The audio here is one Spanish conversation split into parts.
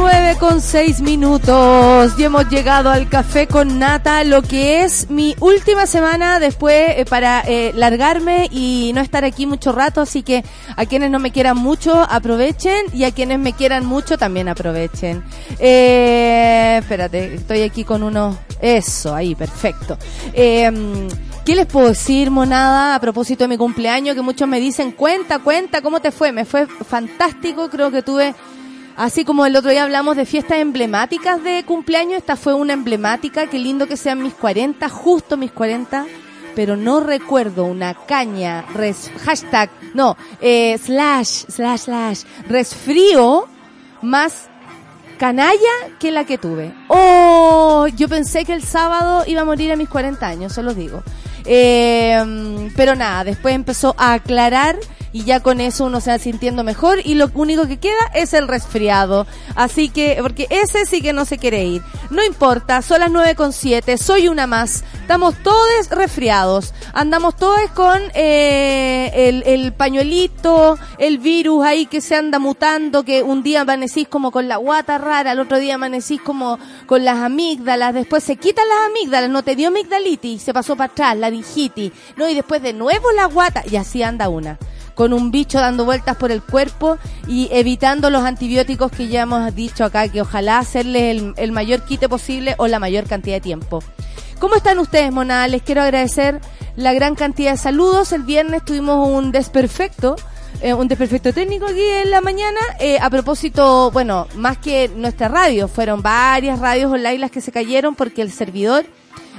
9 con 6 minutos y hemos llegado al café con nata, lo que es mi última semana después eh, para eh, largarme y no estar aquí mucho rato, así que a quienes no me quieran mucho aprovechen y a quienes me quieran mucho también aprovechen. Eh, espérate, estoy aquí con uno, eso, ahí, perfecto. Eh, ¿Qué les puedo decir, monada, a propósito de mi cumpleaños? Que muchos me dicen, cuenta, cuenta, ¿cómo te fue? Me fue fantástico, creo que tuve Así como el otro día hablamos de fiestas emblemáticas de cumpleaños, esta fue una emblemática, qué lindo que sean mis 40, justo mis 40, pero no recuerdo una caña, hashtag, no, eh, slash, slash, slash, resfrío más canalla que la que tuve. Oh, yo pensé que el sábado iba a morir a mis 40 años, se los digo. Eh, pero nada, después empezó a aclarar y ya con eso uno se va sintiendo mejor y lo único que queda es el resfriado. Así que, porque ese sí que no se quiere ir. No importa, son las nueve con siete, soy una más. Estamos todos resfriados. Andamos todos con eh, el, el pañuelito, el virus ahí que se anda mutando, que un día amanecís como con la guata rara, el otro día amanecís como con las amígdalas, después se quitan las amígdalas, no te dio amigdalitis, se pasó para atrás, la laringitis, no, y después de nuevo la guata, y así anda una con un bicho dando vueltas por el cuerpo y evitando los antibióticos que ya hemos dicho acá, que ojalá hacerle el, el mayor quite posible o la mayor cantidad de tiempo. ¿Cómo están ustedes, monada? Les quiero agradecer la gran cantidad de saludos. El viernes tuvimos un desperfecto. Eh, un desperfecto técnico aquí en la mañana. Eh, a propósito, bueno, más que nuestra radio, fueron varias radios online las que se cayeron porque el servidor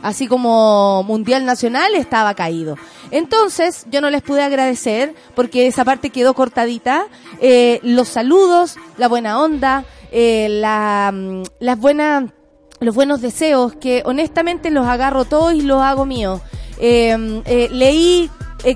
así como Mundial Nacional, estaba caído. Entonces, yo no les pude agradecer, porque esa parte quedó cortadita, eh, los saludos, la buena onda, eh, la, mm, las buenas, los buenos deseos, que honestamente los agarro todos y los hago míos. Eh, leí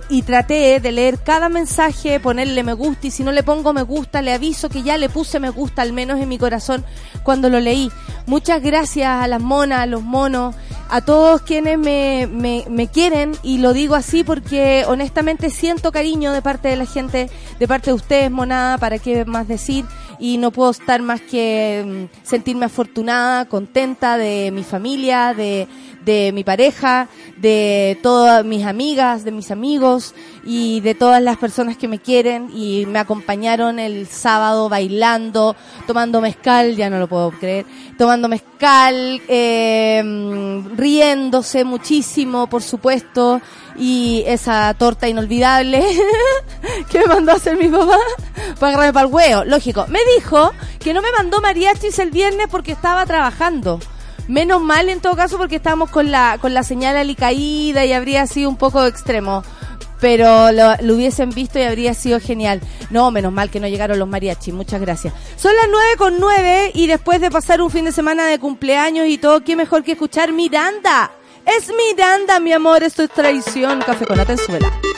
y traté de leer cada mensaje, ponerle me gusta y si no le pongo me gusta, le aviso que ya le puse me gusta, al menos en mi corazón, cuando lo leí. Muchas gracias a las monas, a los monos, a todos quienes me, me, me quieren y lo digo así porque honestamente siento cariño de parte de la gente, de parte de ustedes, monada, para qué más decir y no puedo estar más que mm, sentirme afortunada, contenta de mi familia, de, de mi pareja, de todas mis amigas, de mis amigos y de todas las personas que me quieren y me acompañaron el sábado bailando, tomando mezcal, ya no lo puedo creer, tomando mezcal, eh, riéndose muchísimo, por supuesto, y esa torta inolvidable que me mandó a hacer mi papá para agarrarme para el huevo. Lógico, me dijo que no me mandó mariachis el viernes porque estaba trabajando. Menos mal en todo caso porque estábamos con la, con la señal alicaída y habría sido un poco extremo. Pero lo, lo, hubiesen visto y habría sido genial. No, menos mal que no llegaron los mariachis. Muchas gracias. Son las nueve con nueve y después de pasar un fin de semana de cumpleaños y todo, ¿qué mejor que escuchar Miranda? Es Miranda, mi amor. Esto es traición. Café con Atenzuela. siempre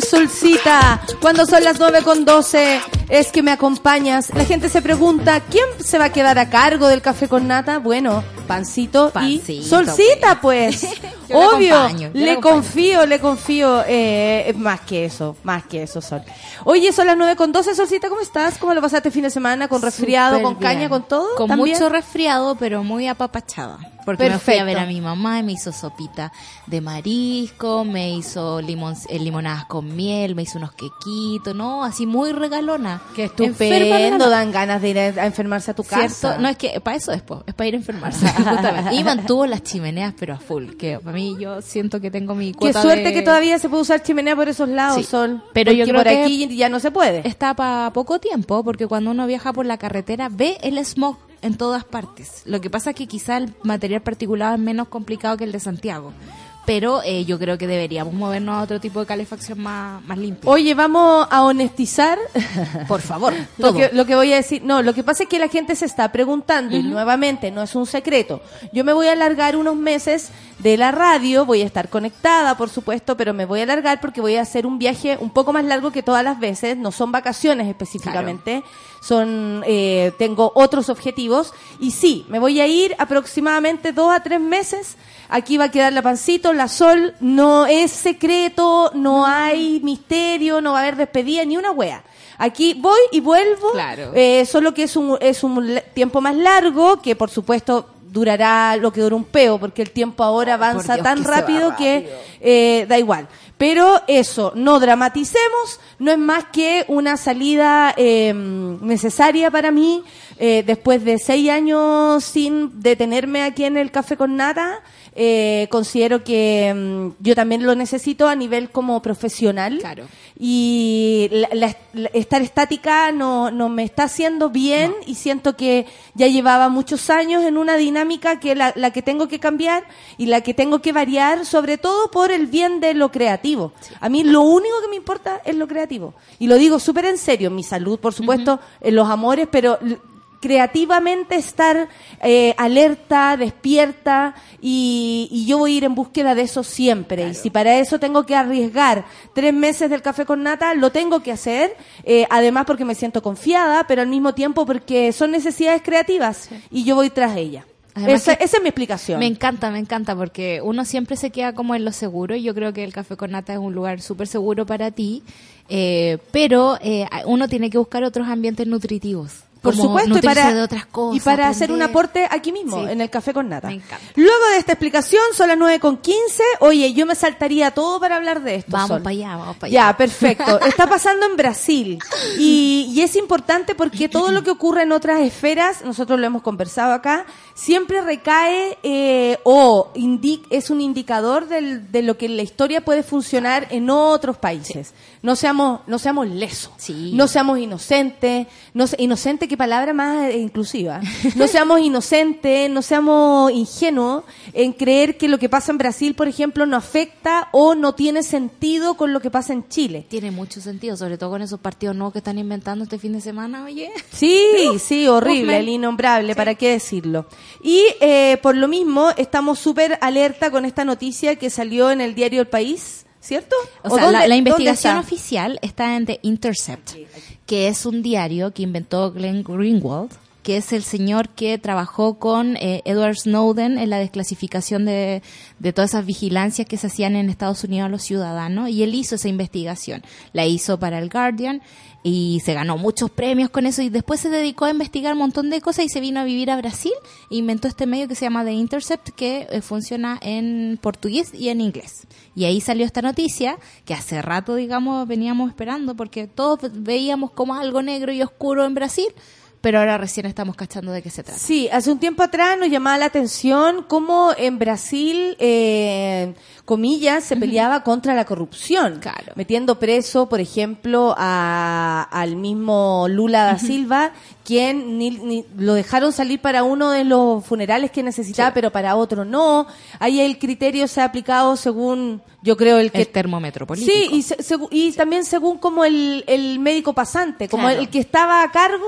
Solcita. Cuando son las 9 con 12 es que me acompañas. La gente se pregunta, ¿quién se va a quedar a cargo del café con nata? Bueno, Pancito, y Pancito, Solcita, pues. La Obvio, acompaño, le acompaño. confío, le confío. Eh, más que eso, más que eso, Sol. Oye, son las 9 con 12, Solcita, ¿cómo estás? ¿Cómo lo pasaste el fin de semana? ¿Con resfriado, con caña, con todo? Con ¿También? mucho resfriado, pero muy apapachada. Porque me fui a ver a mi mamá y me hizo sopita de marisco, me hizo limon, eh, limonadas con miel, me hizo unos quequitos, ¿no? Así muy regalona. Qué estupendo, dan ganas de ir a enfermarse a tu casa. No, es que para eso después, es para ir a enfermarse, justamente. Y mantuvo las chimeneas, pero a full, que para mí yo siento que tengo mi Qué cuota suerte de- que todavía se puede usar chimenea por esos lados, Sí, Sol. pero yo creo por que- aquí ya no se puede. está para poco tiempo, porque cuando uno viaja por la carretera ve el smog en todas partes. Lo que pasa es que quizá el material particulado es menos complicado que el de Santiago. Pero eh, yo creo que deberíamos movernos a otro tipo de calefacción más, más limpia. Oye, vamos a honestizar Por favor, lo todo. que, lo que voy a decir. No, lo que pasa es que la gente se está preguntando y nuevamente no es un secreto. Yo me voy a alargar unos meses de la radio, voy a estar conectada, por supuesto, pero me voy a alargar porque voy a hacer un viaje un poco más largo que todas las veces. No son vacaciones específicamente, son eh, tengo otros objetivos y sí, me voy a ir aproximadamente dos a tres meses. Aquí va a quedar la pancito, la sol, no es secreto, no hay misterio, no va a haber despedida ni una wea. Aquí voy y vuelvo. Claro. Eh, solo que es un, es un tiempo más largo, que por supuesto durará lo que dura un peo, porque el tiempo ahora avanza Dios, tan que va rápido, que rápido. eh, da igual. Pero eso, no dramaticemos, no es más que una salida eh, necesaria para mí, eh, después de seis años sin detenerme aquí en el Café con Nata, eh, considero que mm, yo también lo necesito a nivel como profesional Claro. y la- la- la- estar estática no, no me está haciendo bien y siento que ya llevaba muchos años en una dinámica que la, la que tengo que cambiar y la que tengo que variar, sobre todo por el bien de lo creativo. A mí lo único que me importa es lo creativo. Y lo digo súper en serio, mi salud, por supuesto, en los amores, pero creativamente estar eh, alerta, despierta y, y yo voy a ir en búsqueda de eso siempre. Y si para eso tengo que arriesgar tres meses del café con nata, lo tengo que hacer, eh, además porque me siento confiada, pero al mismo tiempo porque son necesidades creativas y yo voy tras ella. Esa, es mi explicación. Me encanta, me encanta, porque uno siempre se queda como en lo seguro y yo creo que el Café con Nata es un lugar súper seguro para ti, eh, pero eh, uno tiene que buscar otros ambientes nutritivos. Por como supuesto, y para, de otras cosas, y para hacer un aporte aquí mismo, Sí. en el Café con Nata. Me encanta. Luego de esta explicación, son las 9 con 15. Oye, yo me saltaría todo para hablar de esto. Vamos para allá, vamos para allá. Ya, perfecto. Está pasando en Brasil. Y, y es importante porque todo lo que ocurre en otras esferas, nosotros lo hemos conversado acá, siempre recae eh, o es un indicador del- de lo que la historia puede funcionar en otros países. No seamos, no seamos lesos. Sí. No seamos inocentes. No inocente, qué palabra más eh, inclusiva. No seamos inocentes, no seamos ingenuos en creer que lo que pasa en Brasil, por ejemplo, no afecta o no tiene sentido con lo que pasa en Chile. Tiene mucho sentido, sobre todo con esos partidos nuevos que están inventando este fin de semana, oye. Sí, sí, horrible, el innombrable, ¿para qué decirlo? Y eh, por lo mismo, estamos súper alerta con esta noticia que salió en el diario El País, ¿cierto? O sea, dónde- la, investigación está? oficial está en The Intercept, que es un diario que inventó Glenn Greenwald, que es el señor que trabajó con eh, Edward Snowden en la desclasificación de, de todas esas vigilancias que se hacían en Estados Unidos a los ciudadanos, y él hizo esa investigación. La hizo para el Guardian y se ganó muchos premios con eso y después se dedicó a investigar un montón de cosas y se vino a vivir a Brasil e inventó este medio que se llama The Intercept que eh, funciona en portugués y en inglés. Y ahí salió esta noticia que hace rato, digamos, veníamos esperando porque todos veíamos como algo negro y oscuro en Brasil, pero ahora recién estamos cachando de qué se trata. Sí, hace un tiempo atrás nos llamaba la atención cómo en Brasil, eh, comillas, se peleaba contra la corrupción. Claro. Metiendo preso, por ejemplo, a- al mismo Lula da Silva, quien ni, ni- lo dejaron salir para uno de los funerales que necesitaba, pero para otro no. Ahí el criterio se ha aplicado según, yo creo, el que... El termómetro político. Sí, y, se- segu- y también según como el, el médico pasante, como Claro. el que estaba a cargo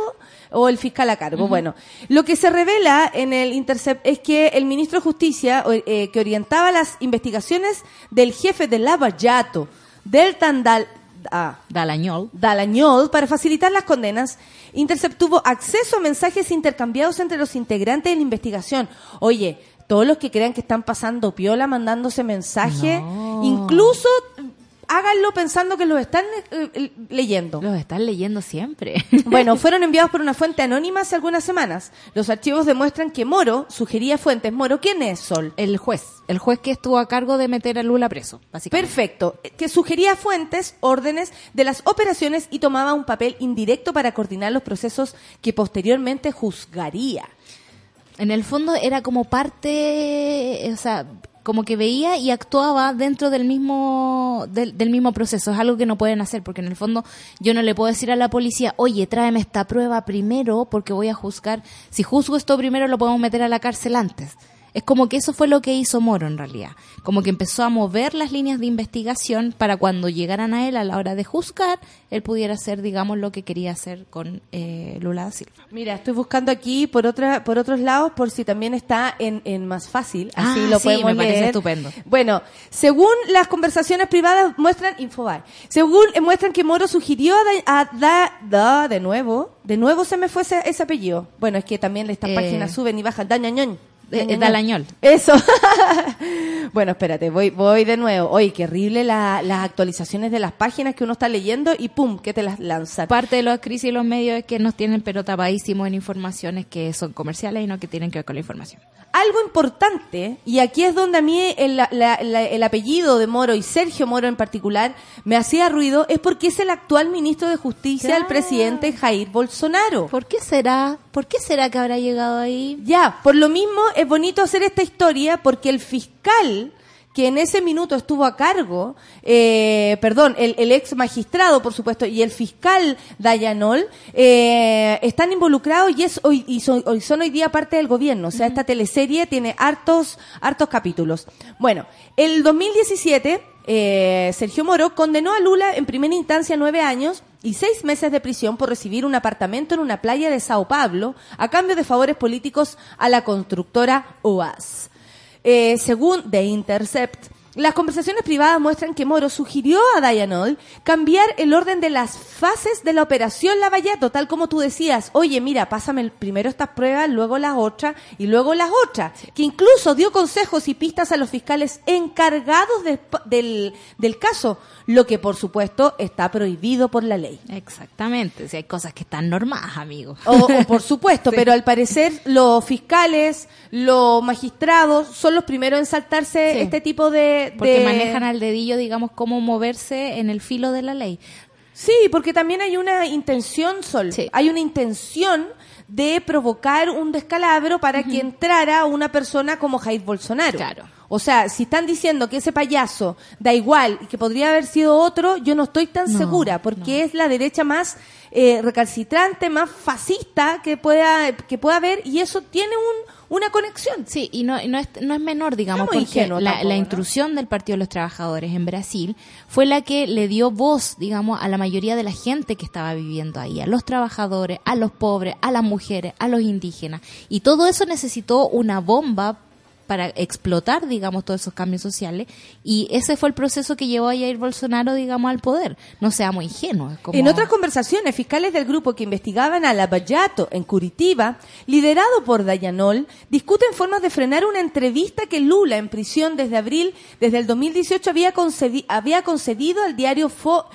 o el fiscal a cargo. Bueno, lo que se revela en el Intercept es que el ministro de Justicia, eh, que orientaba las investigaciones del jefe de Lavallato, del Tandal... ah, Dalañol. Dalañol, para facilitar las condenas, Intercept tuvo acceso a mensajes intercambiados entre los integrantes de la investigación. Oye, todos los que crean que están pasando piola mandándose mensajes, No. incluso háganlo pensando que los están eh, eh, leyendo. Los están leyendo siempre. Bueno, fueron enviados por una fuente anónima hace algunas semanas. Los archivos demuestran que Moro sugería fuentes. Moro, ¿quién es Sol? el juez, el juez que estuvo a cargo de meter a Lula preso, básicamente. Perfecto. Que sugería fuentes, órdenes de las operaciones y tomaba un papel indirecto para coordinar los procesos que posteriormente juzgaría. En el fondo era como parte, o sea, como que veía y actuaba dentro del mismo del, del mismo proceso. Es algo que no pueden hacer porque en el fondo yo no le puedo decir a la policía, oye, tráeme esta prueba primero porque voy a juzgar. Si juzgo esto primero lo podemos meter a la cárcel antes. Es como que eso fue lo que hizo Moro en realidad. Como que empezó a mover las líneas de investigación para cuando llegaran a él a la hora de juzgar, él pudiera hacer, digamos, lo que quería hacer con eh, Lula da Silva. Mira, estoy buscando aquí por otra, por otros lados por si también está en, en más fácil. Así Ah, lo sí, podemos me parece leer. estupendo. Bueno, según las conversaciones privadas muestran Infobae, según eh, muestran que Moro sugirió a, Da- a Da- Da- de nuevo, de nuevo se me fue ese, ese apellido. Bueno, es que también estas Eh, páginas suben y bajan. Dañañón. Eh, eh, Dalañol. Eso. bueno, espérate, voy, voy de nuevo. Oye, qué horrible la- las actualizaciones de las páginas que uno está leyendo y pum, que te las lanzan. Parte de la crisis de los medios es que nos tienen pero tapadísimos en informaciones que son comerciales y no que tienen que ver con la información. Algo importante, y aquí es donde a mí el, la- la- el apellido de Moro y Sergio Moro en particular me hacía ruido, es porque es el actual ministro de Justicia del presidente Jair Bolsonaro. ¿Por qué será? ¿Por qué será que habrá llegado ahí? Ya, por lo mismo es bonito hacer esta historia porque el fiscal que en ese minuto estuvo a cargo, eh, perdón, el, el ex magistrado, por supuesto, y el fiscal Dayanol, eh, están involucrados y, es hoy, y son, hoy son hoy día parte del gobierno. O sea, esta teleserie tiene hartos, hartos capítulos. Bueno, el 2017, eh, Sergio Moro condenó a Lula en primera instancia a nueve años y seis meses de prisión por recibir un apartamento en una playa de Sao Paulo a cambio de favores políticos a la constructora OAS. Eh, según The Intercept, Las conversaciones privadas muestran que Moro sugirió a Dayanol cambiar el orden de las fases de la operación Lavallato, tal como tú decías. Oye, mira, pásame primero estas pruebas, luego las otras y luego las otras. Que incluso dio consejos y pistas a los fiscales encargados de- del, del caso, lo que por supuesto está prohibido por la ley. Exactamente, si hay cosas que están normadas, amigos. O, o por supuesto, pero al parecer los fiscales, los magistrados son los primeros en saltarse Sí. este tipo de... Porque de- manejan al dedillo, digamos, cómo moverse en el filo de la ley. Sí, porque también hay una intención, Sol. Sí. Hay una intención de provocar un descalabro para que entrara una persona como Jair Bolsonaro. Claro. O sea, si están diciendo que ese payaso da igual y que podría haber sido otro, yo no estoy tan No, segura, porque es la derecha más eh, recalcitrante, más fascista que pueda, que pueda haber, y eso tiene un, una conexión. Sí, y no, y no, es, no es menor, digamos, porque ingenuo la, tampoco, la ¿no? intrusión del Partido de los Trabajadores en Brasil fue la que le dio voz, digamos, a la mayoría de la gente que estaba viviendo ahí, a los trabajadores, a los pobres, a las mujeres, a los indígenas. Y todo eso necesitó una bomba para explotar, digamos, todos esos cambios sociales. Y ese fue el proceso que llevó a Jair Bolsonaro, digamos, al poder. No seamos ingenuos. como- En otras conversaciones, fiscales del grupo que investigaban a Lavallato en Curitiba, liderado por Dayanol, discuten formas de frenar una entrevista que Lula, en prisión desde abril, desde el 2018, había, concedi- había concedido al diario Fo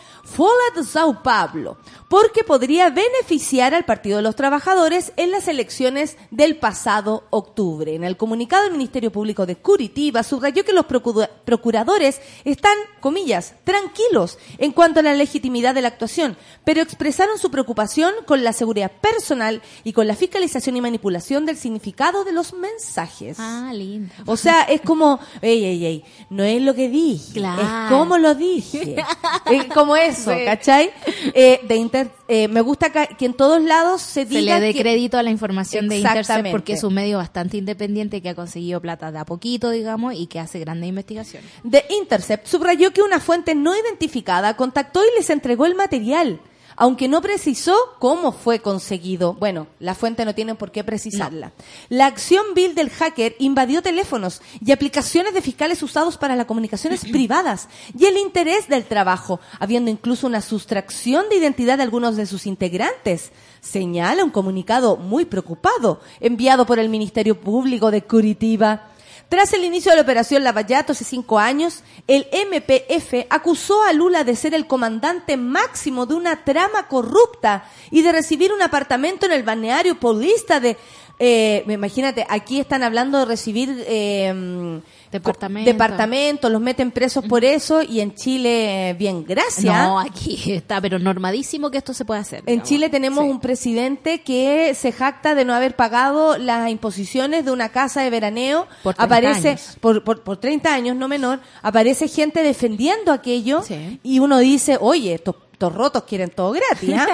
de Sao Paulo, porque podría beneficiar al Partido de los Trabajadores en las elecciones del pasado octubre. En el comunicado del Ministerio Público de Curitiba subrayó que los procura- procuradores están, comillas, tranquilos en cuanto a la legitimidad de la actuación, pero expresaron su preocupación con la seguridad personal y con la fiscalización y manipulación del significado de los mensajes. Ah, lindo. O sea, es como, ey, ey, ey, no es lo que dije, Claro. es como lo dije. Es como eso, ¿cachai? Eh, de Inter, eh, me gusta que en todos lados se se diga le dé que- crédito a la información de Intercept porque es un medio bastante independiente que ha conseguido plata de a poquito, digamos, y que hace grandes investigaciones. The Intercept subrayó que una fuente no identificada contactó y les entregó el material, aunque no precisó cómo fue conseguido. Bueno, la fuente no tiene por qué precisarla. La acción Bill del hacker invadió teléfonos y aplicaciones de fiscales usados para las comunicaciones privadas y el interés del trabajo, habiendo incluso una sustracción de identidad de algunos de sus integrantes. Señala un comunicado muy preocupado enviado por el Ministerio Público de Curitiba. Tras el inicio de la operación Lavallato hace cinco años, el MPF acusó a Lula de ser el comandante máximo de una trama corrupta y de recibir un apartamento en el balneario paulista de... Eh, imagínate, aquí están hablando de recibir eh, Departamento. departamentos, los meten presos por eso y en Chile, eh, bien, gracias. No, aquí está, pero normadísimo que esto se puede hacer. En digamos. Chile tenemos Sí. un presidente que se jacta de no haber pagado las imposiciones de una casa de veraneo. Por 30 aparece años. Por, por, por 30 años, no menor. Aparece gente defendiendo aquello Sí. y uno dice, oye, estos, estos rotos quieren todo gratis. ¿ah?".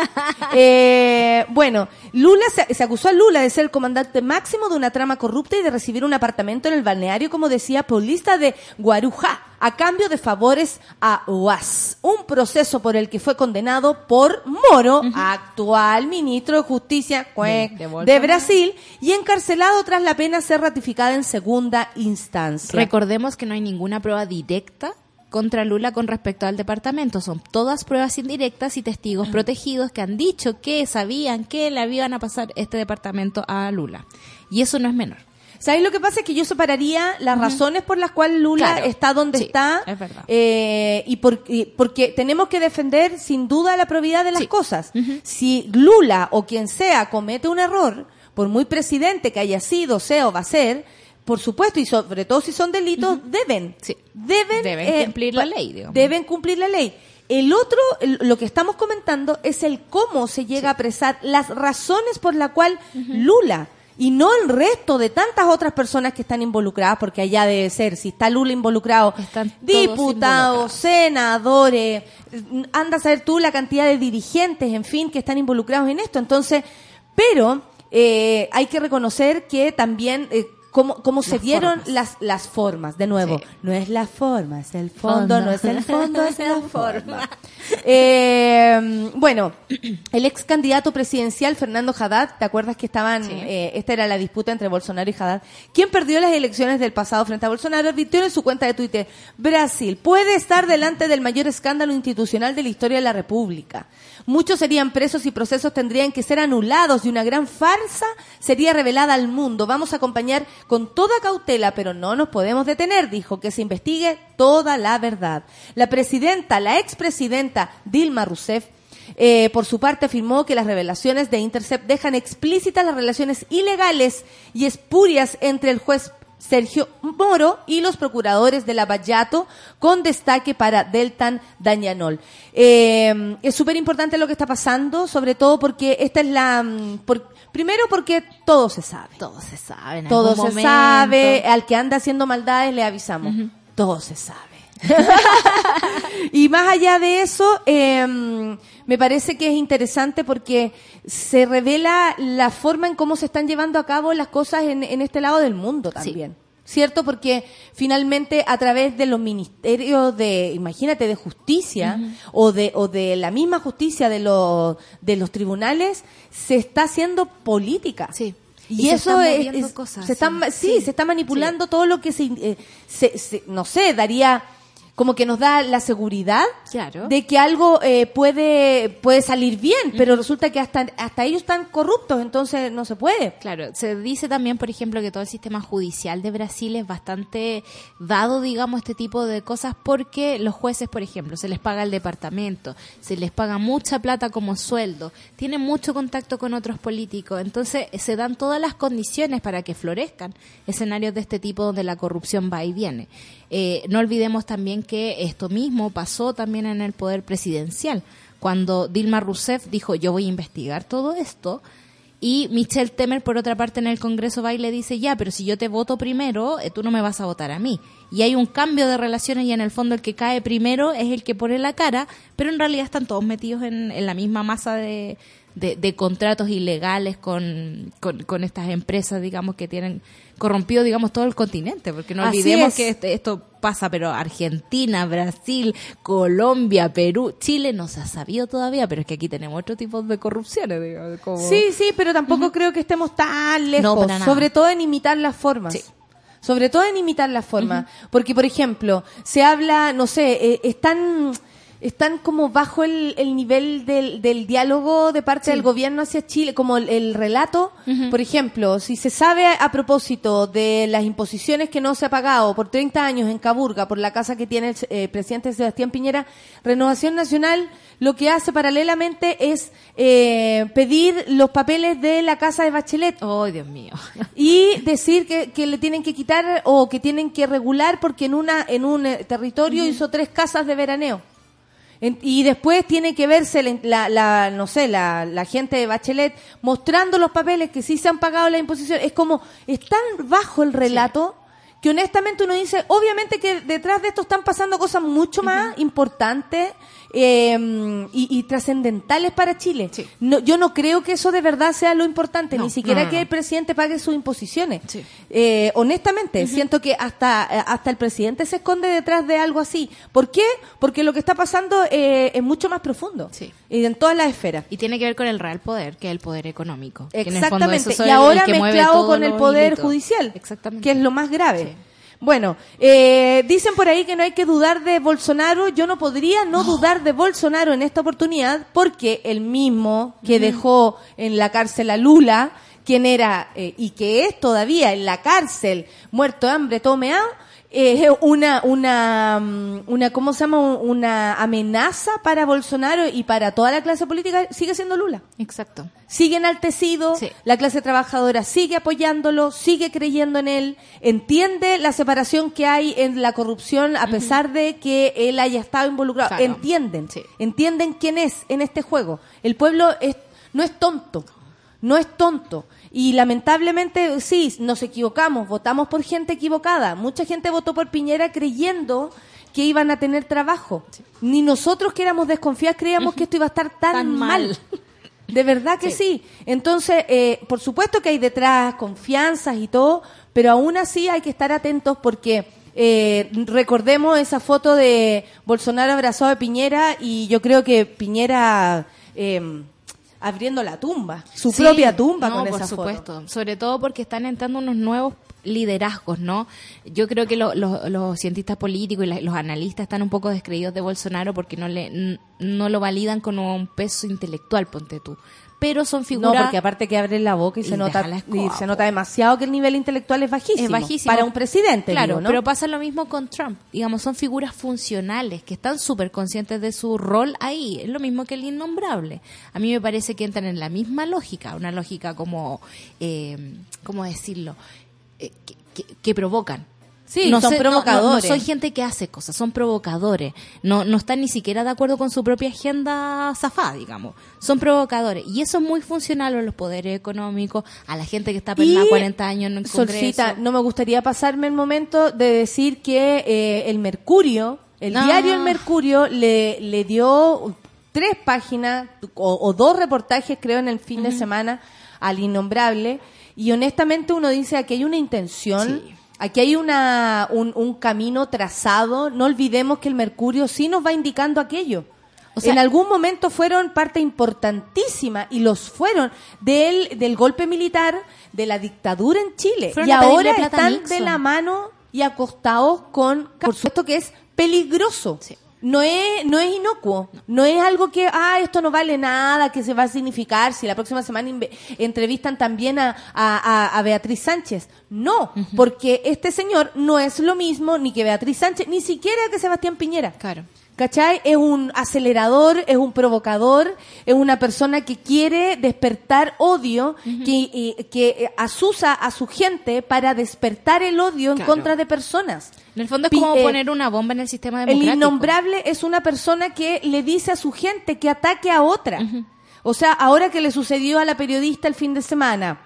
Eh, bueno, Lula se, se acusó a Lula de ser el comandante máximo de una trama corrupta y de recibir un apartamento en el balneario, como decía, paulista de Guarujá, a cambio de favores a UAS. Un proceso por el que fue condenado por Moro, actual ministro de Justicia De- de de, Bolsonaro. Brasil, y encarcelado tras la pena ser ratificada en segunda instancia. Recordemos que no hay ninguna prueba directa contra Lula con respecto al departamento. Son todas pruebas indirectas y testigos protegidos que han dicho que sabían que le iban a pasar este departamento a Lula. Y eso no es menor. ¿Sabéis lo que pasa? Es que yo separaría las razones por las cuales Lula Claro. está donde Sí, está. es verdad. eh, y, por- y porque tenemos que defender sin duda la probidad de las Sí. cosas. Si Lula o quien sea comete un error, por muy presidente que haya sido, sea o va a ser, por supuesto, y sobre todo si son delitos, deben. Sí. Deben, Deben eh, cumplir la ley, digamos. Deben cumplir la ley. El otro, el- lo que estamos comentando es el cómo se llega a apresar, las razones por la cual Lula y no el resto de tantas otras personas que están involucradas, porque allá debe ser, si está Lula involucrado, Están diputados, senadores, anda a saber tú la cantidad de dirigentes, en fin, que están involucrados en esto. Entonces, pero eh, hay que reconocer que también, eh, cómo, cómo se dieron formas. las, las formas. De nuevo, Sí. no es la forma, es el fondo, Fondo. no es el fondo, es la forma. Eh, bueno, el ex candidato presidencial Fernando Haddad, ¿te acuerdas que estaban, Sí. eh, esta era la disputa entre Bolsonaro y Haddad? quien perdió las elecciones del pasado frente a Bolsonaro, advirtió en su cuenta de Twitter, Brasil puede estar delante del mayor escándalo institucional de la historia de la República. Muchos serían presos y procesos tendrían que ser anulados y una gran farsa sería revelada al mundo. Vamos a acompañar con toda cautela, pero no nos podemos detener, dijo, que se investigue toda la verdad. La presidenta, la expresidenta Dilma Rousseff, eh, por su parte afirmó que las revelaciones de Intercept dejan explícitas las relaciones ilegales y espurias entre el juez Sergio Moro y los procuradores de Lavallato con destaque para Deltan Dañanol. Eh, es súper importante lo que está pasando, sobre todo porque esta es la... mm, por- primero porque todo se sabe. Todo se sabe. en Todo algún se momento. sabe, al que anda haciendo maldades le avisamos. Todo se sabe. y más allá de eso, eh, me parece que es interesante porque se revela la forma en cómo se están llevando a cabo las cosas en, en este lado del mundo también. ¿Cierto? Porque finalmente a través de los ministerios de, imagínate, de justicia o, de, o de la misma justicia de los, de los tribunales, se está haciendo política. Sí. Y, Y se eso están es, moviendo es- cosas, se están, sí. se está manipulando todo lo que se, eh, se- se- no sé, daría como que nos da la seguridad Claro. de que algo eh, puede puede salir bien, pero resulta que hasta hasta ellos están corruptos, entonces no se puede. Claro, se dice también, por ejemplo, que todo el sistema judicial de Brasil es bastante dado, digamos, este tipo de cosas porque los jueces, por ejemplo, se les paga el departamento, se les paga mucha plata como sueldo, tienen mucho contacto con otros políticos, entonces se dan todas las condiciones para que florezcan escenarios de este tipo donde la corrupción va y viene. Eh, no olvidemos también que esto mismo pasó también en el poder presidencial, cuando Dilma Rousseff dijo yo voy a investigar todo esto, y Michelle Temer, por otra parte, en el Congreso va y le dice, ya, pero si yo te voto primero, eh, tú no me vas a votar a mí. Y hay un cambio de relaciones y en el fondo el que cae primero es el que pone la cara, pero en realidad están todos metidos en, en la misma masa de, de, contratos ilegales con, con estas empresas, digamos, que tienen corrompido, digamos, todo el continente, porque no Así olvidemos es. que este- esto pasa, pero Argentina, Brasil, Colombia, Perú, Chile no se ha sabido todavía, pero es que aquí tenemos otro tipo de corrupciones, digamos, como... Sí, sí, pero tampoco creo que estemos tan lejos, No, para nada. sobre todo en imitar las formas. Sí. Sobre todo en imitar las formas. Porque, por ejemplo, se habla, no sé, eh, están, están como bajo el, el nivel del, del diálogo de parte del gobierno hacia Chile, como el, el relato. Por ejemplo, si se sabe a propósito de las imposiciones que no se ha pagado por 30 años en Caburga, por la casa que tiene el eh, presidente Sebastián Piñera, Renovación Nacional lo que hace paralelamente es eh, pedir los papeles de la casa de Bachelet. Oh, Dios mío. y decir que, que le tienen que quitar o que tienen que regular porque en una en un eh, territorio hizo tres casas de veraneo En- y después tiene que verse la, la- la- no sé la, la gente de Bachelet mostrando los papeles que sí se han pagado la imposición. Es como es tan bajo el relato que honestamente uno dice obviamente que detrás de esto están pasando cosas mucho más importantes eh, y, y trascendentales para Chile. Sí. No, yo no creo que eso de verdad sea lo importante, No, ni siquiera no, que el presidente pague sus imposiciones. Sí. Eh, honestamente, siento que hasta, eh, hasta el presidente se esconde detrás de algo así. ¿Por qué? Porque lo que está pasando eh, es mucho más profundo. Sí. Y en todas las esferas. Y tiene que ver con el real poder, que es el poder económico. Que en el fondo Exactamente. eso Y ahora mezclado con el poder hilitos. judicial, Exactamente. que es lo más grave. Bueno, eh, dicen por ahí que no hay que dudar de Bolsonaro. Yo no podría no dudar de Bolsonaro en esta oportunidad porque el mismo que dejó en la cárcel a Lula, quien era eh, y que es todavía en la cárcel, muerto de hambre, todo eh, una, una, mm, una, ¿cómo se llama? Una amenaza para Bolsonaro y para toda la clase política sigue siendo Lula Exacto. sigue enaltecido, Sí. la clase trabajadora sigue apoyándolo, sigue creyendo en él, entiende la separación que hay en la corrupción a pesar de que él haya estado involucrado, Claro. entienden, Sí. entienden quién es en este juego. El pueblo es, no es tonto, no es tonto. Y lamentablemente, sí, nos equivocamos, votamos por gente equivocada. Mucha gente votó por Piñera creyendo que iban a tener trabajo. Ni nosotros que éramos desconfiados creíamos que esto iba a estar tan, Tan mal. mal. De verdad que sí. Entonces, eh, por supuesto que hay detrás confianzas y todo, pero aún así hay que estar atentos porque eh, recordemos esa foto de Bolsonaro abrazado de Piñera y yo creo que Piñera eh, abriendo la tumba, su Sí, propia tumba no, con por esa supuesto. foto. Sobre todo porque están entrando unos nuevos liderazgos, ¿no? Yo creo que lo- lo- los cientistas políticos y la- los analistas están un poco descreídos de Bolsonaro porque no le no lo validan con un peso intelectual, ponte tú. Pero son No, figuras porque aparte que abre la boca y, Y se nota deja la escoba, y se nota demasiado que el nivel intelectual es bajísimo. es bajísimo para un presidente, Claro, digo, ¿no? pero pasa lo mismo con Trump. Digamos, son figuras funcionales que están súper conscientes de su rol ahí. Es lo mismo que el innombrable. A mí me parece que entran en la misma lógica, una lógica como, eh, ¿cómo decirlo? Eh, que, que- que provocan. Sí, son no, no- provocadores. No, soy gente que hace cosas, son provocadores. No, no están ni siquiera de acuerdo con su propia agenda zafada, digamos. Son provocadores. Y eso es muy funcional a los poderes económicos, a la gente que está pernada 40 años en el Congreso. Solcita, no me gustaría pasarme el momento de decir que eh, el Mercurio, el No. diario El Mercurio, le, le dio tres páginas o, o dos reportajes, creo, en el fin de semana al innombrable. Y honestamente uno dice aquí hay una intención. Sí. Aquí hay una, un, un camino trazado. No olvidemos que el Mercurio sí nos va indicando aquello. O sea- en algún momento fueron parte importantísima y los fueron del, del golpe militar, de la dictadura en Chile. Y ahora están de la mano y acostados con... Por supuesto que es peligroso. Sí. No es, no es inocuo, no. es algo que, ah, esto no vale nada, que se va a significar si la próxima semana entrevistan también a, a, a- a Beatriz Sánchez. No, porque este señor no es lo mismo ni que Beatriz Sánchez, ni siquiera que Sebastián Piñera. Claro. ¿Cachai? Es un acelerador, es un provocador, es una persona que quiere despertar odio, que, y- que asusa a su gente para despertar el odio en contra de personas. En el fondo es como eh, poner una bomba en el sistema El democrático. innombrable es una persona que le dice a su gente que ataque a otra. O sea, ahora que le sucedió a la periodista el fin de semana.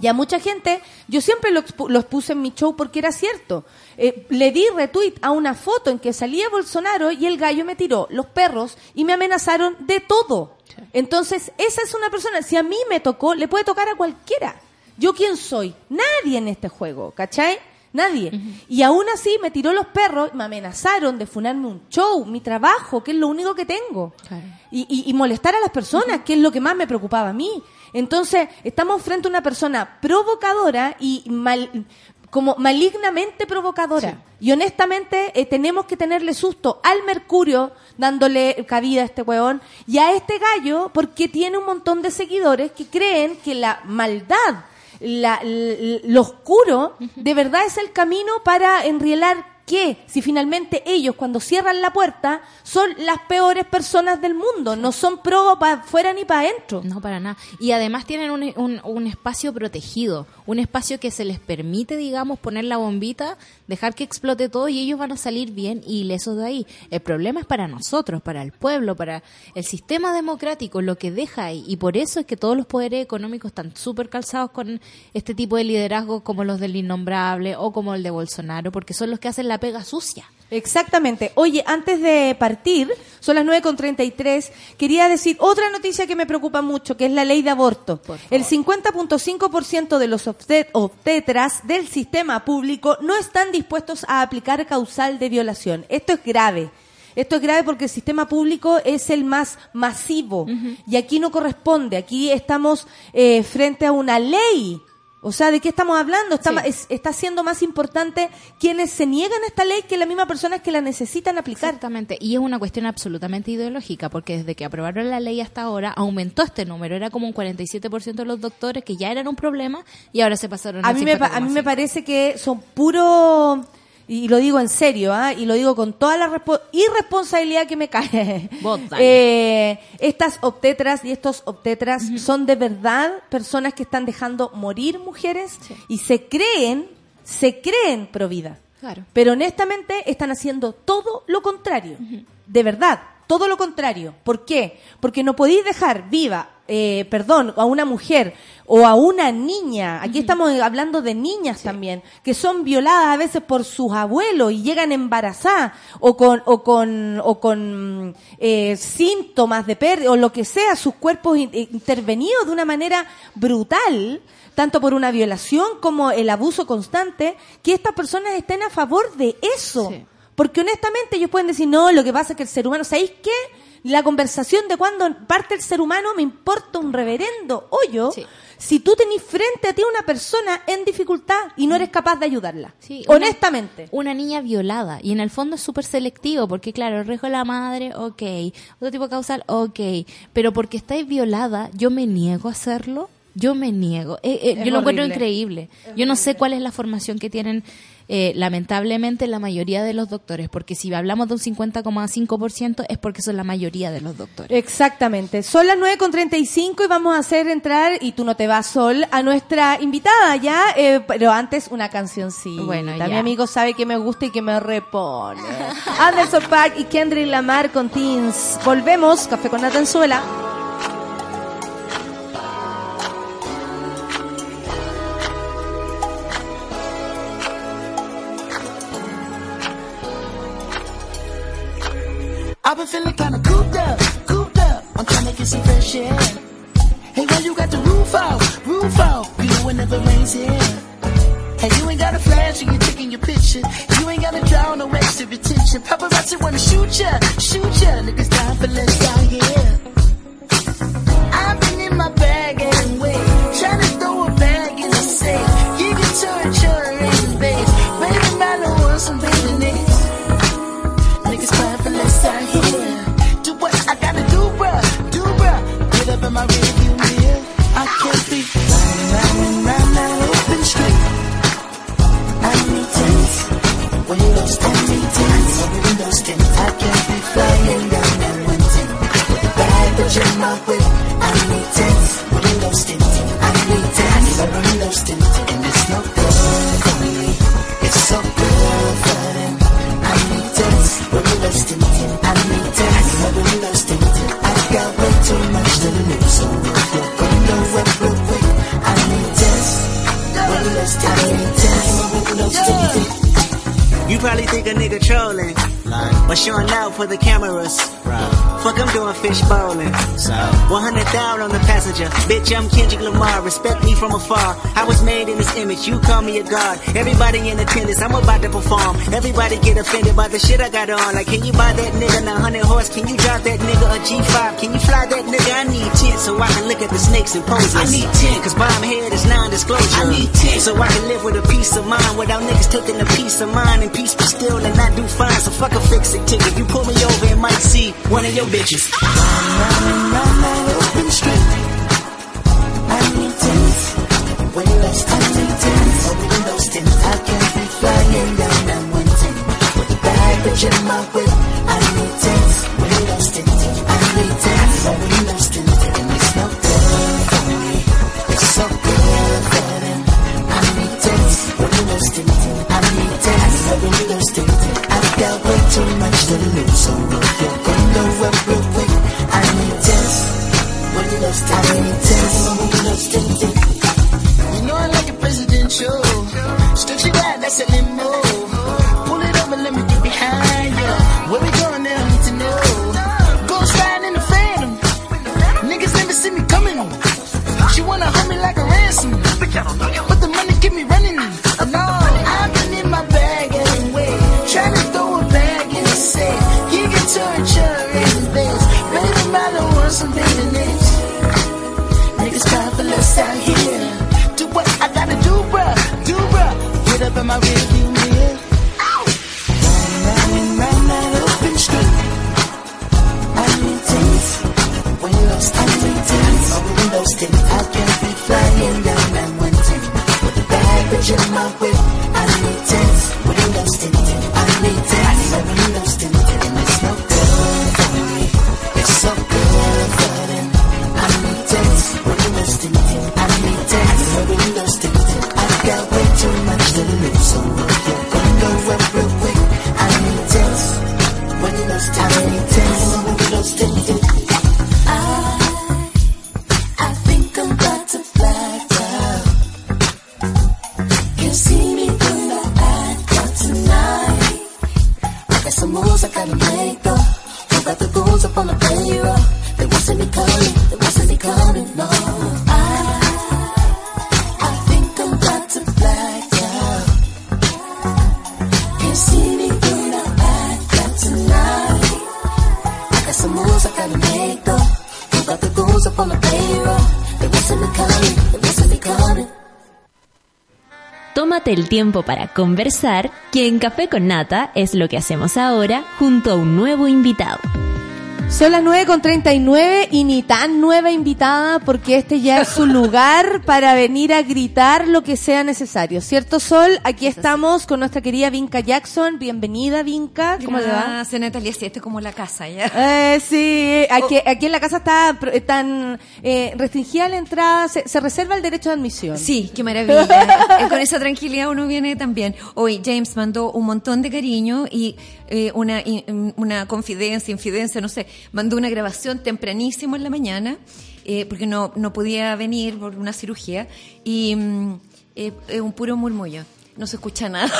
Y a mucha gente, yo siempre lo, expu- lo puse en mi show porque era cierto. Eh, le di retweet a una foto en que salía Bolsonaro y el gallo me tiró los perros y me amenazaron de todo. Entonces, esa es una persona, si a mí me tocó, le puede tocar a cualquiera. ¿Yo quién soy? Nadie en este juego, ¿cachai? Nadie. Y aún así me tiró los perros, me amenazaron de funarme un show, mi trabajo, que es lo único que tengo. Claro. Y, y- y molestar a las personas, que es lo que más me preocupaba a mí. Entonces, estamos frente a una persona provocadora y mal, como malignamente provocadora. Y honestamente, eh, tenemos que tenerle susto al Mercurio, dándole cabida a este huevón, y a este gallo, porque tiene un montón de seguidores que creen que la maldad, la, lo oscuro, de verdad es el camino para enrielar que si finalmente ellos cuando cierran la puerta son las peores personas del mundo, no son pro para afuera ni para adentro. No, para nada. Y además tienen un, un, un espacio protegido, un espacio que se les permite, digamos, poner la bombita, dejar que explote todo y ellos van a salir bien y ilesos de ahí. El problema es para nosotros, para el pueblo, para el sistema democrático, lo que deja ahí. Y por eso es que todos los poderes económicos están súper calzados con este tipo de liderazgo como los del innombrable o como el de Bolsonaro, porque son los que hacen la pega sucia. Exactamente. Oye, antes de partir, son las 9.33, quería decir otra noticia que me preocupa mucho, que es la ley de aborto. El 50.5% de los obstet- obstetras del sistema público no están dispuestos a aplicar causal de violación. Esto es grave. Esto es grave porque el sistema público es el más masivo y aquí no corresponde. Aquí estamos eh, frente a una ley. O sea, ¿de qué estamos hablando? Está, Sí. es- está siendo más importante quienes se niegan a esta ley que la misma personas que la necesitan aplicar. Exactamente, y es una cuestión absolutamente ideológica, porque desde que aprobaron la ley hasta ahora aumentó este número, era como un 47% de los doctores que ya eran un problema y ahora se pasaron A al mí, me, a mí me 50,5. parece que son puro, y lo digo en serio, ¿ah? y lo digo con toda la respo- irresponsabilidad que me cae. Eh, estas obtetras y estos obtetras son de verdad personas que están dejando morir mujeres y se creen, se creen pro vida. Claro. Pero honestamente están haciendo todo lo contrario. De verdad, todo lo contrario. ¿Por qué? Porque no podéis dejar viva, eh, perdón, a una mujer o a una niña, aquí estamos hablando de niñas también, que son violadas a veces por sus abuelos y llegan embarazadas o con, o con, o con eh, síntomas de pérdida o lo que sea, sus cuerpos in- eh, intervenidos de una manera brutal, tanto por una violación como el abuso constante, que estas personas estén a favor de eso. Sí. Porque honestamente ellos pueden decir, no, lo que pasa es que el ser humano, ¿sabéis qué? La conversación de cuando parte el ser humano me importa un reverendo hoyo Sí. si tú tenés frente a ti una persona en dificultad y no eres capaz de ayudarla. Sí, honestamente. Una, niña violada. Y en el fondo es súper selectivo, porque claro, el riesgo de la madre, ok. Otro tipo de causal, ok. Pero porque estáis violada, yo me niego a hacerlo. Yo me niego. Eh, eh, yo lo encuentro increíble. Yo no sé cuál es la formación que tienen, eh, lamentablemente, la mayoría de los doctores. Porque si hablamos de un 50,5% es porque son la mayoría de los doctores. Exactamente. Son las 9.35 y vamos a hacer entrar, y tú no te vas, Sol, a nuestra invitada ya, eh, pero antes una cancioncita. Bueno, Mi ya. amigo sabe que me gusta y que me repone. Anderson Paak y Kendrick Lamar con Teens. Volvemos, Café con Natanzuela. I've been feeling kinda cooped up, cooped up. I'm trying to get some fresh air. Hey, why you got the roof out, roof out? You know it rains here. Hey, you ain't got a flash when you're taking your picture. You ain't gotta draw no extra attention. Paparazzi wanna shoot ya, shoot ya. Niggas dying for less out here. I've been in my bag and wait, Trying to throw a bag in the safe. You can turn, turn, and base. Baby, man, I want some baby Change my whip. I need this. Rolling those stints. I need this. I need my rolling those stints. And it's no good. It's so good for them. I need this. Rolling those stints. I need this. I need my rolling those stints. I got way too much to lose. So if you're gonna work I need this. Rolling those stints. I need this. You probably think a nigga trolling, but showing out for the cameras. Fuck, I'm doing fish bowling. 100,000 on the passenger. Bitch, I'm Kendrick Lamar. Respect me from afar. I was made in this image. You call me a god. Everybody in attendance. I'm about to perform. Everybody get offended by the shit I got on. Like, can you buy that nigga a 100 horse? Can you drive that nigga a G5? Can you fly that nigga? I need 10 so I can look at the snakes and poses. I need 10 cause bomb head is non-disclosure. I need 10 so I can live with a peace of mind without niggas taking a piece of mine and be still and not do fine. So fuck a fix it ticket. You pull me over and might see one of your bitches. That open street. I need tents, I tents. I can't be flying down the in my whip, I need tents, windows tint. I need tents, got way too much to lose, so if you're gonna real quick, I need tents, windows tint. I need tents, windows tint. You know I like it presidential. Stretch it out, that's a limo. Pull it up and let me get behind you. Where we going now? I need to know. Ghost riding in the phantom. Niggas never see me coming. She wanna hold me like a ransom. But the money keep me running. No, my real tiempo para conversar, que en Café con Nata es lo que hacemos ahora junto a un nuevo invitado. Son las 9 con 39 y ni tan nueva invitada porque este ya es su lugar para venir a gritar lo que sea necesario. ¿Cierto, Sol? Aquí estamos con nuestra querida Vinca Jackson. Bienvenida, Vinca. ¿Cómo le va? Gracias, Natalia, sí, esto es como la casa, ¿ya? Eh, sí, aquí, aquí en la casa está eh, tan eh, restringida la entrada, se, se reserva el derecho de admisión. Sí, qué maravilla. Eh, Con esa tranquilidad uno viene también. Hoy James mandó un montón de cariño y eh, una, una confidencia, infidencia, no sé, mandó una grabación tempranísimo en la mañana, eh, porque no, no podía venir por una cirugía, y mm, eh, eh, un puro murmullo. No se escucha nada.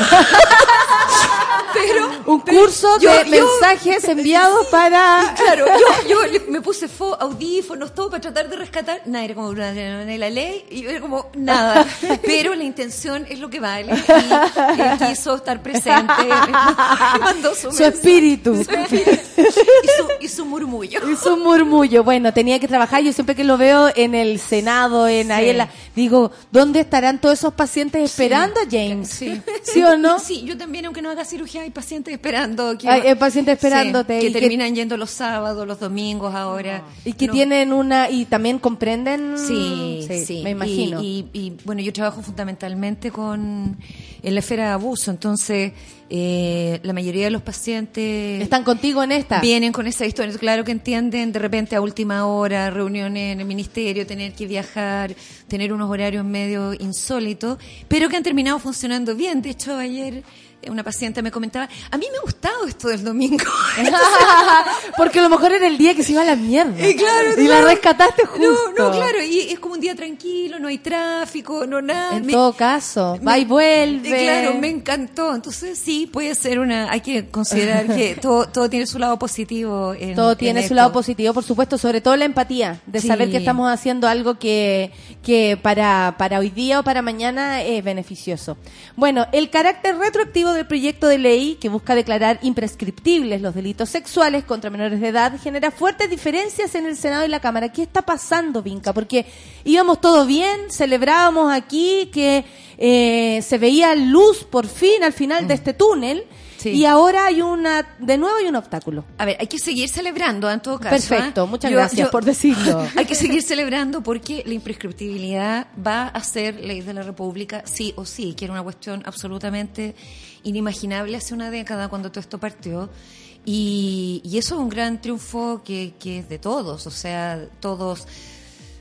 Pero Un curso yo- de yo- mensajes enviados para... Claro, yo, me puse fo, audífonos, todo para tratar de rescatar. Nada, era como de la ley y yo era como nada. Pero la intención es lo que vale. Y él quiso estar presente. Mandó su, espíritu. su espíritu y, su, y su murmullo. Murmullo. Bueno, tenía que trabajar. Yo siempre que lo veo en el Senado, en ahí Sí. en la, digo, ¿dónde estarán todos esos pacientes esperando a James? Sí. ¿Sí o no? Sí, yo también, aunque no haga cirugía, hay pacientes esperando. Que, Hay- hay pacientes esperándote Sí, y que que- terminan yendo los sábados, los domingos ahora. Y que No. tienen una, y también comprenden. Sí, sí, Me imagino. Y, y- y, bueno, yo trabajo fundamentalmente con en la esfera de abuso, entonces eh, la mayoría de los pacientes Están contigo en esta. vienen con esa historia. Claro que entienden de repente a última hora, reuniones en el ministerio, tener que viajar, tener unos horarios medio insólitos, pero que han terminado funcionando bien. De hecho, ayer una paciente me comentaba, a mí me ha gustado esto del domingo. Porque a lo mejor era el día que se iba a la mierda. Eh, claro, y la rescataste justo. No, no, claro, y es como un día tranquilo, no hay tráfico, no nada. En Me- todo caso, va y vuelve. eh, Claro, me encantó. Entonces sí, puede ser una, hay que considerar que todo, todo tiene su lado positivo. En, Todo en tiene su lado positivo, por supuesto, sobre todo la empatía, de Sí. saber que estamos haciendo algo que, que para, para hoy día o para mañana es beneficioso. Bueno, el carácter retroactivo del proyecto de ley que busca declarar imprescriptibles los delitos sexuales contra menores de edad genera fuertes diferencias en el Senado y la Cámara. ¿Qué está pasando, Vinca? Porque íbamos todo bien, celebrábamos aquí que eh, se veía luz por fin al final de este túnel. Sí. Y ahora hay una, de nuevo hay un obstáculo. A ver, hay que seguir celebrando en todo caso. Perfecto, ¿ah? muchas gracias por decirlo. hay que seguir celebrando porque la imprescriptibilidad va a ser ley de la República sí o sí, que era una cuestión absolutamente inimaginable hace una década cuando todo esto partió. Y, y eso es un gran triunfo que, que es de todos, o sea, todos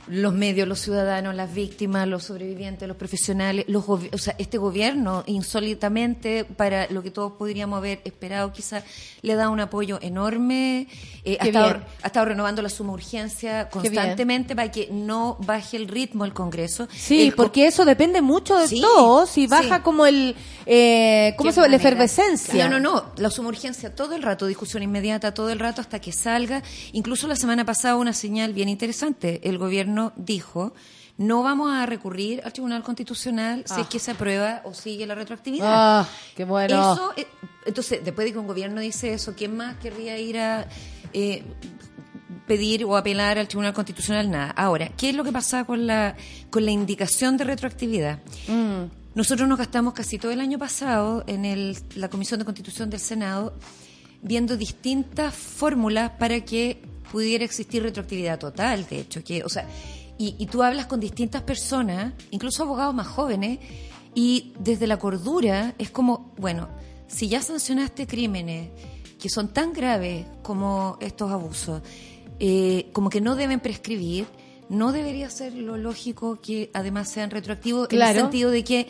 los medios, los ciudadanos, las víctimas, los sobrevivientes, los profesionales, los o sea, este gobierno insólitamente para lo que todos podríamos haber esperado, quizás le da un apoyo enorme, eh, ha, estado, ha estado renovando la suma urgencia constantemente para que no baje el ritmo el Congreso. Sí, El co- porque eso depende mucho de Sí, todos y baja sí. como el, eh, ¿cómo se llama? La efervescencia. No, no, no. La suma urgencia todo el rato, discusión inmediata todo el rato hasta que salga. Incluso la semana pasada una señal bien interesante. El gobierno dijo, no vamos a recurrir al Tribunal Constitucional si es que se aprueba o sigue la retroactividad. Ah, qué bueno. Eso, eh, entonces, después de que un gobierno dice eso, ¿quién más querría ir a eh, pedir o apelar al Tribunal Constitucional? Nada. Ahora, ¿qué es lo que pasa con la, con la indicación de retroactividad? Mm. Nosotros nos gastamos casi todo el año pasado en el- la Comisión de Constitución del Senado viendo distintas fórmulas para que pudiera existir retroactividad total, de hecho, que, o sea, y, y tú hablas con distintas personas, incluso abogados más jóvenes, y desde la cordura es como, bueno, si ya sancionaste crímenes que son tan graves como estos abusos, eh, como que no deben prescribir, no debería ser lo lógico que además sean retroactivos en el sentido de que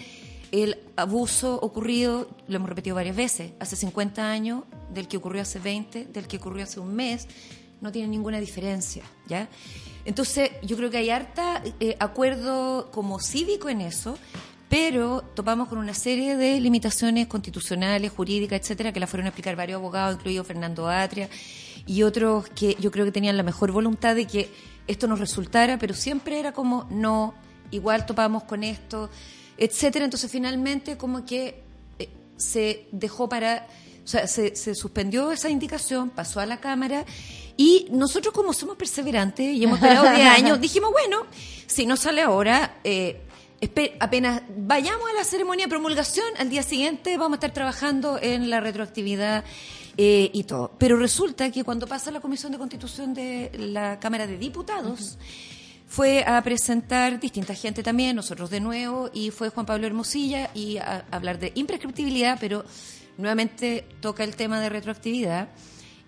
el abuso ocurrido, lo hemos repetido varias veces, hace 50 años, del que ocurrió hace 20, del que ocurrió hace un mes, no tiene ninguna diferencia, ¿ya? Entonces, yo creo que hay harta eh, acuerdo como cívico en eso, pero topamos con una serie de limitaciones constitucionales, jurídicas, etcétera, que la fueron a explicar varios abogados, incluido Fernando Atria, y otros que yo creo que tenían la mejor voluntad de que esto nos resultara, pero siempre era como, no, igual topamos con esto, etcétera. Entonces, finalmente, como que eh, se dejó para O sea, se, se suspendió esa indicación, pasó a la Cámara y nosotros como somos perseverantes y hemos durado 10 años, dijimos, bueno, si no sale ahora, eh, apenas vayamos a la ceremonia de promulgación, al día siguiente vamos a estar trabajando en la retroactividad eh, y todo. Pero resulta que cuando pasa la Comisión de Constitución de la Cámara de Diputados, fue a presentar distinta gente también, nosotros de nuevo, y fue Juan Pablo Hermosilla y a, a hablar de imprescriptibilidad, pero nuevamente toca el tema de retroactividad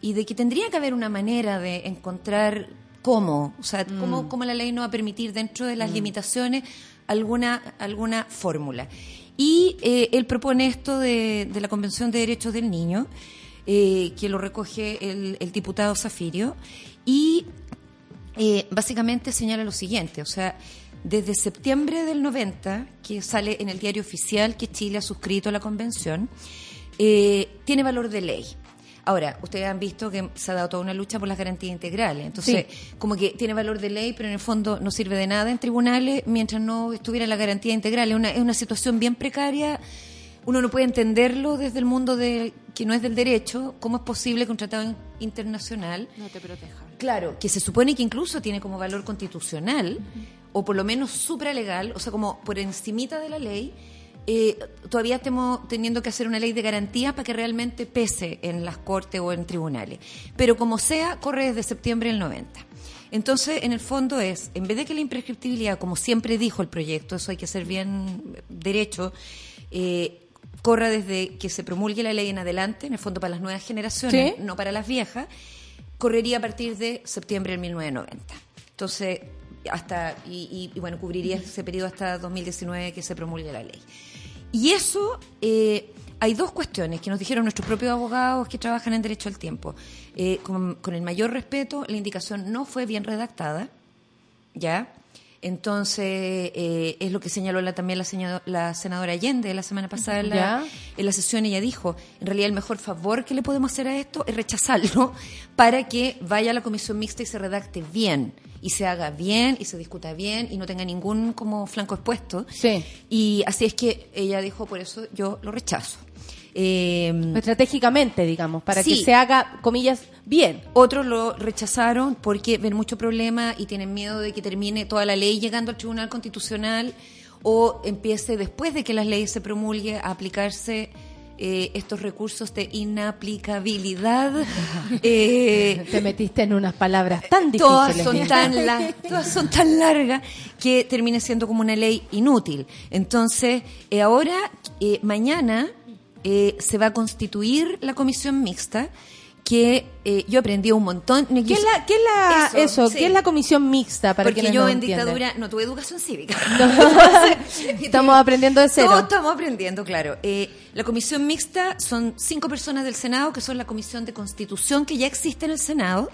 y de que tendría que haber una manera de encontrar cómo, o sea, cómo, cómo la ley no va a permitir dentro de las limitaciones alguna, alguna fórmula. Y eh, él propone esto de, de la Convención de Derechos del Niño, eh, que lo recoge el, el diputado Zafirio, y eh, básicamente señala lo siguiente, o sea, desde septiembre del 90, que sale en el diario oficial que Chile ha suscrito a la convención, eh, tiene valor de ley. Ahora, ustedes han visto que se ha dado toda una lucha por las garantías integrales. Entonces, como que tiene valor de ley, pero en el fondo no sirve de nada en tribunales mientras no estuviera la garantía integral. Es una, es una situación bien precaria. Uno no puede entenderlo desde el mundo de, que no es del derecho. ¿Cómo es posible que un tratado in- internacional No te proteja. Claro, que se supone que incluso tiene como valor constitucional, o por lo menos supralegal, o sea, como por encimita de la ley, eh, todavía estamos teniendo que hacer una ley de garantía para que realmente pese en las cortes o en tribunales. Pero como sea, corre desde septiembre del 90. Entonces, en el fondo es, en vez de que la imprescriptibilidad, como siempre dijo el proyecto, eso hay que ser bien derecho, eh, corra desde que se promulgue la ley en adelante, en el fondo para las nuevas generaciones, Sí. no para las viejas, correría a partir de septiembre del 1990. Entonces, hasta, y, y- y, bueno, cubriría ese periodo hasta 2019 que se promulgue la ley. Y eso, eh, hay dos cuestiones que nos dijeron nuestros propios abogados que trabajan en derecho al tiempo. Eh, con, con el mayor respeto, la indicación no fue bien redactada, ¿ya? Entonces, eh, es lo que señaló la- también la, señado- la senadora Allende la semana pasada en la, en la sesión. Ella dijo, en realidad el mejor favor que le podemos hacer a esto es rechazarlo para que vaya a la comisión mixta y se redacte bien, y se haga bien, y se discuta bien, y no tenga ningún como flanco expuesto. Sí. Y así es que ella dijo, por eso yo lo rechazo. Eh, Estratégicamente, digamos, para Sí. que se haga, comillas, bien. otros lo rechazaron porque ven mucho problema y tienen miedo de que termine toda la ley llegando al Tribunal Constitucional o empiece después de que las leyes se promulgue a aplicarse eh, estos recursos de inaplicabilidad. Eh, Te metiste en unas palabras tan difíciles. todas son tan la- todas son tan largas que termine siendo como una ley inútil. Entonces, eh, ahora, eh, mañana, se va a constituir la comisión mixta que eh, yo aprendí un montón. ¿Qué es la, qué es la, eso, sí. ¿qué es la comisión mixta? Para Porque yo no en entienden? dictadura no tuve educación cívica. Estamos aprendiendo de cero. Todos estamos aprendiendo, claro. Eh, la comisión mixta son cinco personas del Senado, que son la comisión de constitución que ya existe en el Senado,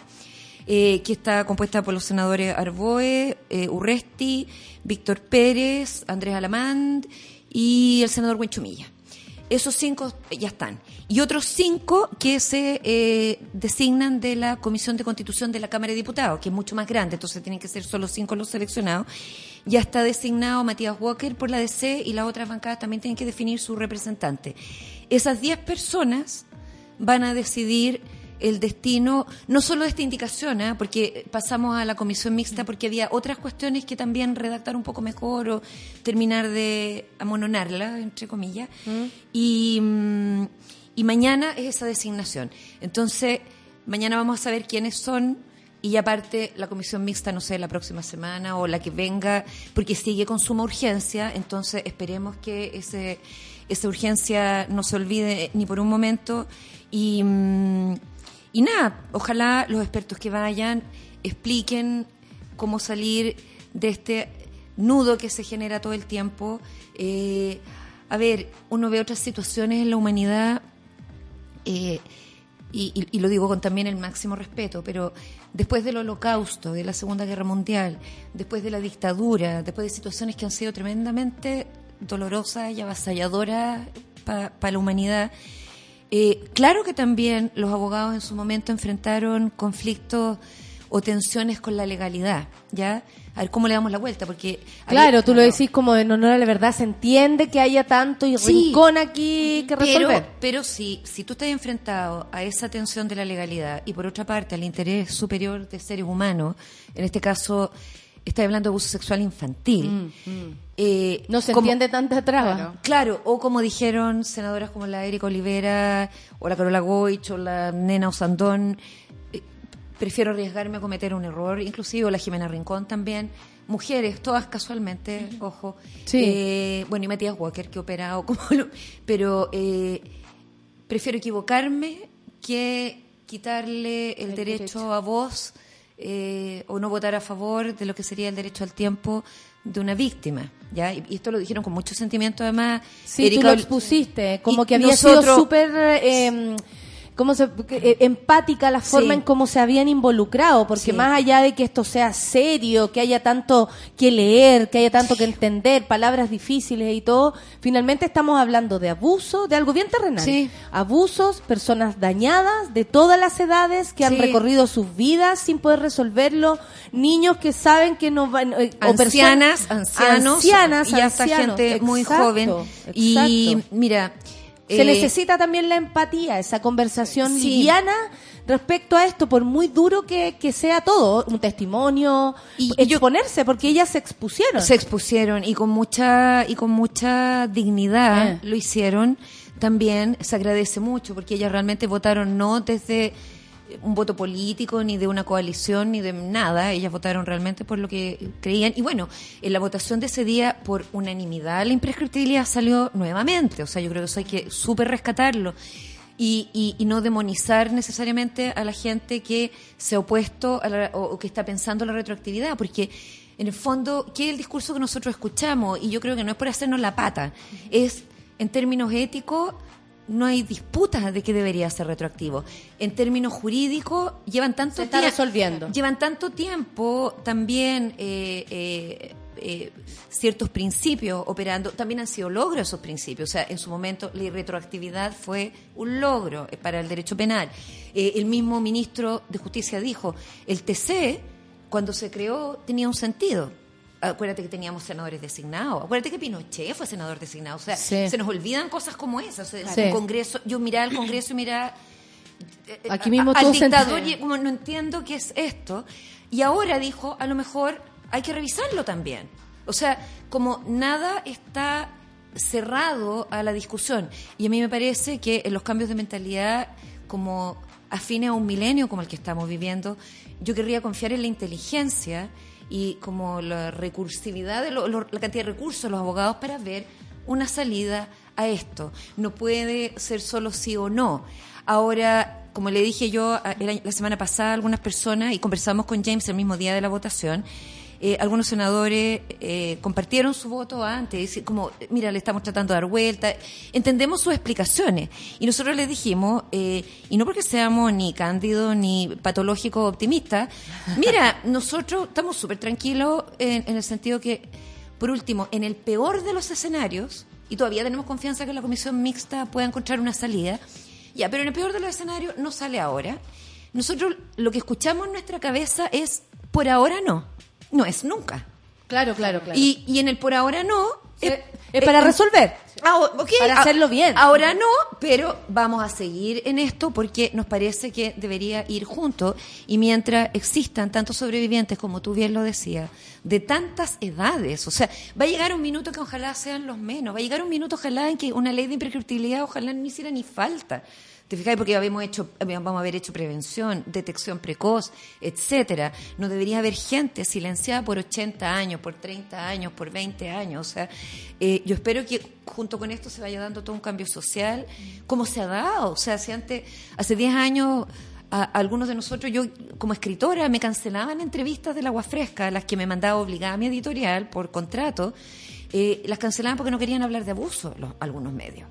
eh, que está compuesta por los senadores Arboe, eh, Urresti, Víctor Pérez, Andrés Alamand y el senador Huenchumilla. Esos cinco ya están. Y otros cinco que se eh, designan de la Comisión de Constitución de la Cámara de Diputados, que es mucho más grande, entonces tienen que ser solo cinco los seleccionados. Ya está designado Matías Walker por la DC y las otras bancadas también tienen que definir su representante. Esas diez personas van a decidir el destino, no solo de esta indicación, ¿ah? porque pasamos a la comisión mixta porque había otras cuestiones que también redactar un poco mejor o terminar de amononarla, entre comillas. Y, mm, y mañana es esa designación. Entonces, mañana vamos a saber quiénes son y aparte la comisión mixta, no sé, la próxima semana o la que venga, porque sigue con suma urgencia, entonces esperemos que ese, esa urgencia no se olvide ni por un momento y, mm, y nada, ojalá los expertos que vayan expliquen cómo salir de este nudo que se genera todo el tiempo. Eh, a ver, uno ve otras situaciones en la humanidad eh, y, lo digo con también el máximo respeto, pero después del holocausto, de la Segunda Guerra Mundial, después de la dictadura, después de situaciones que han sido tremendamente dolorosas y avasalladoras para la humanidad, eh, claro que también los abogados en su momento enfrentaron conflictos o tensiones con la legalidad, ¿ya? a ver cómo le damos la vuelta, porque... Claro, tú lo decís como en honor a la verdad, se entiende que haya tanto y Sí. rincón aquí que resolver. Pero, pero si, si tú estás enfrentado a esa tensión de la legalidad y por otra parte al interés superior de seres humanos, en este caso estás hablando de abuso sexual infantil, eh, Mm, no se como- entiende tanta traba. Claro. Claro, o como dijeron senadoras como la Erika Olivera, o la Carola Goich, o la Nena Osandón, eh, prefiero arriesgarme a cometer un error, inclusive o la Jimena Rincón también. Mujeres, todas casualmente, ojo. Sí. Eh, bueno, y Matías Walker, que ha operado como lo- Pero eh, prefiero equivocarme que quitarle el, El derecho, derecho. a voz eh, o no votar a favor de lo que sería el derecho al tiempo de una víctima. ¿ya? Y, esto lo dijeron con mucho sentimiento, además. Sí, tú Erika lo Ol- expusiste, como que había sido nosotros- súper eh, ¿cómo se- eh, empática la forma Sí. en cómo se habían involucrado, porque Sí. más allá de que esto sea serio, que haya tanto que leer, que haya tanto que entender, palabras difíciles y todo, finalmente estamos hablando de abuso, de algo bien terrenal. Sí. Abusos, personas dañadas de todas las edades que han recorrido sus vidas sin poder resolverlo, niños que saben que no van eh, o ancianas, personas- ancianos, ancianas, y hasta ancianos. gente muy Exacto, joven. Y mira, Se eh, necesita también la empatía, esa conversación Sí. liviana respecto a esto, por muy duro que, que sea todo, un testimonio, Y- y yo- exponerse, porque ellas se expusieron. se expusieron y con mucha y con mucha dignidad Eh. lo hicieron también se agradece mucho porque ellas realmente votaron no desde un voto político ni de una coalición ni de nada. Ellas votaron realmente por lo que creían. Y bueno en la votación de ese día por unanimidad la imprescriptibilidad salió nuevamente. O sea yo creo que eso hay que súper rescatarlo. Y, y, y no demonizar necesariamente a la gente que se ha opuesto a la- o, o que está pensando la retroactividad, porque en el fondo, ¿qué es el discurso que nosotros escuchamos? Y yo creo que no es por hacernos la pata, es en términos éticos, no hay disputas de que debería ser retroactivo. En términos jurídicos, llevan tanto Se está tie- resolviendo. Llevan tanto tiempo también eh, eh, eh, ciertos principios operando. También han sido logros esos principios. O sea, en su momento la irretroactividad fue un logro para el derecho penal. El mismo ministro de Justicia dijo, el TC, cuando se creó, tenía un sentido. Acuérdate que teníamos senadores designados. Acuérdate que Pinochet fue senador designado. O sea, Sí. se nos olvidan cosas como esas. O sea, Sí. el Congreso, yo miraba al Congreso y miraba eh, Aquí mismo a- al dictador y como no entiendo qué es esto y ahora dijo a lo mejor hay que revisarlo también o sea como nada está cerrado a la discusión y a mí me parece que en los cambios de mentalidad como afines a un milenio como el que estamos viviendo yo querría confiar en la inteligencia y como la recursividad de lo- la cantidad de recursos los abogados para ver una salida a esto. No puede ser solo sí o no. Ahora, como le dije yo la semana pasada a algunas personas, y conversamos con James el mismo día de la votación, eh, algunos senadores eh, compartieron su voto antes, como, mira, le estamos tratando de dar vuelta. Entendemos sus explicaciones. Y nosotros les dijimos, eh, y no porque seamos ni cándidos ni patológicos optimistas, mira, nosotros estamos súper tranquilos en, en el sentido que, por último, en el peor de los escenarios, y todavía tenemos confianza que la comisión mixta pueda encontrar una salida, ya, pero en el peor de los escenarios no sale ahora. Nosotros lo que escuchamos en nuestra cabeza es, por ahora no, no es nunca. Claro, claro, claro. Y, y en el por ahora no... es, es para resolver. Ah, Para ah, hacerlo bien. Ahora no, pero vamos a seguir en esto porque nos parece que debería ir junto y mientras existan tantos sobrevivientes, como tú bien lo decías, de tantas edades, o sea, va a llegar un minuto que ojalá sean los menos, va a llegar un minuto ojalá en que una ley de imprescriptibilidad ojalá no hiciera ni falta. ¿Te fijas? Porque habíamos hecho, vamos a haber hecho prevención, detección precoz, etcétera. No debería haber gente silenciada por 80 años, por 30 años, por 20 años. O sea, eh, yo espero que junto con esto se vaya dando todo un cambio social, como se ha dado. O sea, si antes, hace 10 años, a, a algunos de nosotros, yo como escritora, me cancelaban entrevistas del agua fresca, las que me mandaba obligada mi editorial por contrato, eh, las cancelaban porque no querían hablar de abuso algunos medios.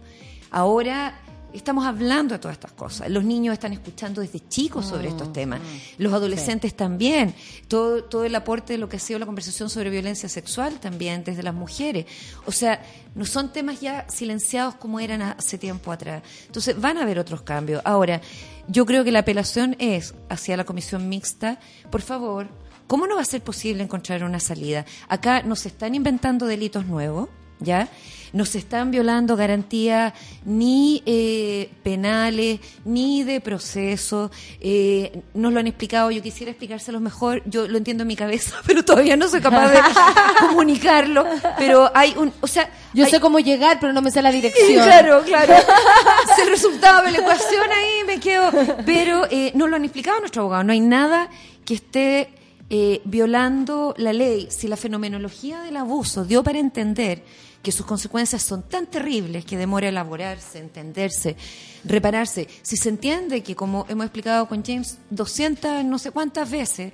Ahora estamos hablando de todas estas cosas. Los niños están escuchando desde chicos sobre estos temas. Los adolescentes también. Todo, todo el aporte de lo que ha sido la conversación sobre violencia sexual también desde las mujeres. O sea, no son temas ya silenciados como eran hace tiempo atrás. Entonces van a haber otros cambios. Ahora, yo creo que la apelación es hacia la comisión mixta. Por favor, ¿cómo no va a ser posible encontrar una salida? Acá nos están inventando delitos nuevos, ¿ya? No se están violando garantías ni eh, penales, ni de proceso. Eh, nos lo han explicado, yo quisiera explicárselos mejor, yo lo entiendo en mi cabeza, pero todavía no soy capaz de comunicarlo. Pero hay un, o sea... Yo hay- sé cómo llegar, pero no me sé la Sí, dirección. claro, claro. Es el resultado de la ecuación ahí, me quedo. Pero eh, no lo han explicado nuestro abogado. No hay nada que esté eh, violando la ley. Si la fenomenología del abuso dio para entender que sus consecuencias son tan terribles que demora elaborarse, entenderse, repararse. Si se entiende que, como hemos explicado con James 200, no sé cuántas veces,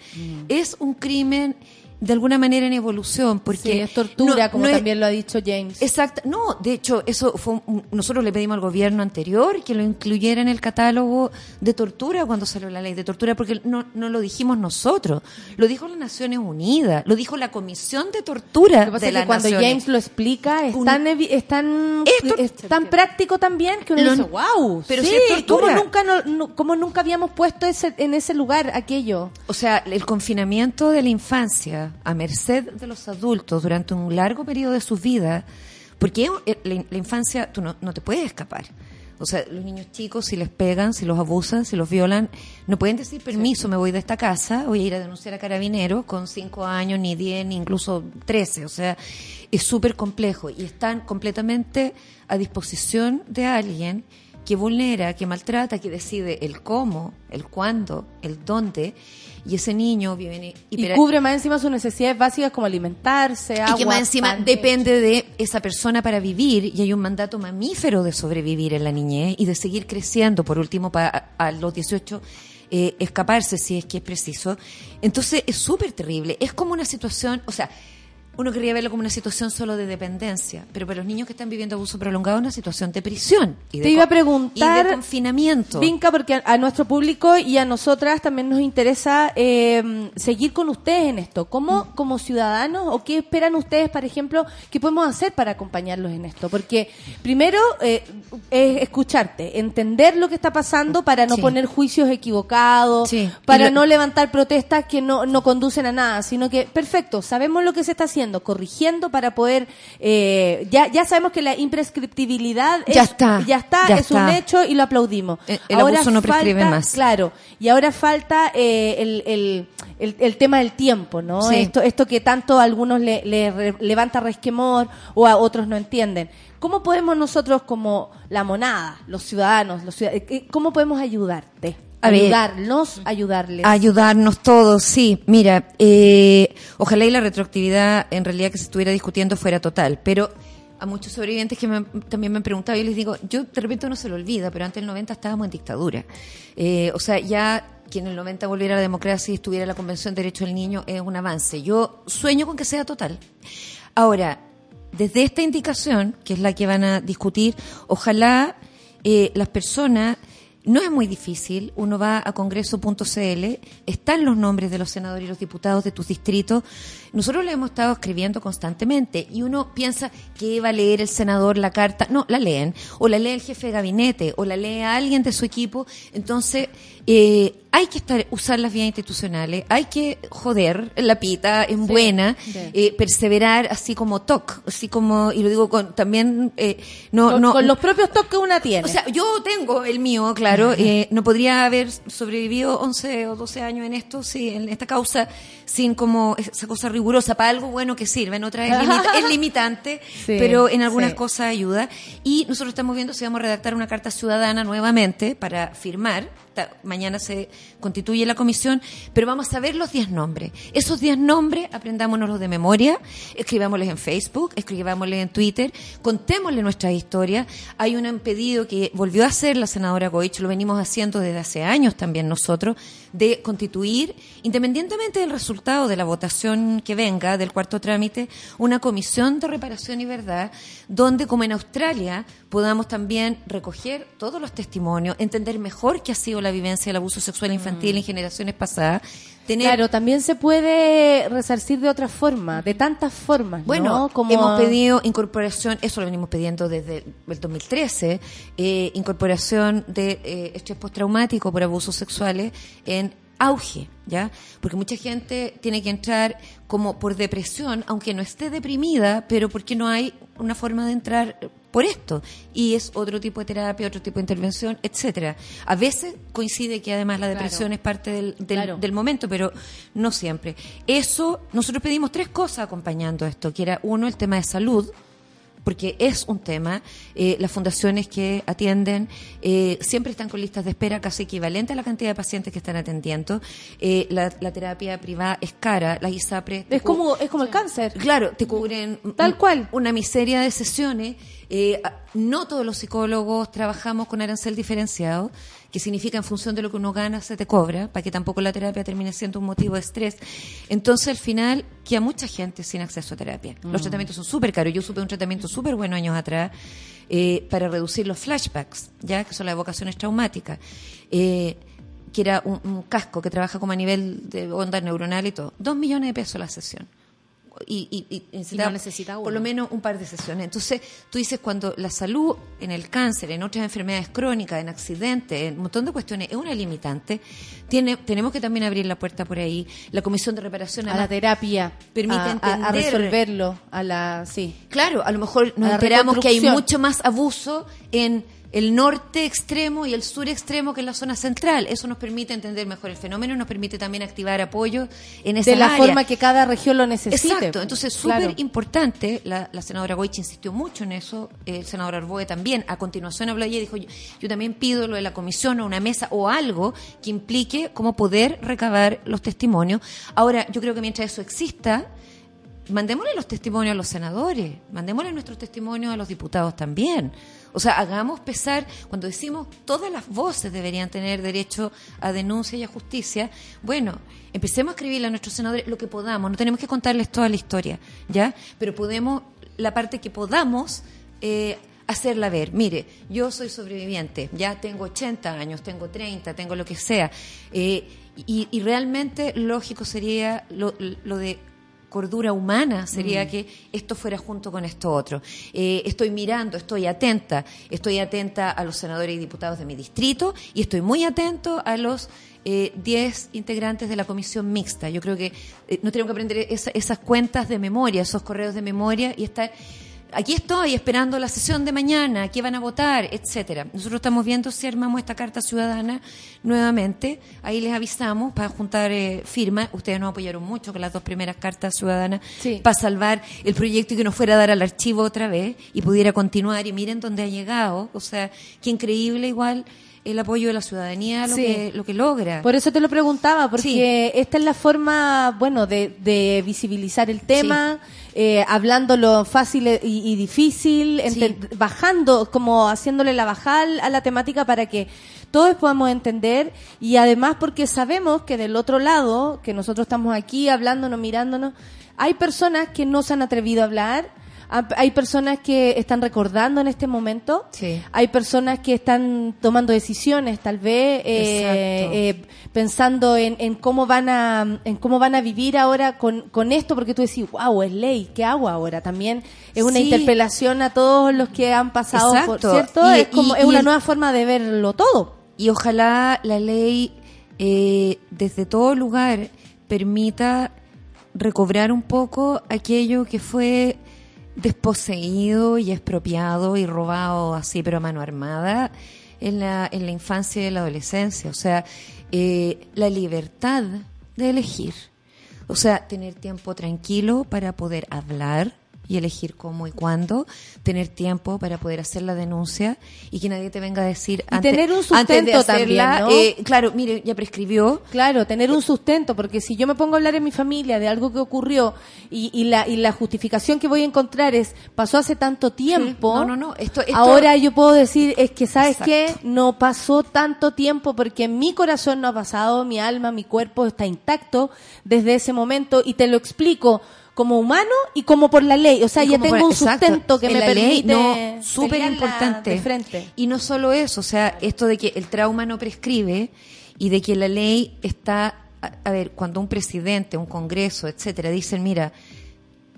es un crimen de alguna manera en evolución, porque Sí, es tortura, no- como no es- también lo ha dicho James. Exacto. No, de hecho, eso fue un- nosotros le pedimos al gobierno anterior que lo incluyera en el catálogo de tortura cuando salió la ley de tortura, porque no, no lo dijimos nosotros, lo dijo las Naciones Unidas, lo dijo la Comisión de Tortura Lo que pasa de es que las cuando Naciones. James lo explica es Un- tan, es tan, es tan práctico también que uno Lo- dice, wow, pero sí, si es tortura. ¿cómo nunca, cómo nunca habíamos puesto ese, en ese lugar aquello? O sea, el confinamiento de la infancia a merced de los adultos durante un largo periodo de sus vidas, porque eh, la, la infancia tú no, no te puedes escapar. O sea, los niños chicos, si les pegan, si los abusan, si los violan, no pueden decir permiso, me voy de esta casa, voy a ir a denunciar a carabineros con cinco años, ni diez, ni incluso trece. O sea, es súper complejo y están completamente a disposición de alguien que vulnera, que maltrata, que decide el cómo, el cuándo, el dónde, y ese niño viene Y cubre más encima sus necesidades básicas como alimentarse, agua, y que más encima pan, depende de esa persona para vivir y hay un mandato mamífero de sobrevivir en la niñez y de seguir creciendo, por último, para a, a los 18 eh, escaparse si es que es preciso. Entonces es súper terrible. Es como una situación, o sea, uno querría verlo como una situación solo de dependencia, pero para los niños que están viviendo abuso prolongado es una situación de prisión. Y de Te iba a preguntar, Y de confinamiento. Vinca, porque a, a nuestro público y a nosotras también nos interesa eh, seguir con ustedes en esto. ¿Cómo, Mm. como ciudadanos, o qué esperan ustedes, por ejemplo, qué podemos hacer para acompañarlos en esto? Porque primero eh, es escucharte, entender lo que está pasando para no Sí. poner juicios equivocados, Sí. para lo- no levantar protestas que no, no conducen a nada, sino que, perfecto, sabemos lo que se está haciendo, corrigiendo para poder, eh, ya, ya sabemos que la imprescriptibilidad Ya es- está, ya está, ya es un hecho y lo aplaudimos. Eh, el abuso no prescribe falta- más. Claro, y ahora falta eh, el, el, el, el tema del tiempo, ¿no? Sí. Esto, esto que tanto a algunos le, le re- levanta resquemor o a otros no entienden. ¿Cómo podemos nosotros como la monada, los ciudadanos, los ciudad- eh, cómo podemos ayudarte? A ver. Ayudarnos, ayudarles. Ayudarnos todos, sí. Mira, eh, ojalá y la retroactividad en realidad que se estuviera discutiendo fuera total, pero a muchos sobrevivientes que me- también me han preguntado, yo les digo, yo de repente no se lo olvida, pero antes del 90 estábamos en dictadura. Eh, o sea, ya que en el 90 volviera a la democracia y estuviera la Convención de Derechos del Niño es un avance. Yo sueño con que sea total. Ahora, desde esta indicación, que es la que van a discutir, ojalá eh, las personas, no es muy difícil, uno va a congreso.cl, están los nombres de los senadores y los diputados de tus distritos, nosotros le hemos estado escribiendo constantemente y uno piensa que va a leer el senador la carta, no, la leen, o la lee el jefe de gabinete, o la lee a alguien de su equipo, entonces eh, hay que estar, usar las vías institucionales, hay que joder la pita en buena, eh, perseverar así como TOC, así como, y lo digo con también, eh, no, con, no, con los propios toques que una tiene. o sea, yo tengo el mío, claro. eh, no podría haber sobrevivido 11 o 12 años en esto, sí, en esta causa, sin como esa cosa rigurosa, para algo bueno que sirve. En otras es, limita- es limitante, Sí, pero en algunas sí. cosas ayuda. Y nosotros estamos viendo si vamos a redactar una carta ciudadana nuevamente para firmar. Ta- Mañana se constituye la comisión, pero vamos a saber los 10 nombres. Esos 10 nombres, aprendámonos de memoria, escribámosles en Facebook, escribámosles en Twitter, contémosle nuestra historia. Hay un pedido que volvió a hacer la senadora Goich, lo venimos haciendo desde hace años también nosotros, de constituir, independientemente del resultado de la votación que venga del cuarto trámite, una comisión de reparación y verdad, donde como en Australia podamos también recoger todos los testimonios, entender mejor qué ha sido la vivencia del abuso sexual infantil en generaciones pasadas, tener Claro, también se puede resarcir de otra forma, de tantas formas, Bueno, ¿no? Como hemos pedido incorporación, eso lo venimos pidiendo desde el 2013, eh, incorporación de eh, estrés postraumático por abusos sexuales en auge, ¿ya? Porque mucha gente tiene que entrar como por depresión, aunque no esté deprimida, pero porque no hay una forma de entrar por esto. Y es otro tipo de terapia, otro tipo de intervención, etcétera. A veces coincide que además la depresión es parte del, del, Claro. del momento, pero no siempre. Eso, nosotros pedimos tres cosas acompañando esto, que era uno, el tema de salud, porque es un tema. Eh, las fundaciones que atienden eh, siempre están con listas de espera casi equivalente a la cantidad de pacientes que están atendiendo. Eh, la, la terapia privada es cara, la ISAPRE... Es como, es como el cáncer. Claro, te cubren Tal cual. una miseria de sesiones. No todos los psicólogos trabajamos con arancel diferenciado, que significa en función de lo que uno gana se te cobra, para que tampoco la terapia termine siendo un motivo de estrés. Entonces, al final, queda mucha gente sin acceso a terapia. Mm. Los tratamientos son súper caros. Yo supe un tratamiento súper bueno años atrás eh, para reducir los flashbacks, ya que son las evocaciones traumáticas. Eh, que era un, un casco que trabaja como a nivel de onda neuronal y todo. Dos millones de pesos la sesión. Y, y, y necesitaba necesita por lo menos un par de sesiones. Entonces, tú dices, cuando la salud en el cáncer, en otras enfermedades crónicas, en accidentes, en un montón de cuestiones, es una limitante, tiene, tenemos que también abrir la puerta por ahí. La Comisión de Reparación A la terapia. Permite a, resolverlo. A la, sí. Claro, a lo mejor nos enteramos que hay mucho más abuso en el norte extremo y el sur extremo que en la zona central. Eso nos permite entender mejor el fenómeno nos permite también activar apoyo en esa De la área. forma que cada región lo necesite. Exacto, entonces súper Claro. importante, la, la senadora Goich insistió mucho en eso, el senador Arboe también, a continuación habló y dijo, yo, yo también pido lo de la comisión o una mesa o algo que implique cómo poder recabar los testimonios. Ahora, yo creo que mientras eso exista, mandémosle los testimonios a los senadores, mandémosle nuestros testimonios a los diputados también. O sea, hagamos pesar, cuando decimos todas las voces deberían tener derecho a denuncia y a justicia, bueno, empecemos a escribirle a nuestros senadores lo que podamos, no tenemos que contarles toda la historia, ¿ya? Pero podemos, la parte que podamos, eh, hacerla ver. Mire, yo soy sobreviviente, ya tengo 80 años, tengo 30, tengo lo que sea. eh, y, y realmente lógico sería lo, lo de cordura humana sería que esto fuera junto con esto otro. Eh, estoy mirando, estoy atenta, estoy atenta a los senadores y diputados de mi distrito y estoy muy atento a los eh, 10 integrantes de la comisión mixta. Yo creo que eh, no tenemos que aprender esa- esas cuentas de memoria, esos correos de memoria y estar aquí estoy esperando la sesión de mañana, qué van a votar, etcétera. Nosotros estamos viendo si armamos esta carta ciudadana nuevamente. Ahí les avisamos para juntar eh, firmas. Ustedes nos apoyaron mucho con las dos primeras cartas ciudadanas Sí. para salvar el proyecto y que nos fuera a dar al archivo otra vez y pudiera continuar. Y miren dónde ha llegado. O sea, qué increíble igual el apoyo de la ciudadanía, lo, Sí. que, lo que logra. Por eso te lo preguntaba, porque esta es la forma, bueno, de, de visibilizar el tema, eh, hablándolo fácil y, y difícil, Sí. bajando, como haciéndole la bajada a la temática para que todos podamos entender y además porque sabemos que del otro lado, que nosotros estamos aquí hablándonos, mirándonos, hay personas que no se han atrevido a hablar, ha- hay personas que están recordando en este momento, Sí. hay personas que están tomando decisiones, tal vez eh, eh, pensando en, en cómo van a en cómo van a vivir ahora con, con esto, porque tú decís, wow, es ley, ¿qué hago ahora? También es una Sí. interpelación a todos los que han pasado por cierto, Y- es como y- es y una el- nueva forma de verlo todo. Y ojalá la ley eh, desde todo lugar permita recobrar un poco aquello que fue desposeído y expropiado y robado así, pero a mano armada en la, en la infancia y la adolescencia. O sea, eh, la libertad de elegir. O sea, tener tiempo tranquilo para poder hablar y elegir cómo y cuándo, tener tiempo para poder hacer la denuncia y que nadie te venga a decir Y tener un antes de sustento hacerla, también, ¿no? eh, claro, mire, ya prescribió. Claro, tener un sustento, porque si yo me pongo a hablar en mi familia de algo que ocurrió y, y la, y la justificación que voy a encontrar es, pasó hace tanto tiempo, No, no, no, esto- esto- ahora yo puedo decir, es que, ¿sabes qué? No pasó tanto tiempo porque mi corazón no ha pasado, mi alma, mi cuerpo está intacto desde ese momento y te lo explico como humano y como por la ley. O sea, Y ya tengo por- un exacto, sustento que me la ley, permite no, súper importante. Y no solo eso, o sea, esto de que el trauma no prescribe y de que la ley está, a, a ver, cuando un presidente, un congreso, etcétera, dicen, mira,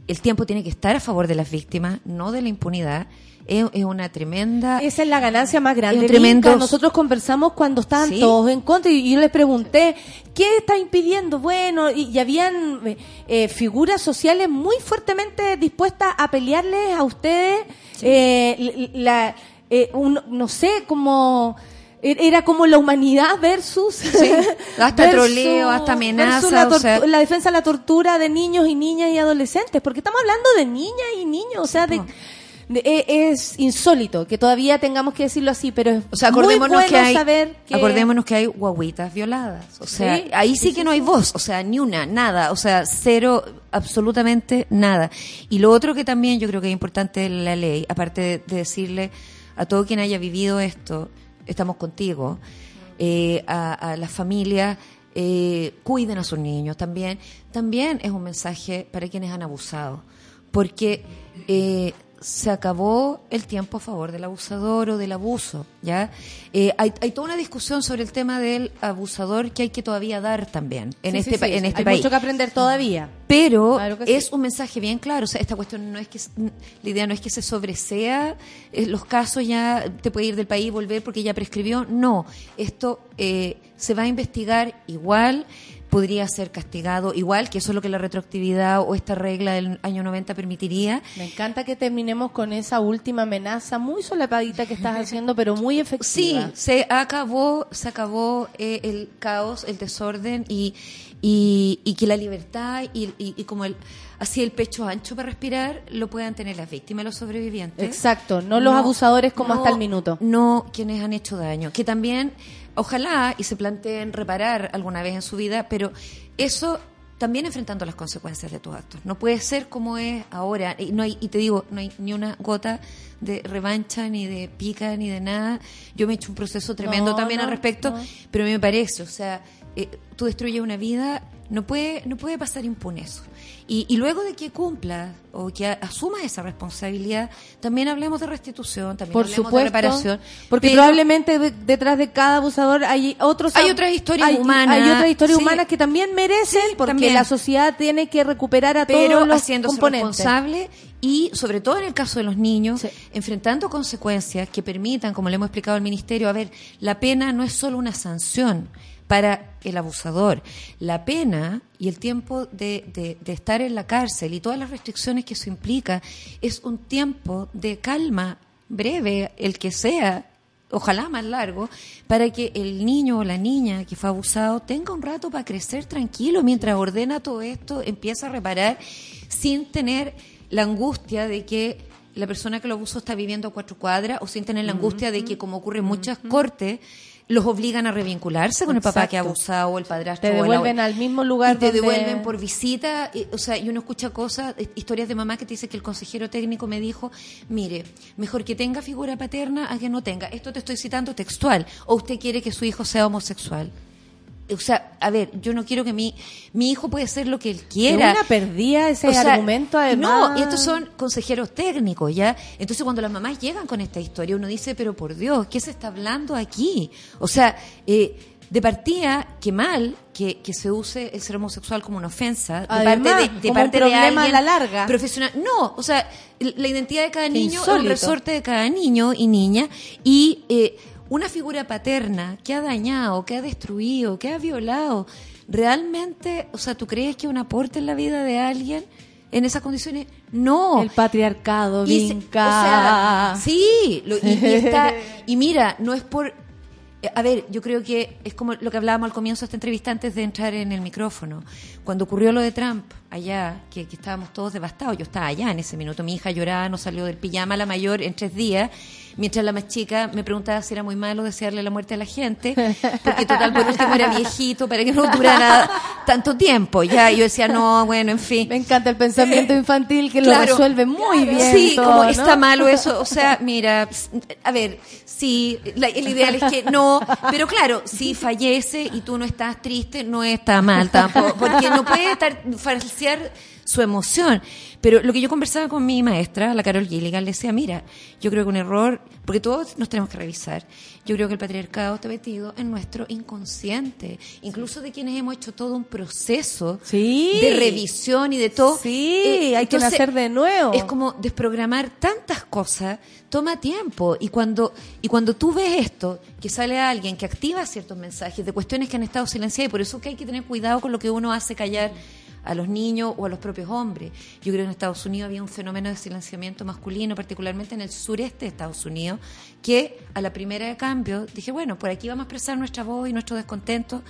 el tiempo tiene que estar a favor de las víctimas, no de la impunidad. Es, es una tremenda... Esa es la ganancia más grande. Tremendo-. Nosotros conversamos cuando estaban Sí. todos en contra y yo les pregunté, ¿qué está impidiendo? Bueno, y, y habían eh, eh, figuras sociales muy fuertemente dispuestas a pelearles a ustedes. eh, la, eh, un- no sé, como... er- Era como la humanidad versus... hasta troleo, hasta amenaza, la, o sea- tortu- la defensa de la tortura de niños y niñas y adolescentes. Porque estamos hablando de niñas y niños, o sea, de... po. E- es insólito que todavía tengamos que decirlo así, pero es O sea, muy bueno que hay, saber que acordémonos que hay guaguitas violadas. O sea, Sí, ahí sí, que no hay voz, o sea, ni una, nada, o sea, cero, absolutamente nada. Y lo otro que también yo creo que es importante de la ley, aparte de, de decirle a todo quien haya vivido esto, estamos contigo, eh, a, a las familias, eh, cuiden a sus niños también. También es un mensaje para quienes han abusado, porque eh, se acabó el tiempo a favor del abusador o del abuso, ¿ya? Eh, hay, hay toda una discusión sobre el tema del abusador que hay que todavía dar también en Sí, este, sí, en este hay país. mucho que aprender todavía. Pero Claro es un mensaje bien claro. O sea, esta cuestión no es que la idea no es que se sobresea eh, los casos ya te puede ir del país y volver porque ya prescribió. No, esto eh, se va a investigar igual, podría ser castigado igual, que eso es lo que la retroactividad o esta regla del año 90 permitiría. Me encanta que terminemos con esa última amenaza muy solapadita que estás haciendo, pero muy Sí, efectiva. se acabó, se acabó eh, el caos, el desorden y, y, y que la libertad y, y- y como el así el pecho ancho para respirar lo puedan tener las víctimas, los sobrevivientes. Exacto, no los abusadores como hasta el minuto. No quienes han hecho daño, que también ojalá y se planteen reparar alguna vez en su vida, pero eso también enfrentando las consecuencias de tus actos. No puede ser como es ahora. Y, no hay, y te digo, no hay ni una gota de revancha, ni de pica, ni de nada. Yo me he hecho un proceso tremendo No, también no, al respecto, no. pero a mí me parece, o sea, eh, tú destruyes una vida, no puede, no puede pasar impune eso. Y, y luego de que cumplas o que a- asumas esa responsabilidad, también hablemos de restitución, también Por hablemos supuesto, de reparación. porque pero- probablemente de- detrás de cada abusador hay otros Hay otras historias hay- humanas, hay otras historias sí. humanas que también merecen Sí, porque también. la sociedad tiene que recuperar a pero todos los haciéndose componentes. responsable y sobre todo en el caso de los niños Sí. enfrentando consecuencias que permitan como le hemos explicado al ministerio a ver la pena no es solo una sanción para el abusador. La pena y el tiempo de, de- de estar en la cárcel y todas las restricciones que eso implica es un tiempo de calma breve el que sea ojalá más largo, para que el niño o la niña que fue abusado tenga un rato para crecer tranquilo mientras ordena todo esto, empieza a reparar sin tener la angustia de que la persona que lo abusó está viviendo a cuatro cuadras o sin tener la angustia de que, como ocurre en muchas cortes, los obligan a revincularse con el papá que ha abusado o el padrastro. Te o la- devuelven al mismo lugar y te donde- devuelven por visita, y, o sea, y uno escucha cosas, eh, historias de mamá que te dice que el consejero técnico me dijo, mire, mejor que tenga figura paterna a que no tenga. Esto te estoy citando textual. O usted quiere que su hijo sea homosexual. O sea, a ver, yo no quiero que mi, mi hijo puede ser lo que él quiera. buena perdía ese O sea, argumento además. No, y estos son consejeros técnicos, ¿ya? Entonces cuando las mamás llegan con esta historia, uno dice, pero por Dios, ¿qué se está hablando aquí? O sea, eh, de partida, qué mal que, que se use el ser homosexual como una ofensa de parte de, de como parte un de problema a alguien la larga. profesional. No, o sea, el- la identidad de cada niño insólito. resorte de cada niño y niña y eh, una figura paterna que ha dañado, que ha destruido, que ha violado, realmente, o sea, ¿tú crees que un aporte en la vida de alguien en esas condiciones? No. El patriarcado, Y se- o sea, sí, lo- y, y está, y mira, no es por, a ver, yo creo que es como lo que hablábamos al comienzo de esta entrevista antes de entrar en el micrófono. Cuando ocurrió lo de Trump allá, que, que estábamos todos devastados, yo estaba allá en ese minuto, mi hija lloraba, no salió del pijama la mayor en tres días, mientras la más chica me preguntaba si era muy malo desearle la muerte a la gente, porque total por último era viejito para que no durara tanto tiempo, ya, y yo decía, no, bueno, en fin. Me encanta el pensamiento infantil que lo resuelve muy bien. Sí, todo, como ¿no? está malo eso. O sea, mira, a ver, sí, la- el ideal es que no, pero claro, si fallece y tú no estás triste, no está mal tampoco, porque no puede estar su emoción. Pero lo que yo conversaba con mi maestra, la Carol Gilligan, le decía, mira, yo creo que un error, porque todos nos tenemos que revisar, yo creo que el patriarcado está metido en nuestro inconsciente, incluso de quienes hemos hecho todo un proceso Sí. de revisión y de todo. Sí, Eh, hay que nacer de nuevo. Es como desprogramar tantas cosas, toma tiempo. Y cuando, y cuando tú ves esto, que sale alguien que activa ciertos mensajes de cuestiones que han estado silenciadas, y por eso que hay que tener cuidado con lo que uno hace callar a los niños o a los propios hombres. Yo creo que en Estados Unidos había un fenómeno de silenciamiento masculino, particularmente en el sureste de Estados Unidos, que a la primera de cambio dije, bueno, por aquí vamos a expresar nuestra voz y nuestro descontento,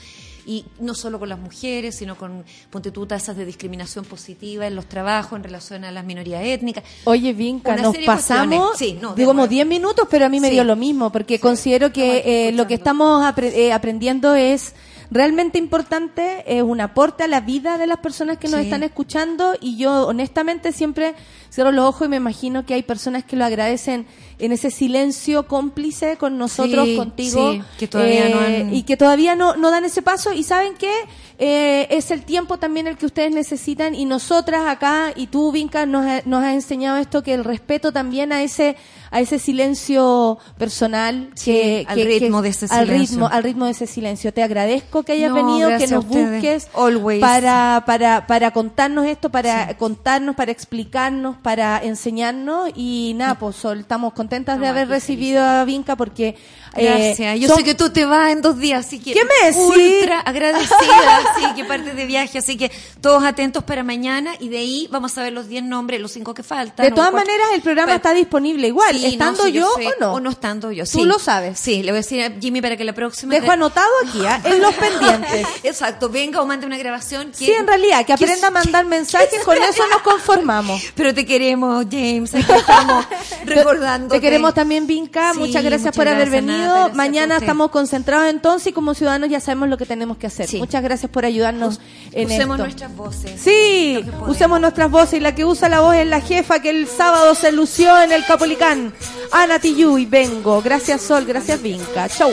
y no solo con las mujeres, sino con, ponte tú, tasas de discriminación positiva en los trabajos en relación a las minorías étnicas. Oye, Vinca, nos pasamos. Sí, no, digo, como acuerdo. 10 minutos, pero a mí me Sí. dio lo mismo, porque considero que eh, lo que estamos apre- eh, aprendiendo es realmente importante, es un aporte a la vida de las personas que nos Sí. están escuchando y yo honestamente siempre cierro los ojos y me imagino que hay personas que lo agradecen en ese silencio cómplice con nosotros, Sí, contigo, sí, que todavía no eh, han- y que todavía no, no dan ese paso y saben que eh, es el tiempo también el que ustedes necesitan y nosotras acá y tú Vinca nos, ha- nos has enseñado esto que el respeto también a ese a ese silencio personal Sí, que, al que- ritmo que- de ese al silencio. ritmo al ritmo de ese silencio te agradezco que hayas No, venido que nos busques Always. para para para contarnos esto para contarnos para explicarnos para enseñarnos y nada pues Sol, estamos contentas de haber recibido a Vinca porque eh, Gracias. Yo son- sé que tú te vas en dos días, así que ¿Qué me decís? ultra agradecida, sí, que parte de viaje, así que todos atentos para mañana y de ahí vamos a ver los 10 nombres, los cinco que faltan. De todas cuatro. maneras, el programa está disponible igual, Sí, no, estando yo sé. o no. O no estando yo, Tú lo sabes. Sí, le voy a decir a Jimmy para que la próxima... Dejo anotado aquí, ¿ah? en los pendientes. Exacto, venga o mande una grabación. que- Sí, en realidad, que aprenda a mandar mensajes, con eso nos conformamos. Pero te queremos, James, aquí estamos recordando. Te queremos también, Vinca. Sí, muchas gracias muchas por haber venido. Mañana estamos concentrados entonces y como ciudadanos ya sabemos lo que tenemos que hacer. Sí. Muchas gracias por ayudarnos en Usemos esto. nuestras voces. Sí, usemos nuestras voces y la que usa la voz es la jefa que el sábado se lució en el Capolicán. Ana Tiyuy, vengo. Gracias Sol, gracias Vinca. Chau.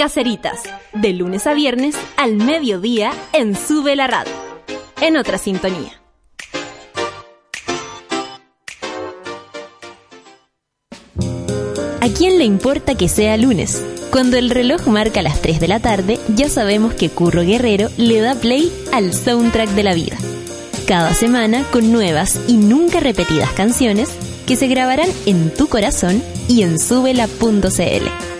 Caceritas, de lunes a viernes al mediodía en Sube la Radio. En otra sintonía. ¿A quién le importa que sea lunes? Cuando el reloj marca las 3 de la tarde, ya sabemos que Curro Guerrero le da play al soundtrack de la vida. Cada semana con nuevas y nunca repetidas canciones que se grabarán en tu corazón y en subela.cl.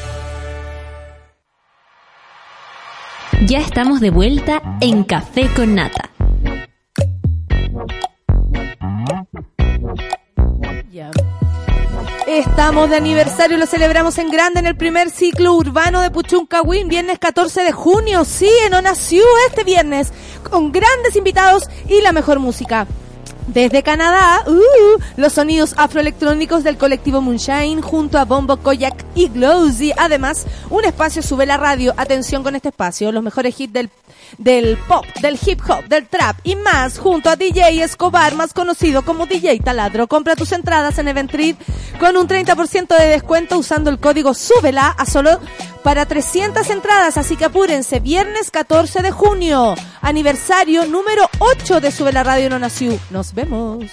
Ya estamos de vuelta en Café con Nata. Estamos de aniversario, lo celebramos en grande en el primer ciclo urbano de Puchuncahuín, viernes 14 de junio. Sí, en Onaciú este viernes, con grandes invitados y la mejor música. Desde Canadá, uh, los sonidos afroelectrónicos del colectivo Moonshine junto a Bombo Koyak y Glowsy. Además, un espacio sube la radio. Atención con este espacio, los mejores hits del, del pop, del hip hop, del trap y más junto a DJ Escobar, más conocido como DJ Taladro. Compra tus entradas en Eventrit con un 30% de descuento usando el código SUBELA a solo para 300 entradas, así que apúrense, viernes 14 de junio, aniversario número 8 de Sube la Radio No Nació. Nos vemos.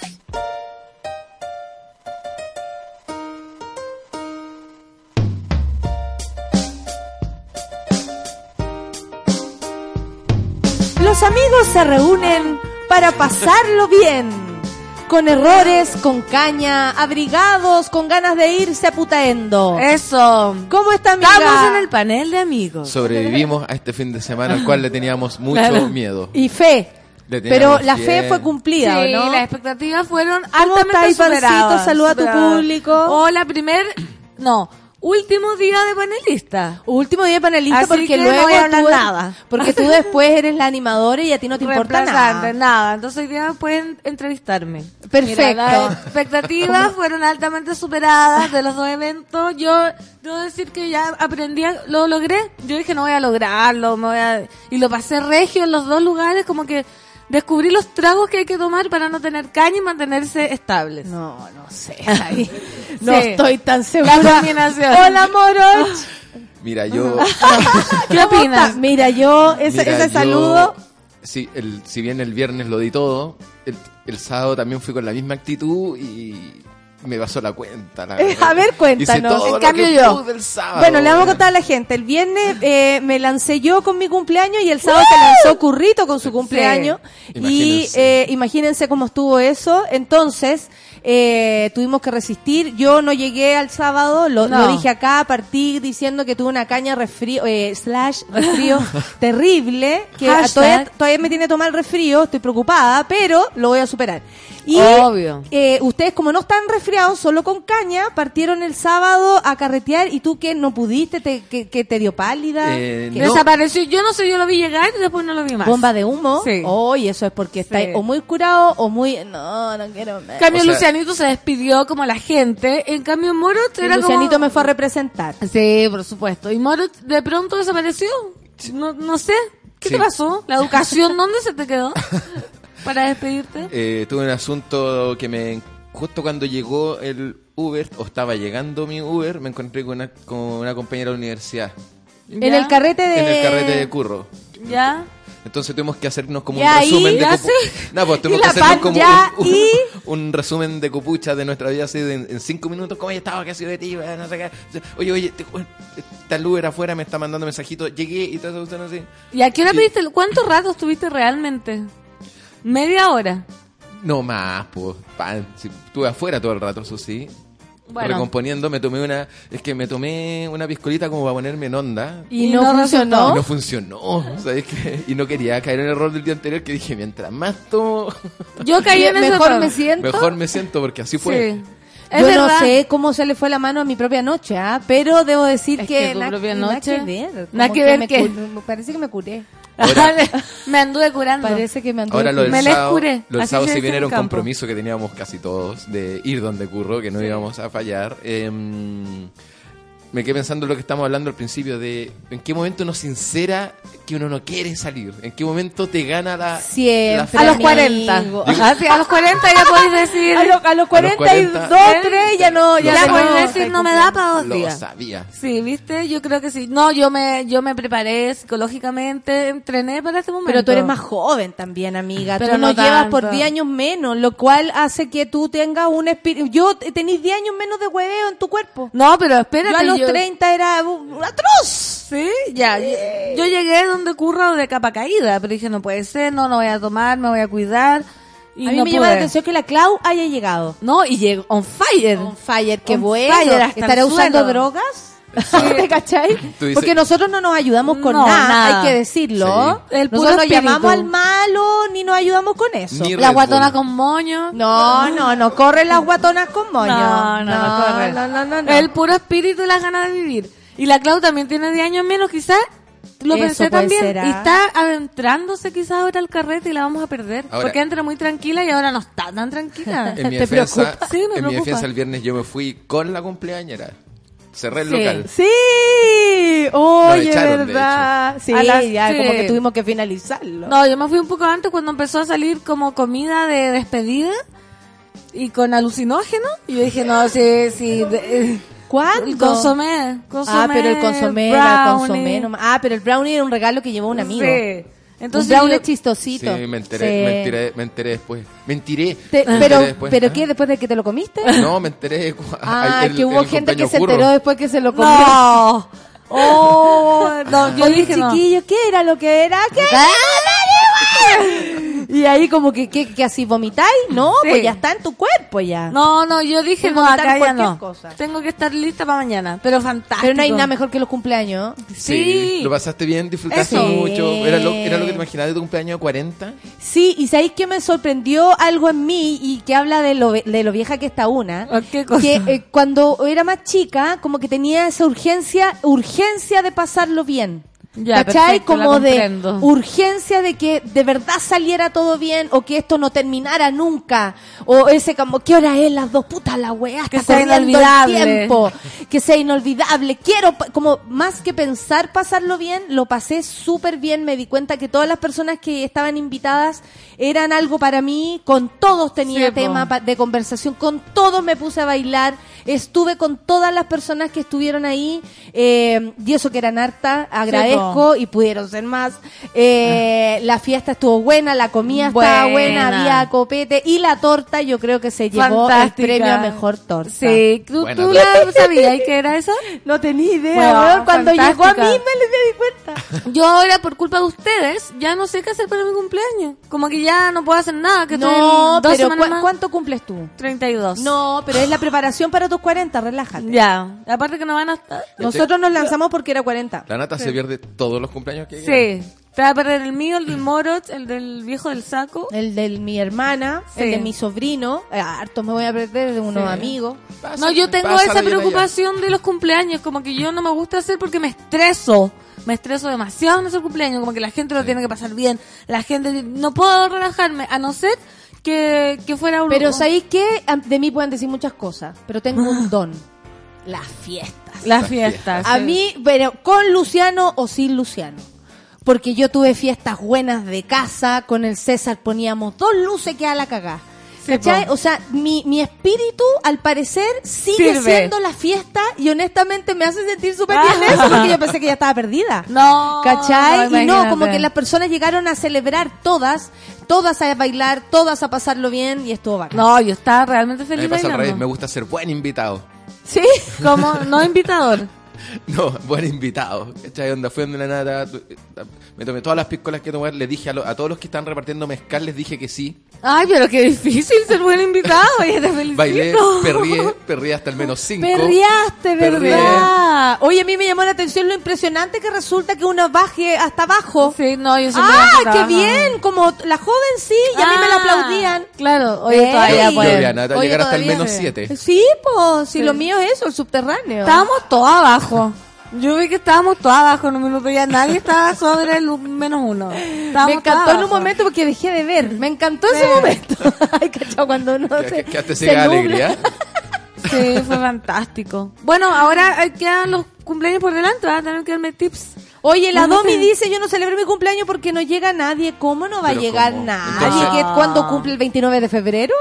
Amigos se reúnen para pasarlo bien. Con errores, con caña, abrigados, con ganas de irse a putaendo. Eso. ¿Cómo está amiga? Estamos en el panel de amigos. Sobrevivimos a este fin de semana al cual le teníamos mucho Claro. miedo. Y fe. Pero la fe fue cumplida, Sí, ¿o ¿no? las expectativas fueron ¿Cómo altamente superadas. Saluda a tu público. Hola, primer... No, último día de panelista. Último día de panelista Así porque que no luego voy a hablar tú, nada. porque tú después eres la animadora y a ti no te importa nada. nada. Entonces hoy día pueden entrevistarme. Perfecto. Mira, las expectativas fueron altamente superadas de los dos eventos. Yo debo decir que ya aprendí, lo logré. Yo dije no voy a lograrlo, me voy a... y lo pasé regio en los dos lugares, como que descubrí los tragos que hay que tomar para no tener caña y mantenerse estables. No, no sé. ahí no Sí. estoy tan segura. La combinación. Hola, Moroch. Mira, yo... ¿Qué opinas? Mira, yo ese, Mira, ese yo- saludo Sí, el, si bien el viernes lo di todo, el, el sábado también fui con la misma actitud y me pasó la cuenta. La Eh, verdad. a ver, cuéntanos. En cambio que yo. Bueno, le vamos a contar a la gente. El viernes eh, me lancé yo con mi cumpleaños y el sábado se lanzó Currito con su cumpleaños. Y Imagínense. eh, imagínense cómo estuvo eso. Entonces, eh, tuvimos que resistir. Yo no llegué al sábado, lo, No. lo dije acá, partí diciendo que tuve una caña resfrío, eh, slash resfrío terrible, que todavía, todavía me tiene tomar el resfrío, estoy preocupada, pero lo voy a superar. Y Obvio. eh, ustedes, como no están resfriados, solo con caña, partieron el sábado a carretear y tú que no pudiste, te, que, que te dio pálida. Eh, no. Desapareció. Yo no sé, yo lo vi llegar y después no lo vi más. Bomba de humo. Sí. Oh, y eso es porque estáis Sí. o muy curado o muy. No, no quiero. En cambio, O sea- Lucianito se despidió como la gente. En cambio, Morot era Lucianito como... me fue a representar. Sí, por supuesto. Y Morot de pronto desapareció. No, no sé. ¿Qué Sí. te pasó? ¿La educación dónde se te quedó? Para despedirte. Eh, tuve un asunto que me justo cuando llegó el Uber o estaba llegando mi Uber me encontré con una, con una compañera de la universidad En el carrete de. en el carrete de curro ¿Ya? entonces tuvimos que hacernos como un resumen de ya copu- no pues tuvimos la que hacernos pan, como ya, un, un- y- un resumen de copucha de nuestra vida así de- en, en cinco minutos cómo he estado qué ha sido de ti no sé qué oye oye te- está el Uber afuera me está mandando mensajitos llegué y todo eso así ¿Y a qué hora Sí. pediste? ¿Cuánto rato estuviste realmente? Media hora. No más, pues. pan, si estuve afuera todo el rato, eso sí. Bueno. Recomponiendo, me tomé una. Es que me tomé una piscolita como para ponerme en onda. Y, Y no, no funcionó. Y no funcionó. ¿sabes qué? Y no quería caer en el error del día anterior que dije, mientras más tomo, Yo caí en ese Mejor me siento. mejor me siento, porque así fue. Sí. Es Yo verdad. no sé cómo se le fue la mano a mi propia noche, ¿ah? pero debo decir Es que, que tu na- propia nada noche- que ver. nada que ver me parece que me curé. Ahora- me anduve curando. Parece que me anduve Ahora lo del Me les sábado, curé, lo del sábado si bien en era un campo. compromiso que teníamos casi todos de ir donde curro, que no íbamos a fallar. em, me quedé pensando en lo que estamos hablando al principio de en qué momento uno sincera que uno no quiere salir, en qué momento te gana la Siempre. la A los amigo. 40. Digo- Ajá, sí, a los 40 ya podéis decir. A, lo- a los 42, 40, 3 ya no, ya, ya no, podéis está decir, no me da para dos lo días. sabía. Sí, ¿viste? Yo creo que sí. No, yo me yo me preparé psicológicamente, entrené para este momento. Pero tú eres más joven también, amiga. Pero tú no nos llevas por tanto. 10 años menos, lo cual hace que tú tengas un espíritu. Yo tenéis 10 años menos de hueveo en tu cuerpo. No, pero espérate. yo a los yo- 30 era un un atroz. Sí, ya. Yo, yo llegué donde curro de capa caída, pero dije, no puede ser, no, no voy a tomar, me voy a cuidar. Y a mí no me llama la atención que la Clau haya llegado. No, y llegó on fire. On fire, qué On bueno. fire hasta ¿Estará el usando drogas? ¿Te cachai? Porque nosotros no nos ayudamos con No, nada, nada. hay que decirlo. Sí. El puro nosotros no llamamos al malo ni nos ayudamos con eso. Ni La Red guatona Bull. con moño. No, no, no corren las guatonas con moño. No, no, no, corre. no, no, no, no. El puro espíritu y las ganas de vivir. Y la Clau también tiene 10 años menos, quizás. Lo Eso pensé también. ser, ¿ah? Y está adentrándose quizás ahora al carrete y la vamos a perder. Ahora- porque entra muy tranquila y ahora no está tan tranquila. En mi ¿Te defensa, preocupa? Sí, me en mi defensa el viernes yo me fui con la cumpleañera. Cerré el Sí. local. Sí, oye, echaron, verdad. Sí, A las- ya sí. como que tuvimos que finalizarlo. No, yo me fui un poco antes cuando empezó a salir como comida de despedida y con alucinógeno. Y yo dije, no, sí, sí. de- eh, ¿Cuándo? el consomé, consomé. Ah, pero el consomé era consomé nomás. Ah, pero el brownie era un regalo que llevó un amigo. Sí. Entonces un brownie yo- chistosito. Sí, me enteré, Sí. me enteré, me enteré después. Me enteré. Te- Me pero, enteré después. ¿pero Ah. qué? ¿Después de que te lo comiste? No, me enteré. Ah, el- que hubo el gente que se enteró después que se lo comió. No. Oh, no, yo Oye, dije no. chiquillo, ¿qué era lo que era? ¿Qué era? Y ahí como que, que, que así vomitáis, no, Sí. pues ya está en tu cuerpo ya. No, no, yo dije no, vomitar acá ya no. cosa. Tengo que estar lista para mañana, pero fantástico. Pero no hay nada mejor que los cumpleaños. Sí. Lo pasaste bien, disfrutaste Eso. mucho. ¿Era lo, ¿Era lo que te imaginabas de tu cumpleaños de 40? Sí, y sabéis que me sorprendió algo en mí y que habla de lo, ve- de lo vieja que está una. ¿O ¿Qué cosa? Que eh, cuando era más chica, como que tenía esa urgencia, urgencia de pasarlo bien. Ya, ¿Cachai? perfecto, como de urgencia de que de verdad saliera todo bien o que esto no terminara nunca. O ese como, ¿qué hora es? Las dos putas, la weá, Que está sea corriendo el inolvidable. tiempo. Que sea inolvidable. Quiero, como más que pensar pasarlo bien, lo pasé súper bien. Me di cuenta que todas las personas que estaban invitadas eran algo para mí. Con todos tenía Sí, tema de conversación. Con todos me puse a bailar. Estuve con todas las personas que estuvieron ahí. eh, y eso que eran harta. Agradezco y pudieron ser más. Eh, la fiesta estuvo buena, la comida estaba buena, Buena. había copete. Y la torta yo creo que se llevó Fantástica. el premio a mejor torta. Sí, ¿tú, Buena tú la sabías que era eso? No tenía idea, Bueno. Cuando llegó a mí me, le di cuenta. Yo ahora, por culpa de ustedes, ya no sé qué hacer para mi cumpleaños. Como que ya no puedo hacer nada, que No, dos pero semanas ¿cu- más. ¿cuánto cumples tú? 32. No, pero es la preparación para tus 40, relájate. Ya, aparte que no van a estar. Nosotros nos lanzamos porque era 40. La nata se pierde todos los cumpleaños que Sí, Te vas a perder el mío, el del Moroch, el del viejo del saco. El de mi hermana, Sí. el de mi sobrino. eh, harto me voy a perder de unos Sí. amigos. No, yo tengo esa preocupación de los cumpleaños, como que yo no me gusta hacer porque me estreso. Me estreso demasiado en ese cumpleaños, como que la gente lo tiene que pasar bien. La gente, no puedo relajarme, a no ser que, que fuera un... Pero ¿sabéis? Am- De mí pueden decir muchas cosas, pero tengo un don. Las fiestas. Las fiestas. A sí. mí, pero con Luciano o sin Luciano. Porque yo tuve fiestas buenas de casa, con el César poníamos dos luces que a la cagá. Sí. O sea, mi, mi espíritu, al parecer, sigue Sirve. siendo la fiesta y honestamente me hace sentir súper bien eso, porque yo pensé que ya estaba perdida. No, ¿Cachai? no, y no, como que las personas llegaron a celebrar todas, todas a bailar, todas a pasarlo bien y estuvo bacán. No, yo estaba realmente me feliz pasa al revés, bailando. me gusta ser buen invitado. ¿Sí? Como no invitador. No, buen invitado. ¿Cachai? Onda, fui donde la nata, eh, me tomé todas las piscolas que tomar, le dije a, lo- a todos los que están repartiendo mezcal, les dije que sí. Ay, pero qué difícil ser buen invitado. Oye, te felicito. Bailé, perrié, perrié hasta el menos cinco. Perreaste, Perrié. ¿verdad? Oye, a mí me llamó la atención lo impresionante que resulta que uno baje hasta abajo. Sí, no, yo siempre ¡Ah, qué bien! Como la joven sí, y a mí me la Ah, aplaudían. Claro, oye, Ey. todavía Yo. Oriana, te va a Oye, llegar hasta el menos sí. siete. Sí, pues, si lo mío es eso, el subterráneo. Estábamos todos abajo. Yo vi que estábamos todos abajo en un minuto ya nadie estaba sobre el menos uno. Estábamos me encantó en un abajo. momento porque dejé de ver. Me encantó ese Sí. momento. Ay, cachao, cuando uno se, que, que se alegría. Sí, fue fantástico. Bueno, ahora eh, quedan los cumpleaños por delante, van a tener que darme tips. Oye, la No Domi sé. dice, yo no celebré mi cumpleaños porque no llega nadie. ¿Cómo no va a Pero llegar ¿cómo? nadie? Entonces- ¿Que ¿Cuándo cumple el 29 de febrero?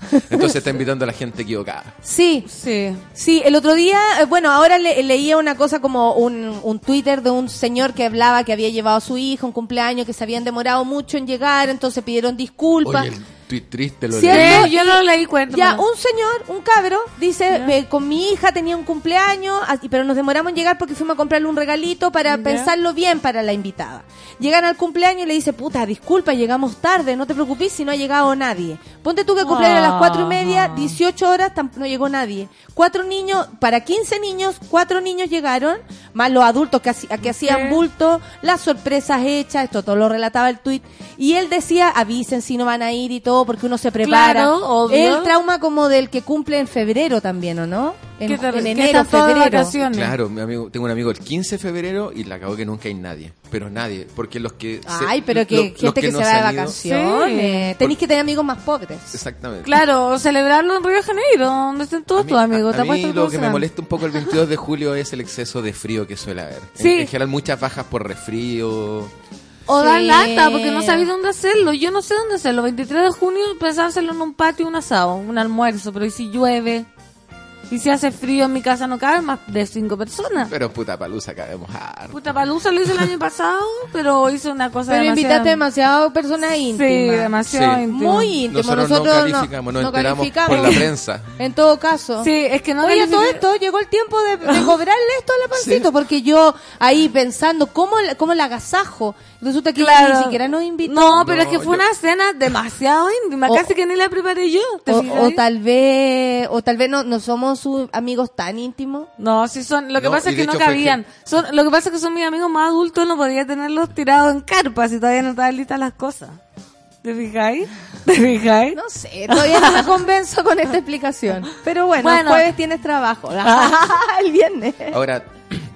Entonces está invitando a la gente equivocada. Sí, Sí. Sí, el otro día, eh, bueno, ahora le- leía una cosa como un, un Twitter de un señor que hablaba que había llevado a su hija a un cumpleaños, que se habían demorado mucho en llegar, entonces pidieron disculpas. Oye, el tweet triste lo ¿Cierto? leí. Sí, yo no lo leí cuenta. Ya, un señor, un cabro, dice, eh, con mi hija tenía un cumpleaños, así, pero nos demoramos en llegar porque fuimos a comprarle un regalito para Ya. pensarlo bien para la invitada. Llegan al cumpleaños y le dice, puta, disculpa, llegamos tarde, no te preocupes si no ha llegado nadie. Ponte tú que el cumpleaños a las cuatro y media, 18 horas, tam- no llegó nadie. Cuatro niños, para 15 niños, cuatro niños llegaron, más los adultos que, haci- que hacían bulto, las sorpresas hechas, esto todo lo relataba el tuit. Y él decía, avisen si no van a ir y todo, porque uno se prepara. Claro, obvio. El trauma como del que cumple en febrero también, ¿o no? En, en enero, febrero. vacaciones. Claro, mi amigo, tengo un amigo el 15 de febrero y la acabó que nunca hay nadie. Pero nadie, porque los que... se- Ay, pero lo- que los gente que, no se va de vacaciones. Sí. Tenéis que tener amigos más pobres. Exactamente. Claro, celebrarlo en Río de Janeiro, donde estén todos mí, tus amigos. a mí lo que se me molesta un poco el 22 de julio es el exceso de frío que suele haber. En- Sí. En, general muchas bajas por resfrío. O dar Sí. lata, porque no sabía dónde hacerlo. Yo no sé dónde hacerlo. 23 de junio pensaba hacerlo en un patio, un asado, un almuerzo. Pero ¿y si llueve? ¿Y si hace frío en mi casa no caben más de cinco personas? Pero puta palusa cabemos harto. Puta palusa lo hice el año pasado, pero hice una cosa Pero demasiado... invitaste demasiado personas Sí, íntimas. demasiado Sí. íntimo. Muy íntimo. Nosotros, Nosotros, no calificamos, nos enteramos calificamos. por la prensa. En todo caso. Sí, es que no Oye, todo esto llegó el tiempo de, de cobrarle esto a la pancito, porque yo ahí pensando, ¿cómo, cómo la agasajo? Resulta que Claro. ni siquiera nos invitó. No, pero es que fue yo- una cena demasiado íntima, O- casi que ni la preparé yo. ¿te O, tal vez, o tal vez no, no somos sus amigos tan íntimos. No, sí son, lo que No, pasa es que no cabían. Son, lo que pasa es que son mis amigos más adultos, no podía tenerlos tirados en carpas y todavía no estaban listas las cosas. ¿Te fijáis? ¿Te fijáis? No sé, todavía no me convenzo con esta explicación. Pero bueno, Bueno. el jueves tienes trabajo. el viernes. Ahora,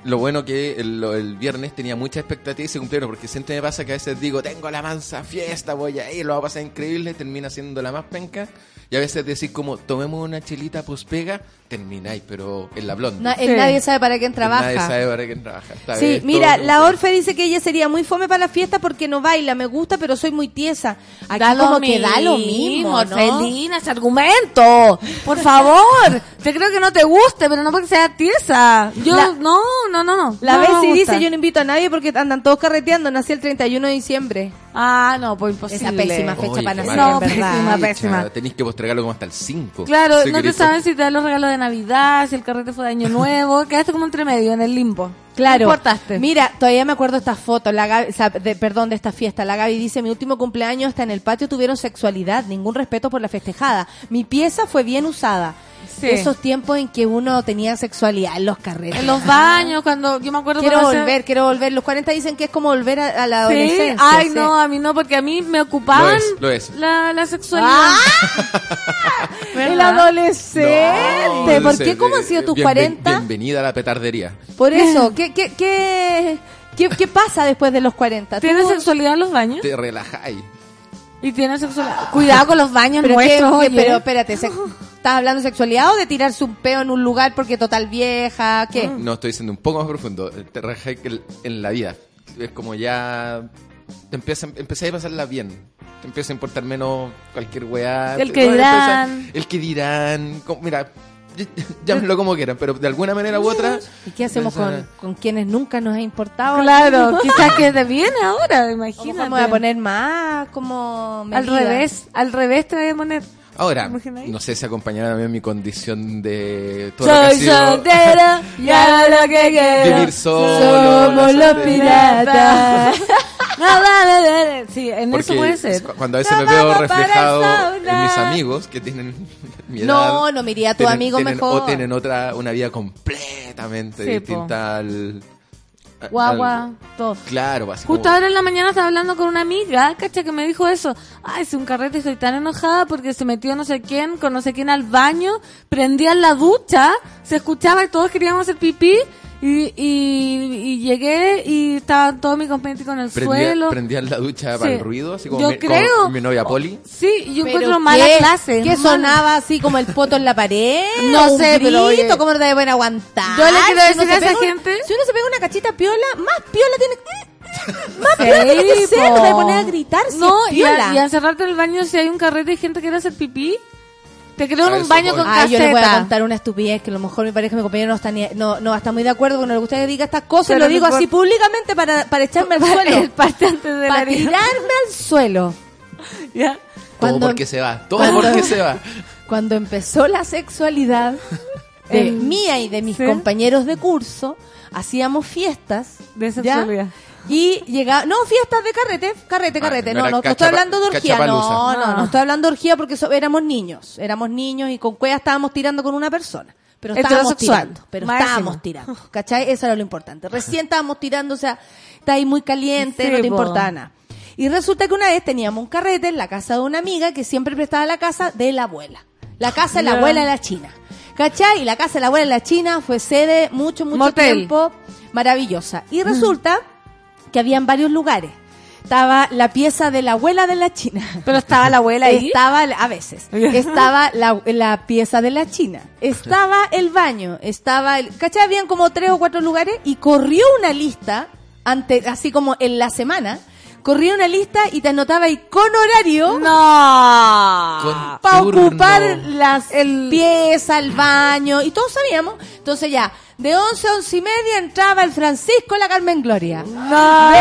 lo bueno que el, viernes tenía mucha expectativa y se cumplieron, porque siempre me pasa que a veces digo, tengo la mansa fiesta, voy a ir, lo va a pasar increíble, termina siendo la más penca. Y a veces decís como, tomemos una chelita pospega, termináis, pero en la blonda. Na- el Sí. Nadie sabe para quién trabaja. Nadie sabe para quién trabaja. Esta Sí, vez mira, la Orfe dice que ella sería muy fome para la fiesta porque no baila, me gusta, pero soy muy tiesa. Aquí Da lo como que da lo mismo, ¿no? Orfelina, ese argumento. Por favor. te creo que no te guste, pero no porque sea tiesa. Yo, La- no, no, no, no. La no vez sí dice yo no invito a nadie porque andan todos carreteando, nací el 31 de diciembre. Ah, no, pues imposible. Esa pésima fecha Oye, para nacer, verdad. pésima, pésima. Tenéis que postergarlo como hasta el 5. Claro, no te saben si te dan los regalos de Navidad, si el carrete fue de Año Nuevo. Quedaste como entre medio, en el limbo. Claro. Importaste. Mira, todavía me acuerdo de esta foto, la Gaby- o sea, de- perdón, de esta fiesta. La Gaby dice, mi último cumpleaños hasta en el patio tuvieron sexualidad, ningún respeto por la festejada. Mi pieza fue bien usada. Sí. esos tiempos en que uno tenía sexualidad en los carretes. En los baños, cuando yo me acuerdo Quiero volver, quiero volver. Los 40 dicen que es como volver a, a la Sí, adolescencia. ay sí. no, a mí no, porque a mí me ocupaban Lo es, lo es. La, la sexualidad. ¡Ah! El adolescente. No, ¿Por qué? ¿Cómo han eh, sido tus bienven- 40? Bienvenida a la petardería. Por eso, ¿qué, qué, qué, qué, qué pasa después de los 40? ¿Tú- ¿Tienes sexualidad en los baños? Te relajáis. Y tienes sexualidad. Cuidado con los baños ¿Pero, qué- nuestros, oye. pero espérate, ¿se- ¿estás hablando de sexualidad o de tirarse un peo en un lugar porque total vieja? ¿Qué? No, estoy siendo un poco más profundo. Te en la vida. Es como ya... Te empieza, empecé a pasarla bien. Te empieza a importar menos cualquier weá. El que no, dirán. empieza- El que dirán. como- mira, llámenlo como quieran, pero de alguna manera u otra... ¿Y qué hacemos con, con quienes nunca nos ha importado? Claro, quizás que te viene ahora, ¿Cómo imagínate. me voy a poner más como Al revés, al revés te voy a poner. Ahora, no sé si acompañaba también mi condición de... todo lo que Soy sido soltera, ya lo que quiero. Vivir solo. Somos los piratas. No, dale, dale. Sí, en Porque eso puede ser. cu- cuando a veces me veo reflejado en mis amigos que tienen mi edad. No, no, me iría a tu tienen- amigo tienen- mejor. O tienen otra, una vida completamente Sí, distinta al... Guagua, al- todo. claro, así Justo como- ahora en la mañana estaba hablando con una amiga, cacha, que me dijo eso. Ay, si un carrete estoy tan enojada porque se metió no sé quién, con no sé quién al baño, prendían la ducha, se escuchaba y todos queríamos hacer pipí. Y, y, y llegué y estaban todos mis compañeros con el Prendía, suelo. prendían la ducha Sí. para el ruido, así como, Yo mi, como creo. mi novia Poli. Sí, y yo ¿Pero encuentro mala clase. ¿Qué sonaba así como el poto en la pared? No ¿Un sé, pero grito? oye. ¿Cómo no te deben aguantar? Yo le quiero decir a esa una- gente- Si uno se pega una cachita piola, más piola tiene Más Sí, piola tiene que ser, no te poner a gritar si No, es y a, y a encerrarte en el baño si hay un carrete y gente que quiere hacer pipí. Te creo en un baño voy. con Ay, yo les voy a contar una estupidez que a lo mejor mi pareja, mi compañero no está, ni, no, no está muy de acuerdo con lo que usted diga estas cosas. Pero lo no digo así públicamente para, para echarme al El suelo. parte antes de la para herida. tirarme al suelo. Ya. Todo Cuando- porque se va, todo cuando- porque se va. Cuando empezó la sexualidad de En- mía y de mis ¿Sí? compañeros de curso, hacíamos fiestas. De ¿ya? Y llegaba, no, fiestas de carrete, carrete, carrete. no no, no, no estoy hablando de orgía. cachapalusa. No, no, Ah. no estoy hablando de orgía porque so- éramos niños. Éramos niños y con cueva estábamos tirando con una persona. Pero estábamos tirando. Pero Máximo. estábamos tirando. ¿Cachai? Eso era lo importante. Recién estábamos tirando, o sea, está ahí muy caliente, Sí, no te po. importaba nada. Y resulta que una vez teníamos un carrete en la casa de una amiga que siempre prestaba la casa de la abuela. La casa de la abuela de la China. ¿Cachai? Y la casa de la abuela de la China fue sede mucho, mucho Motel. tiempo maravillosa. Y resulta que habían varios lugares. Estaba la pieza de la abuela de la China. Pero estaba la abuela ahí. Estaba, a veces, estaba la, la pieza de la China, estaba el baño, estaba el, ¿cachai? Habían como tres o cuatro lugares y corrió una lista, ante, así como en la semana, corría una lista y te anotaba ahí con horario No. Para ocupar las el pieza, el baño, y todos sabíamos. Entonces ya, de 11 a 11 y media entraba el Francisco la Carmen Gloria. No.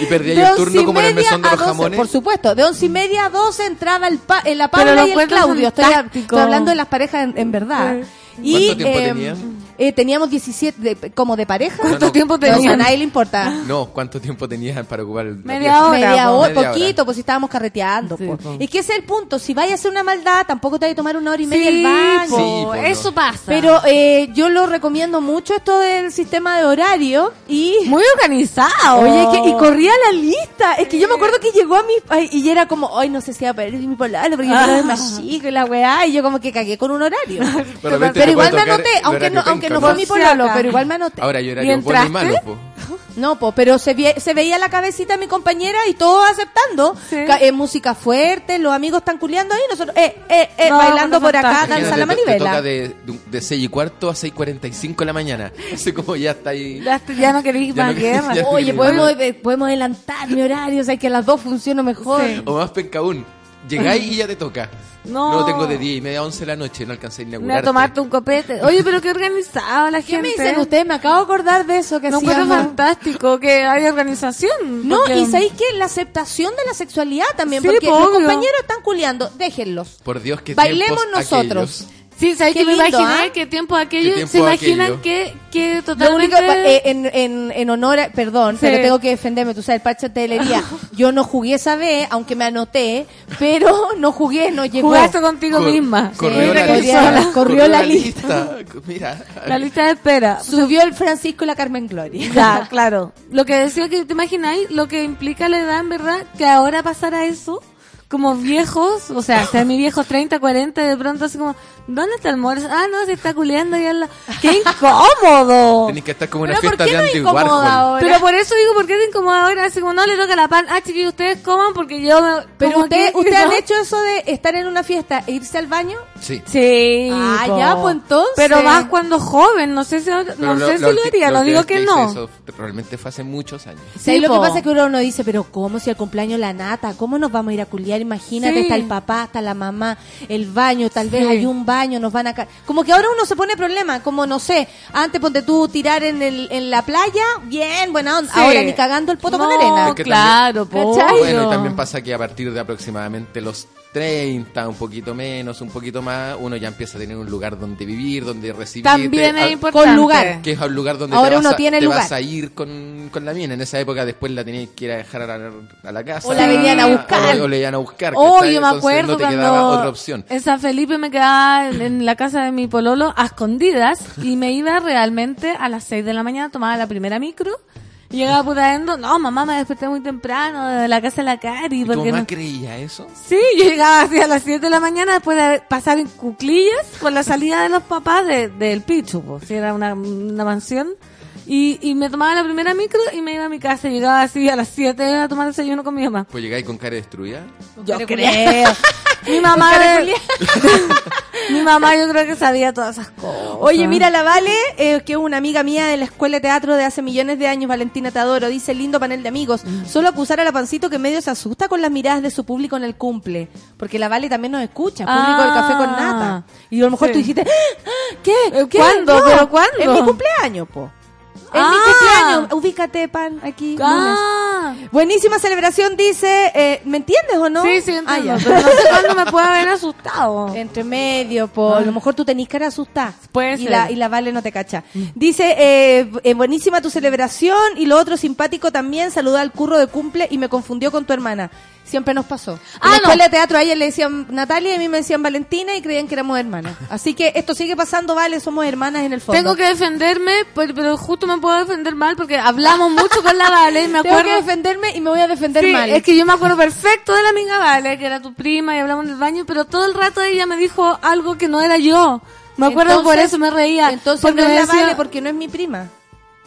Y perdí ahí De el turno y como en el media mesón de a los 12, jamones. Por supuesto, de once y media a 12 entraba el pa, eh, la Paula y el Claudio. Estoy, estoy hablando de las parejas en, en verdad. Y, ¿Cuánto tiempo eh, tenían? Eh, teníamos 17, de- como de pareja. ¿Cuánto ¿Cuánto tiempo No, eso a tenían? nadie le importa. No, ¿cuánto tiempo tenías para ocupar el Media hora. Media hora, Media poquito, pues si estábamos carreteando. Sí, po. po. Es que ese es el punto. Si vayas a hacer una maldad, tampoco te vas a tomar una hora y media Sí, el baño. po, Sí, po, no. eso pasa. Pero eh, yo lo recomiendo mucho esto del sistema de horario y... muy organizado. Oye, que, y corría la lista. Es que yo me acuerdo que llegó a mi... ay, y era como, ay, no sé si va a perder mi polalo porque mi pololo es más chico y la weá. Y yo como que cagué con un horario. Pero te igual me anoté, aunque no, aunque penca, no fue mi pololo, pero igual me anoté. Ahora yo ¿Y era bueno y malo, po. No, po, pero se, vie- se veía la cabecita de mi compañera y todos aceptando. Sí. Eh, música fuerte, los amigos están culeando ahí, nosotros, eh, eh, eh, No, bailando por acá, danza la Imagínate, te- te manivela. toca de, de 6 y cuarto a 6.45 de la mañana. Así como ya está ahí. Ya, ya no queréis más no- guerra. Oye, podemos, eh, podemos adelantar mi horario, o sea, que a las dos funciona mejor. Sí. O más penca aún. Llegáis y ya te toca. No. No, tengo de 10 y media a 11 de la noche, no alcancé a Me a tomarte un copete. Oye, pero qué organizado la ¿Qué gente. me dicen ustedes? Me acabo de acordar de eso que No hacíamos. fantástico que hay organización. No, porque- y sabéis que la aceptación de la sexualidad también, Sí, porque po, los obvio. compañeros están culeando, déjenlos. Por Dios que Bailemos nosotros. aquellos. Sí, ¿sabes Qué que me lindo, imaginé ¿ah? que tiempo aquello? ¿Qué tiempo ¿Se imaginan que, que Lo totalmente... único, eh, en, en, en honor, a- perdón, Sí. pero tengo que defenderme, tú sabes, el parche de telería. Yo no jugué esa vez, aunque me anoté, pero no jugué, no llegó. Jugaste contigo Cor- misma. Corrió Sí, la lista. la- corrió la lista. Mira. La lista de espera. Subió el Francisco y la Carmen Gloria. Ya, claro. Lo que decía que te imagináis, lo que implica la edad en verdad, que ahora pasara eso, como viejos, o sea, ser mi viejo 30, 40, de pronto así como, ¿dónde está el Morris? Ah, no, se está culeando y al la... ¡Qué incómodo! Tenés que estar como en Pero una ¿por fiesta qué de no Andy incomoda Warhol. ahora? Pero por eso digo, ¿por qué te incomoda ahora? Así como, no, le toca la pan. Ah, chiquillos, ustedes coman porque yo me... Pero como usted, que- ¿usted han hecho eso de estar en una fiesta e irse al baño? Sí. Sí. Ah, po. ya, pues, entonces. Pero más cuando joven, no sé si, Pero no sé si lo haría, no digo que no. Eso realmente fue hace muchos años. Sí, Sí, lo que pasa es que uno dice, pero ¿cómo si al cumpleaños la nata? ¿Cómo nos vamos a ir a culiar? Imagínate, Sí. está el papá, está la mamá, el baño, tal vez hay un baño, nos van a... Como que ahora uno se pone problema, como no sé, antes ponte tú tirar en, el, en la playa, bien, buena onda. Sí. Ahora ni cagando el poto con arena. Es que claro. Bueno, y también pasa que a partir de aproximadamente los 30, un poquito menos, un poquito más, uno ya empieza a tener un lugar donde vivir, donde recibir. También es importante. con lugar. Que es un lugar donde Ahora te, vas, uno a, tiene te lugar. vas a ir con, con la mina. En esa época después la tenías que ir a dejar a la, a la casa. O la venían a buscar. O, o le iban a buscar. Oh, yo me acuerdo no te cuando otra opción. en San Felipe me quedaba en, en la casa de mi pololo a escondidas y me iba realmente a las 6 de la mañana, tomaba la primera micro y llegaba putando, no, mamá, me desperté muy temprano de la casa de la Cari. ¿Y tu porque mamá no... creía eso? Sí, yo llegaba así a las 7 de la mañana después de pasar en cuclillas con la salida de los papás de- del Pichu, pues, si era una, una mansión. Y, y me tomaba la primera micro y me iba a mi casa. Llegaba así a las 7 a tomar desayuno con mi mamá. Pues llegáis con cara destruida. Yo creo. mi mamá, mi mamá yo creo que sabía todas esas cosas. Oye, mira, la Vale, eh, que es una amiga mía de la escuela de teatro de hace millones de años, Valentina Tadoro, dice, lindo panel de amigos, solo acusar a la pancito que medio se asusta con las miradas de su público en el cumple, porque la Vale también nos escucha, público del café con nata. Y a lo mejor Sí. tú dijiste, "Ah, ¿qué? Eh, ¿Qué? ¿cuándo? ¿Pero cuándo? En mi cumpleaños, po. En mi Ah. cumpleaños, ubícate, pan, aquí. lunes. Ah, Buenísima celebración, dice, eh, ¿me entiendes o no? sí, sí, Ah, entiendo. pero no sé cuándo me puede haber asustado. Entre medio, po. A lo mejor tú tenés cara asustada. Puede y ser. La, y la Vale no te cacha. Dice, eh, eh, buenísima tu celebración. Y lo otro simpático también, saludó al curro de cumple y me confundió con tu hermana. Siempre nos pasó. En Ah, la no. escuela de teatro a ella le decían Natalia y a mí me decían Valentina y creían que éramos hermanas. Así que esto sigue pasando, Vale, somos hermanas en el fondo. Tengo que defenderme, pero, justo me puedo defender mal porque hablamos mucho con la Vale y me Tengo acuerdo... que defenderme y me voy a defender Sí, mal. es que yo me acuerdo perfecto de la amiga Vale, que era tu prima y hablamos en el baño, pero todo el rato ella me dijo algo que no era yo. Me acuerdo Entonces- por eso me reía. Entonces porque no es la decía- Vale porque no es mi prima.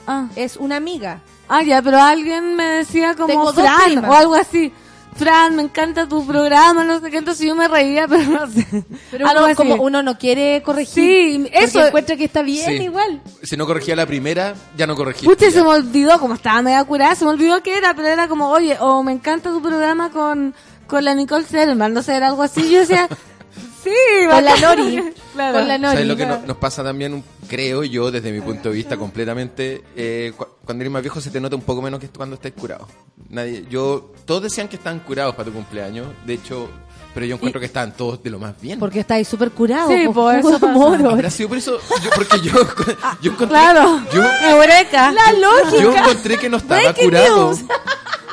Ah. Es una amiga. Ah, ya, pero alguien me decía como Tengo Fran o algo así. Fran, me encanta tu programa, no sé qué, entonces yo me reía, pero no sé. Pero Algo uno, así. como uno no quiere corregir. Sí, porque eso- encuentra que está bien Sí. igual. Si no corregía la primera, ya no corregía. Pucha, se me olvidó, como estaba media curada, se me olvidó qué era, pero era como, oye, o me encanta tu programa con, con la Nicole Selman, no sé, era algo así. Yo decía, sí, Con la. Nori. Claro. Con la Nori. ¿Sabes lo que no- nos pasa también, un- creo yo, desde mi punto de vista completamente? eh, cu- cuando eres más viejo se te nota un poco menos que cuando estás curado. Nadie, yo, todos decían que estaban curados para tu cumpleaños. De hecho, pero yo encuentro que estaban todos de lo más bien. Porque estáis súper curado. Sí, po, por eso. Habrá sido por eso, yo, porque yo, yo encontré, Claro. yo, Eureka. La lógica. yo encontré que no estaba Breaking curado. news.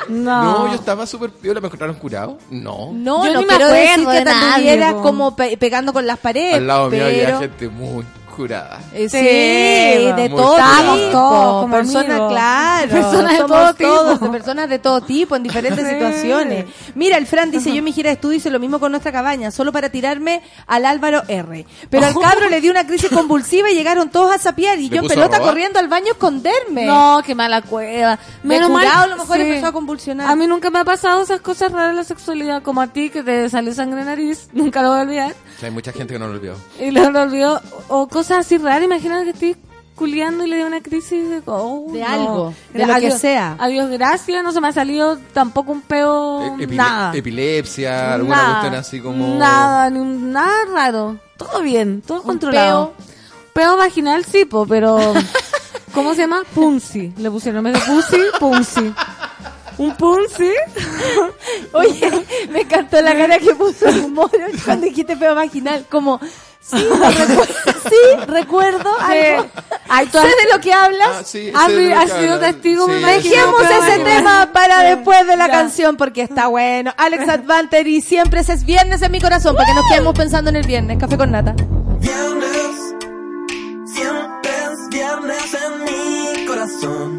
No. No, yo estaba súper piola, ¿me encontraron curado? No. No, Yo no ni me quiero decir acuerdo que de te como pe- pegando con las paredes. Al lado mío había gente muy curada. Eh, sí, Sí, de todo tipo. Todos personas, claro. Personas de todo tipo. todos, de personas de todo tipo, en diferentes Sí. situaciones. Mira, el Fran dice, yo en mi gira de estudio hice lo mismo con nuestra cabaña, solo para tirarme al Álvaro R. Pero al cabro le dio una crisis convulsiva y llegaron todos a sapear y ¿Le yo en pelota corriendo al baño a esconderme. No, qué mala cueva. Menos mal. a lo mejor sí. empezó a convulsionar. A mí nunca me ha pasado esas cosas raras de la sexualidad, como a ti, que te salió sangre en nariz. Nunca lo voy a olvidar. Hay mucha gente que no lo olvidó. Y lo, lo olvidó. O cosas así raras. Imagínate que estoy culiando y le dio una crisis de, oh, De no. algo, de lo que sea. Adiós, gracias. No se me ha salido tampoco un peo. E- epile- nada. Epilepsia, alguna Nada. cuestión así como... Nada, ni un- nada raro. Todo bien, todo Un controlado. Peo vaginal sí, po, pero... ¿Cómo se llama? Punsi. Le pusieron en vez de pussy, punsi. ¿Un punsi? Oye, me encantó la cara que puso el moro cuando dijiste peo vaginal. Como, Sí, recu- sí, recuerdo algo. Ay, tú sé de lo que hablas. Ah, sí, has, de que sido hablan. testigo, Sí. Dejemos ese tema para después de la Ya. canción porque está bueno. Alex Advanter y siempre es viernes en mi corazón para que nos quedemos pensando en el viernes. Café con nata. Viernes, siempre es viernes en mi corazón.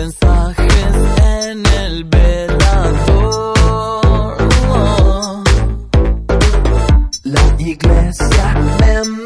Mensajes en el velador. La iglesia me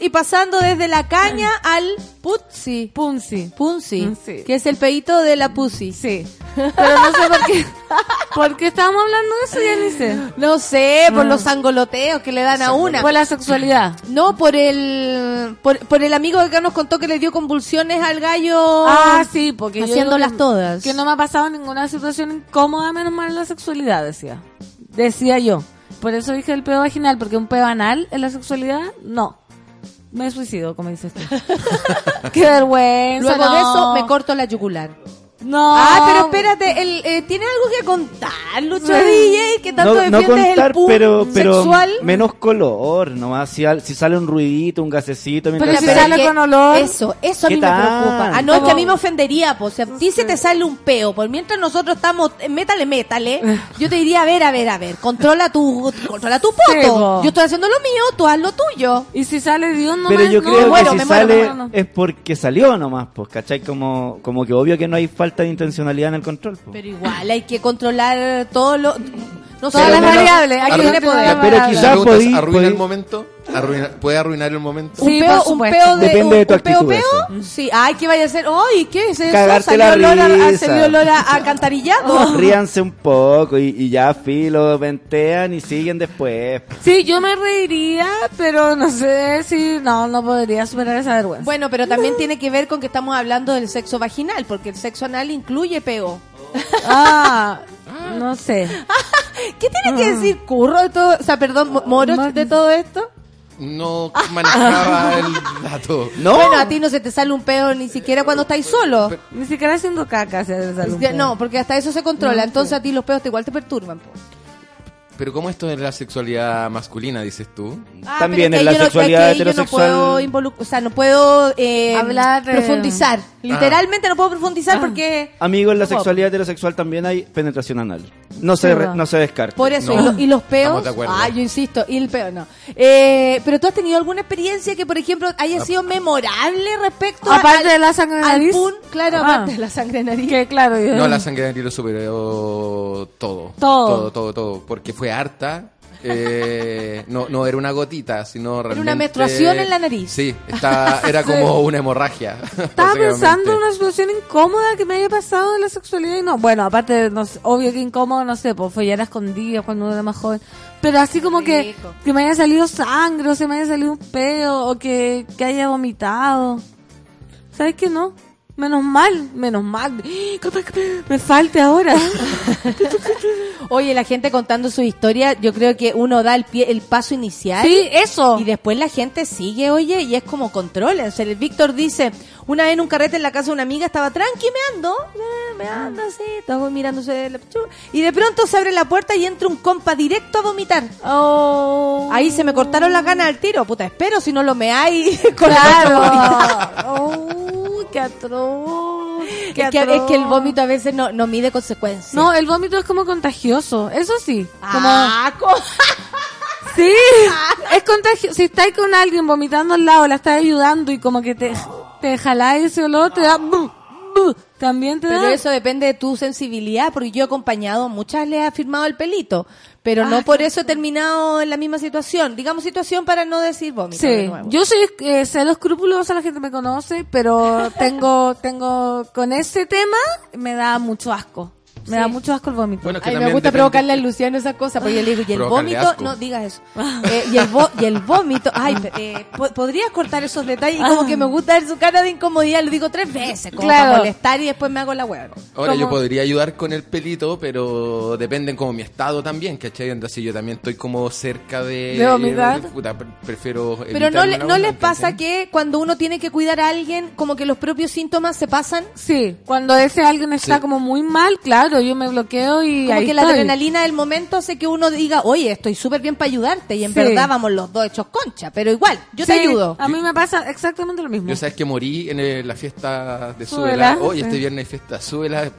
y pasando desde la caña al putzi. Punzi. Punzi. Sí. Que es el peito de la pussy. Sí. Pero no sé por qué. Estábamos hablando de eso, Yanice? No sé, por los angoloteos que le dan a una. Por la sexualidad. No, por el por, el amigo que acá nos contó que le dio convulsiones al gallo. Ah, sí, porque haciéndolas todas. Que no me ha pasado ninguna situación incómoda, menos mal la sexualidad, decía. Decía yo. Por eso dije el pedo vaginal, porque un pedo anal en la sexualidad, no. Me suicido, como dices tú. Qué vergüenza. Luego de eso me corto la yugular. No. Ah, pero espérate, el, eh, ¿tiene algo que contar, Lucho DJ? Que tanto no, no defiendes contar, el pero, pero sexual. menos color, nomás si, al- si sale un ruidito, un gasecito. Pero si sale- con olor. Eso, eso a ¿Qué mí me tal? preocupa. Ah, no, es que a mí me ofendería, pues. O sea, a ti se te sale un peo, por mientras nosotros estamos, eh, métale, métale, yo te diría, a ver, a ver, a ver, controla tu, controla tu poto. po. yo estoy haciendo lo mío, tú haz lo tuyo. Y si sale Dios, no Pero me- yo no, creo muero, que me si muero, sale me muero, no. es porque salió nomás, pues, ¿cachai? Como, como que obvio que no hay falta falta de intencionalidad en el control. po. Pero igual hay que controlar todo lo... No Todas las variables, hay que tiene tener poder. Pero quizás podí- ¿arruina podí- el momento? Arruina- ¿Puede arruinar el momento? Un Sí, peo, un peo de Depende un, de tu un peo actitud peo. Sí, ay, ¿qué vaya a hacer? Ay, ¿qué es eso? Cagarte Salió la olor a, a- risa. salió olor a, a cantarillado. Ríanse un poco y, y ya filo, ventean y siguen después. Sí, yo me reiría, pero no sé si... No, no podría superar esa vergüenza. Bueno, pero también tiene que ver con que estamos hablando del sexo vaginal, porque el sexo anal incluye peo. Ah, no sé. ¿Qué tiene que decir curro de todo, o sea, perdón, mo- moro de todo esto? No manejaba el dato. No, Bueno, a ti no se te sale un peo ni siquiera cuando estáis solo. Ni siquiera haciendo caca se. No, porque hasta eso se controla, entonces a ti los peos te igual te perturban. po. Pero ¿cómo esto es la sexualidad masculina, dices tú? Ah, También en es la no- sexualidad es que yo heterosexual. no puedo o sea, no puedo eh, Hablar, eh, Ah. Literalmente no puedo profundizar porque Amigo, en la No sexualidad heterosexual también hay penetración anal. No se, re- no se descarta. Por eso, No. y, lo- y los peos. Ah, yo insisto, y el peo no. Eh, pero tú has tenido alguna experiencia que, por ejemplo, haya Ah. sido memorable respecto a- Aparte al, de la sangre nariz. pun? Claro, Ah. aparte de la sangre nariz. Que claro, yo- No, la sangre nariz lo superó todo. Todo. Todo, todo, todo. Porque fue harta. Eh, no, no era una gotita, sino realmente... una menstruación en la nariz. Sí, estaba, era como una hemorragia. Estaba pensando en una situación incómoda que me haya pasado en la sexualidad y no. Bueno, aparte, no sé, obvio que incómodo, no sé, pues follar a escondidas cuando uno era más joven. Pero así como que, que me haya salido sangre o se me haya salido un peo o que, que haya vomitado. ¿Sabes qué no? Menos mal, menos mal. Me falte ahora. Oye, la gente contando su historia, yo creo que uno da el pie, el paso inicial. Sí, eso. Y después la gente sigue, oye, y es como controla. O sea, el Víctor dice, una vez en un carrete en la casa de una amiga estaba tranqui meando, eh, meando así, estaba mirándose la y de pronto se abre la puerta y entra un compa directo a vomitar. Oh. Ahí se me cortaron las ganas al tiro, puta, espero si no lo meáis con Claro. oh, qué atroz. Qué Es que, atroz. es que el vómito a veces no, no mide consecuencias. No, el vómito es como contagioso, eso sí. Como, Ah, co- sí, es contagioso. Si estáis con alguien vomitando al lado, la estás ayudando y como que te, te jaláis ese olor, te da... también te Pero da... eso depende de tu sensibilidad, porque yo he acompañado, muchas les ha firmado el pelito, pero no por eso he terminado en la misma situación. Digamos situación para no decir vómito. de Sí, nuevo. yo soy eh, cero escrupulosa, la gente me conoce, pero tengo, tengo, con ese tema me da mucho asco. Me da mucho asco el vómito. Bueno, es que Ay, me gusta depende- provocarle a Luciano esas cosas, porque yo le digo, y el Provocarle vómito, asco. no digas eso. Eh, y, el vo- y el vómito, ay, eh, po- ¿podrías cortar esos detalles? Y como que me gusta ver su cara de incomodidad, lo digo tres veces, como Claro. para molestar y después me hago la hueá. Ahora yo Como- podría ayudar con el pelito, pero depende en como mi estado también, ¿cachai? Entonces yo también estoy como cerca de... ¿De vomitar? puta, pre- prefiero Pero no, le- evitarme la no les pasa ¿cachai? que cuando uno tiene que cuidar a alguien, como que los propios síntomas se pasan. Sí, cuando ese alguien está Sí. como muy mal, claro, yo me bloqueo y Como ahí que la adrenalina del momento hace que uno diga, oye, estoy súper bien para ayudarte. Y en Sí. verdad vamos los dos hechos concha. Pero igual, yo te ayudo. A mí me pasa exactamente lo mismo. Yo sabes que morí en el- la fiesta de Súbela, Súbela. Hoy sí. este viernes hay fiesta Súbela.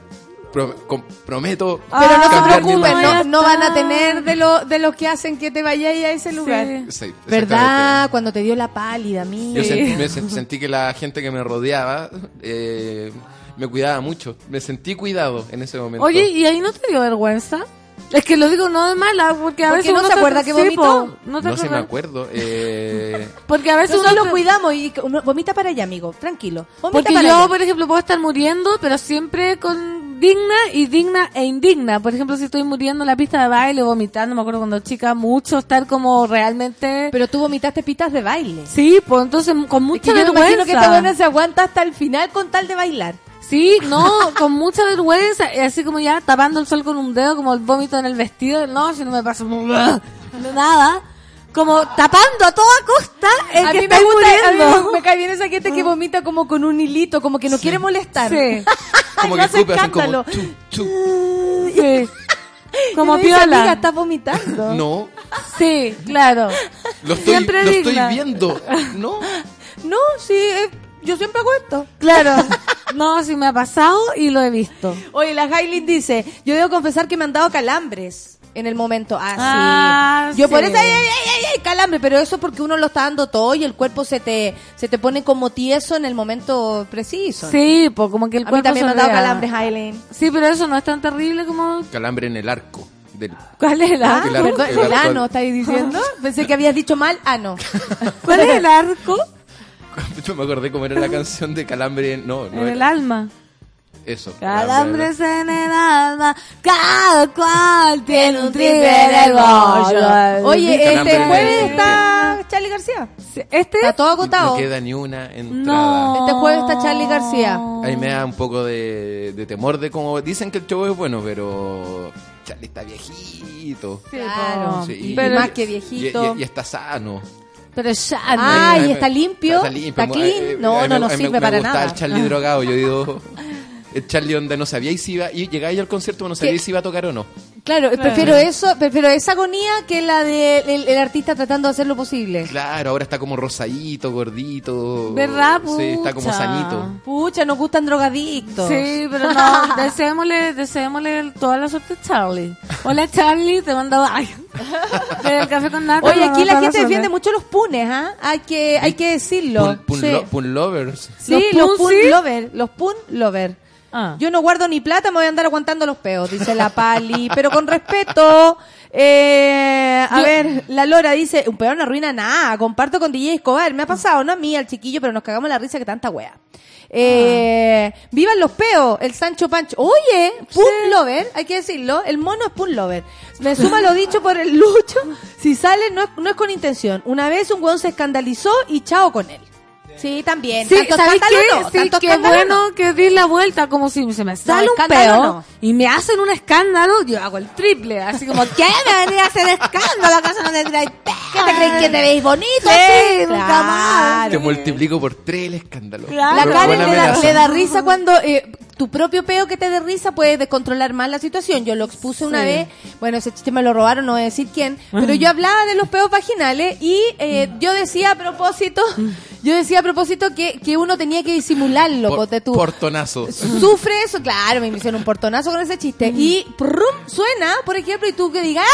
Prometo Pero no se preocupen, no, van a tener de, lo, de los que hacen que te vayáis a ese lugar. Sí. Sí, ¿Verdad? Cuando te dio la pálida, mía. Yo sentí, me sen- sentí que la gente que me rodeaba eh, me cuidaba mucho. Me sentí cuidado en ese momento. Oye, ¿y ahí no te dio vergüenza? Es que lo digo no de mala, porque a ¿Por veces no uno se acuerda que vomitó? no te no sé, me acuerdo. Eh, Porque a veces Nosotros uno lo cuidamos y uno- vomita para allá, amigo. Tranquilo. Vomita Porque para yo, allá. por ejemplo, puedo estar muriendo, pero siempre con digna y digna e indigna. Por ejemplo, si estoy muriendo en la pista de baile, vomitando, me acuerdo cuando chica, mucho estar como realmente... Pero tú vomitaste pitas de baile. Sí, pues entonces con Es mucha que yo vergüenza. imagino que esta buena se aguanta hasta el final con tal de bailar. Sí, no, con mucha vergüenza, y así como ya tapando el sol con un dedo, como el vómito en el vestido, no, si no me pasa nada, como tapando a toda costa el a que mí me está gusta, a mí muriendo. me, me cae bien esa gente que vomita como con un hilito, como que no quiere molestar. Sí, como que hace escupe, hacen como... chu, chu. sí. Como dice, Amiga, piola. estás vomitando. No, Sí, claro. lo estoy, Siempre lo digna. estoy viendo. No. No, sí, eh, yo siempre hago esto. Claro. No, sí me ha pasado y lo he visto. Oye, la Hailin dice, yo debo confesar que me han dado calambres en el momento. Ah, sí. Ah, yo por eso, ay, ay, ay, ay, ay, calambre, pero eso porque uno lo está dando todo y el cuerpo se te, se te pone como tieso en el momento preciso. Sí, pues como que el A mí cuerpo también se me ha dado calambres, Aileen. Sí, pero eso no es tan terrible como... Calambre en el arco. Del... ¿Cuál es el Ah, arco? El arco- el el arco- ano, ¿estáis diciendo? Pensé que habías dicho mal Ah, ano. ¿Cuál es el arco? Yo me acordé cómo era la canción de Calambre. en- No, no En era- el alma. Eso. Calambres en el alma, cada cual tiene un triple bollo. Oye, este jueves está Charlie García. Este Está todo No agotado. queda ni una entrada. no. Este jueves está Charlie García. Ahí me da un poco de, de temor de cómo dicen que el show es bueno, pero Charlie está viejito. Claro. Sí, Y Pero- más que Y, viejito. y- y está sano. Pero ya Ah, Ay, y me- está limpio, Está limpio. está clean. Eh, No, mí no me- mí sirve me para gustaba nada. el Charlie drogado. Yo digo, el Charlie donde no sabía si iba, y llegaba al concierto, no sabía ¿Qué? si iba a tocar o no. Claro, prefiero eso, prefiero esa agonía que la del el, el artista tratando de hacer lo posible. Claro, ahora está como rosadito, gordito. ¿Verdad, Sí, está como pucha? sanito. Pucha, nos gustan drogadictos. Sí, pero no, deseémosle, deseémosle toda la suerte a Charlie. Hola Charlie, te mando ay, del café con nata. Oye, aquí la gente defiende mucho los punes, ¿ah? Hay que, hay que decirlo. Pun, pun Sí. lo- pun lovers. Sí, los los pun sí? lover, los pun lover. Ah. Yo no guardo ni plata, me voy a andar aguantando los peos, dice la Pali. Pero con respeto, eh, a ver, la Lora dice, un peor no arruina nada, comparto con DJ Escobar. Me ha pasado, no a mí, al chiquillo, pero nos cagamos la risa que tanta wea. Eh, Vivan los peos, el Sancho Pancho. Oye, Pun Lover, hay que decirlo, el mono es Pun Lover. Me suma lo dicho por el Lucho, si sale no es, no es con intención. Una vez un weón se escandalizó y chao con él. Sí, también. Sí, tanto ¿sabes escándalo qué? no, sí, tanto qué bueno no. que di la vuelta, como si se me sale un escándalo peo no. y me hacen un escándalo, yo hago el triple, así como, ¿qué me venía a hacer escándalo? ¿Acaso no tendráis ¿Qué te crees que te veis bonito? Sí, nunca más. Te multiplico por tres el escándalo. Claro. La Karen le da, le da risa cuando eh, tu propio peo que te dé risa puede descontrolar más la situación. Yo lo expuse una vez, bueno, ese chiste me lo robaron, no voy a decir quién, pero yo hablaba de los peos vaginales y eh, yo decía a propósito, yo decía a propósito que, que uno tenía que disimularlo, Por- ponte tú. Portonazo. Sufre eso, claro, me hicieron un portonazo con ese chiste. Y prum, suena, por ejemplo, y tú que digas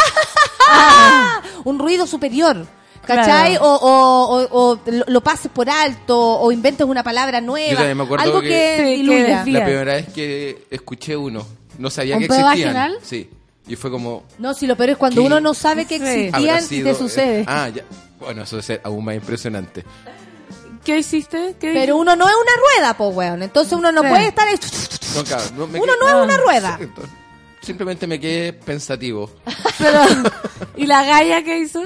¡Ah! un ruido superior. ¿Cachai? Claro. O, o, o, o lo, pases por alto, o inventes una palabra Yo nueva. también me acuerdo algo que- que, Sí, que. La primera vez que escuché uno, no sabía ¿Un que existían. vaginal? Sí. Y fue como. No, si lo peor es cuando ¿Qué? uno no sabe que Sí. existían y sido, te eh, sucede. ah, ya. Bueno, eso ser aún más impresionante. ¿Qué hiciste? ¿Qué Pero uno no es una rueda, po, weón. Entonces uno no Sí. puede estar ahí. No, claro, no, me Uno quedé- no es una rueda. Simplemente me quedé pensativo. Pero, ¿y la galla qué hizo?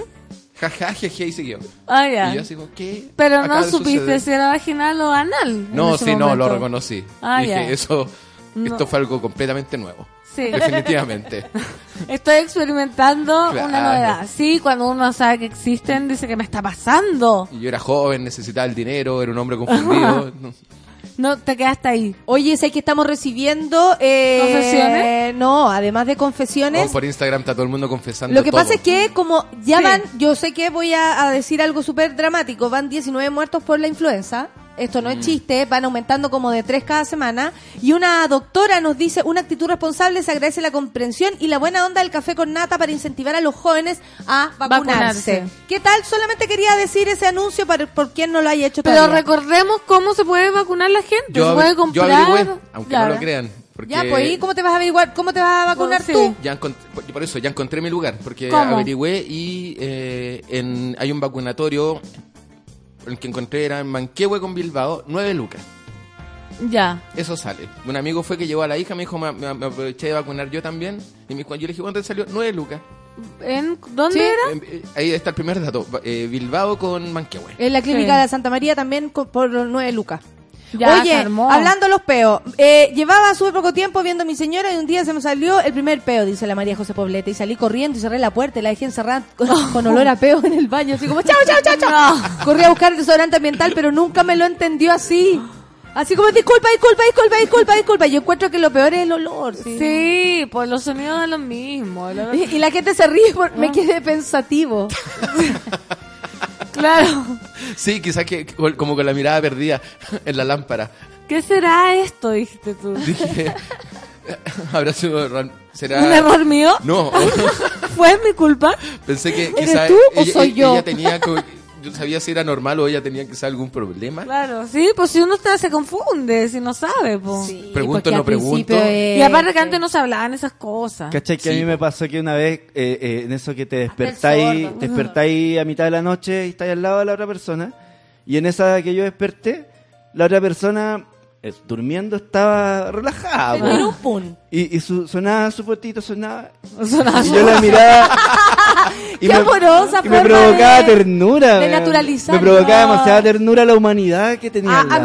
Jaja, jeje, y siguió. Ah, ya. Y yo así como, ¿qué? Pero no supiste suceder? si era vaginal o anal. No, sí, no, lo momento. reconocí. Ah, Dije, ya. eso, No. esto fue algo completamente nuevo. Sí. Definitivamente. Estoy experimentando Claro. una novedad. Sí, cuando uno sabe que existen, dice que me está pasando. Y yo era joven, necesitaba el dinero, era un hombre confundido. No. Te quedaste ahí. Oye, sé que estamos recibiendo... Eh, ¿Confesiones? No, además de confesiones. Vamos por Instagram está todo el mundo confesando Lo que todo. pasa es que como ya Sí. van, yo sé que voy a, a decir algo súper dramático, van 19 muertos por la influenza. Esto Mm. no es chiste, van aumentando como de tres cada semana. Y una doctora nos dice, una actitud responsable se agradece la comprensión y la buena onda del café con nata para incentivar a los jóvenes a vacunarse. Vacunarse. ¿Qué tal? Solamente quería decir ese anuncio para por quien no lo haya hecho Pero todavía. recordemos cómo se puede vacunar la gente. Yo, se puede yo comprar. averigüé, aunque Claro. no lo crean. Porque Ya, pues, ¿y cómo te vas a averiguar? ¿Cómo te vas a vacunar sí. tú? ya por- por eso ya encontré mi lugar, porque ¿Cómo? averigüé y eh, en, hay un vacunatorio, el que encontré era en Manquehue con Bilbao, 9 lucas. Ya. Eso sale. Un amigo fue que llevó a la hija, me dijo, me, me- me aproveché de vacunar yo también. Y me, dijo- yo le dije, ¿cuánto te salió? 9 lucas. ¿En ¿Dónde Sí. era? Eh, ahí está el primer dato. Eh, Bilbao con Manquehue. En la clínica Sí. de Santa María también co- por 9 lucas. Ya, Oye, hablando de los peos, eh, llevaba súper poco tiempo viendo a mi señora y un día se me salió el primer peo, dice la María José Poblete, y salí corriendo y cerré la puerta y la dejé encerrada con, con olor a peo en el baño, así como chao, chao, chao, chao. Corrí a buscar desodorante ambiental, pero nunca me lo entendió así. Así como disculpa, disculpa, disculpa, disculpa, disculpa. Yo encuentro que lo peor es el olor. ¿sí? Sí, pues los sonidos de lo mismo. el olor- Y, y la gente se ríe, por- me quedé pensativo. Claro. Sí, quizás que como con la mirada perdida en la lámpara. ¿Qué será esto? Dijiste tú. Dije, Habrá sido será ¿Un error mío? No, ¿Fue mi culpa? pensé que ¿Eres quizá tú o ella, soy ella- yo? ella tenía yo sabía si era normal o ella tenía quizá algún problema. Claro, sí, pues si uno está, se confunde, si no sabe, pues. Pregunto, porque no pregunto. es- Y aparte que antes no se hablaban esas cosas. ¿Cachai? Que a Sí, mí me pasó que una vez, eh, eh, en eso que te despertáis, te despertáis a mitad de la noche y estáis al lado de la otra persona, y en esa que yo desperté, la otra persona eh, durmiendo estaba relajada. Te po. tiró un pun. Y, y su- sonaba su puertito, sonaba. Sonaba Y yo la miraba. Qué amorosa y me provocaba de- ternura. de naturalizar. Me provocaba No. demasiada ternura la humanidad que tenía. A, al a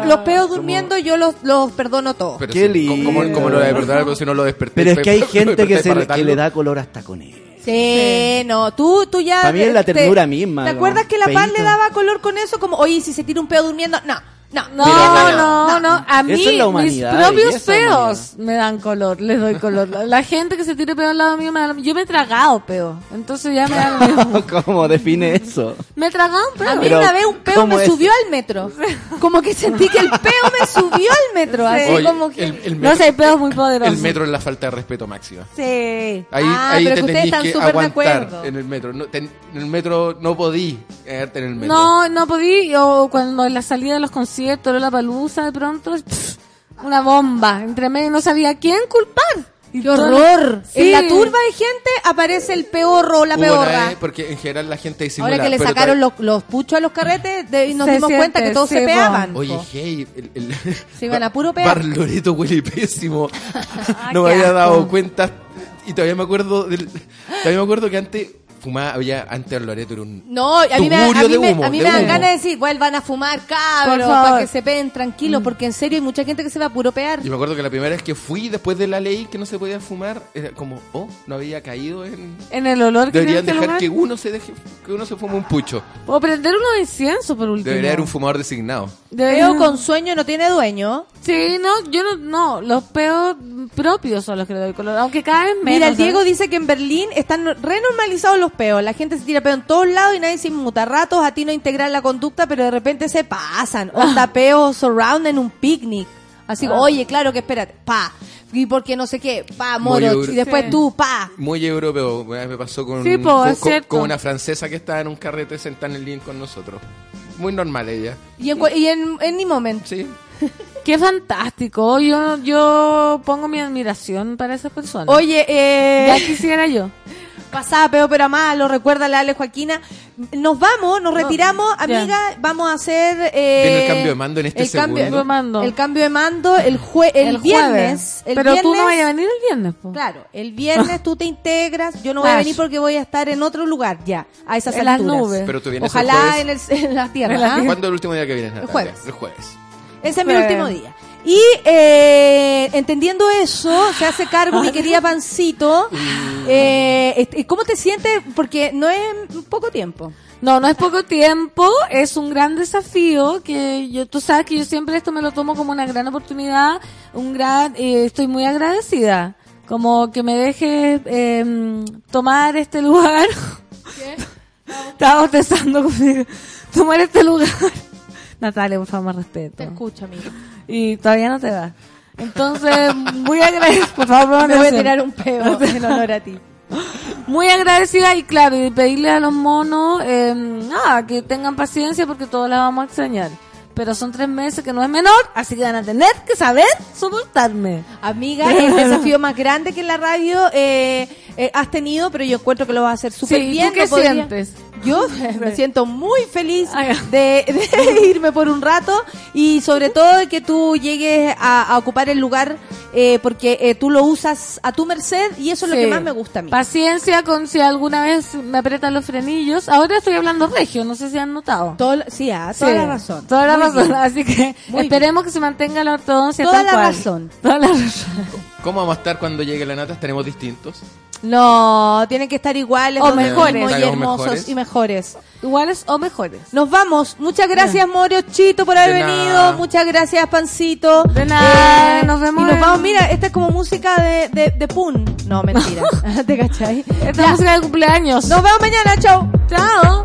mí, los peos durmiendo, yo los, los perdono todos. Pero Qué sí, ¿cómo- ¿cómo, lindo. cómo lo de verdad? Pero si no lo desperté. Pero es que hay gente que, se que le da color hasta con él. Sí, no, tú, tú ya... Es la te- ternura misma, ¿Te como acuerdas que la Paz le daba color con eso? Como, oye, si se tira un peo durmiendo, no, no. No, Mira, no, no, A mí, es mis propios peos me dan color, les doy color. La, gente que se tire peo al lado mío, me da, yo me he tragado peo. Entonces ya me da lo mismo. ¿Cómo define eso? Me he tragado un peo. A mí Pero, una vez un peo ¿cómo me es? subió al metro. Como que sentí que el peo me subió al metro. Así Oye, como que... el, el No metro, sé, hay peos muy poderosos. el metro es la falta de respeto máxima. Sí. Ahí, Ah, ahí pero te que ustedes están que súper de aguantar acuerdo. en el metro. No, ten- en el metro no podí quedarte en el metro. No, no podí. O cuando en la salida de los conciertos, era la palusa, de pronto, pff, una bomba. Entre medio no sabía a quién culpar. Y ¡Qué horror! Sí. En la turba de gente aparece el peorro o la peorra. vez, porque en general la gente disimula. Ahora que le sacaron los, los puchos a los carretes de- y nos Se dimos cuenta que todos se po. peaban. Oye, hey, el, el- Se iban a puro pear. Bar Loreto huele pésimo. Ah, no me había dado cuenta. Y todavía me acuerdo del, todavía me acuerdo que antes fumaba, había, antes Bar Loreto era un No, a mí, me, a mí, me, humo, a mí me dan ganas de decir, vuelvan a fumar, cabros, para que se peguen tranquilos, porque en serio hay mucha gente que se va a puro pear. Y me acuerdo que la primera vez que fui después de la ley que no se podía fumar, era como, oh, no había caído en... En el olor que Deberían este dejar lugar. que uno se deje, que uno se fume un pucho. O prender uno de incienso, por último. Debería haber un fumador designado. Debería- Peo con sueño no tiene dueño. Sí, no, yo no, no, los peos propios son los que le doy color, aunque cada vez menos. Mira, el Diego ¿sabes? dice que en Berlín están renormalizados los peos. La gente se tira peo en todos lados y nadie se inmuta. Ratos a ti no integrar la conducta, pero de repente se pasan. Onda peo surround en un picnic. Así, Ah. oye, claro que espérate, pa. Y porque no sé qué, pa, moro. Y después Sí. tú, pa. Muy europeo. Me pasó con, Sí, po, con, con- una francesa que estaba en un carrete sentada en el link con nosotros. Muy normal ella. Y en, y en any moment. Sí. Qué fantástico. Yo, yo pongo mi admiración para esas personas. Oye, eh. ya quisiera yo. Pasaba peo pero más, lo recuerda la Ale Joaquina. Nos vamos, nos retiramos, amiga, vamos a hacer eh, el cambio de mando en este el cambio, segundo. De mando. El cambio de mando el jue, el, viernes, el Pero tú no viernes- vayas a venir el viernes, po. Claro, el viernes tú te integras, yo no voy a Claro. venir porque voy a estar en otro lugar ya, a esas En las alturas. nubes. Pero tú vienes Ojalá el en, el, en la tierra. En la ¿ah? ¿Cuándo es el último día que vienes, Natalia? jueves. El jueves. Ese es mi último día. Y eh, entendiendo eso, se hace cargo mi querida Pancito. Eh, este, ¿Cómo te sientes? Porque no es poco tiempo. No, no es poco tiempo, es un gran desafío que yo, tú sabes que yo siempre esto me lo tomo como una gran oportunidad, un gran, eh, estoy muy agradecida, como que me deje eh, tomar este lugar. Estaba bostezando conmigo. Tomar este lugar. Natalia, por favor, más respeto. escucho, amigo. Y todavía no te va. Entonces, muy agradecida, por favor, Me voy a tirar un peo en honor a ti. Muy agradecida y claro, y pedirle a los monos eh, nada, que tengan paciencia porque todos la vamos a extrañar. Pero son tres meses que no es menor, así que van a tener que saber soportarme. Amiga, el desafío más grande que en la radio eh, eh, has tenido, pero yo encuentro que lo vas a hacer súper Sí, ¿y bien. tú qué no podría- sientes? Yo me siento muy feliz Ay. de, de irme por un rato y sobre todo de que tú llegues a, a ocupar el lugar eh, porque eh, tú lo usas a tu merced y eso es lo que más me gusta a mí. Paciencia con si alguna vez me apretan los frenillos. Ahora estoy hablando regio, no sé si han notado. Todo- sí, ah, toda Sí, la razón. Toda la Muy razón. bien. Así que Muy esperemos que se mantenga la ortodoncia Toda tal la cual. razón. Toda la razón. ¿Cómo vamos a estar cuando llegue la nata? ¿Estaremos distintos? No, tienen que estar iguales, O mejores. y hermosos mejores. y mejores. Iguales o mejores. Nos vamos. Muchas gracias, Morio Chito, por haber De venido. nada. Muchas gracias, Pancito. Eh, De nada, nos vemos Y nos vamos, mira, esta es como música de, de, de Pun. No, mentira. ¿Te cachai? Esta Ya. música de cumpleaños. Nos vemos mañana. Chau. Chao.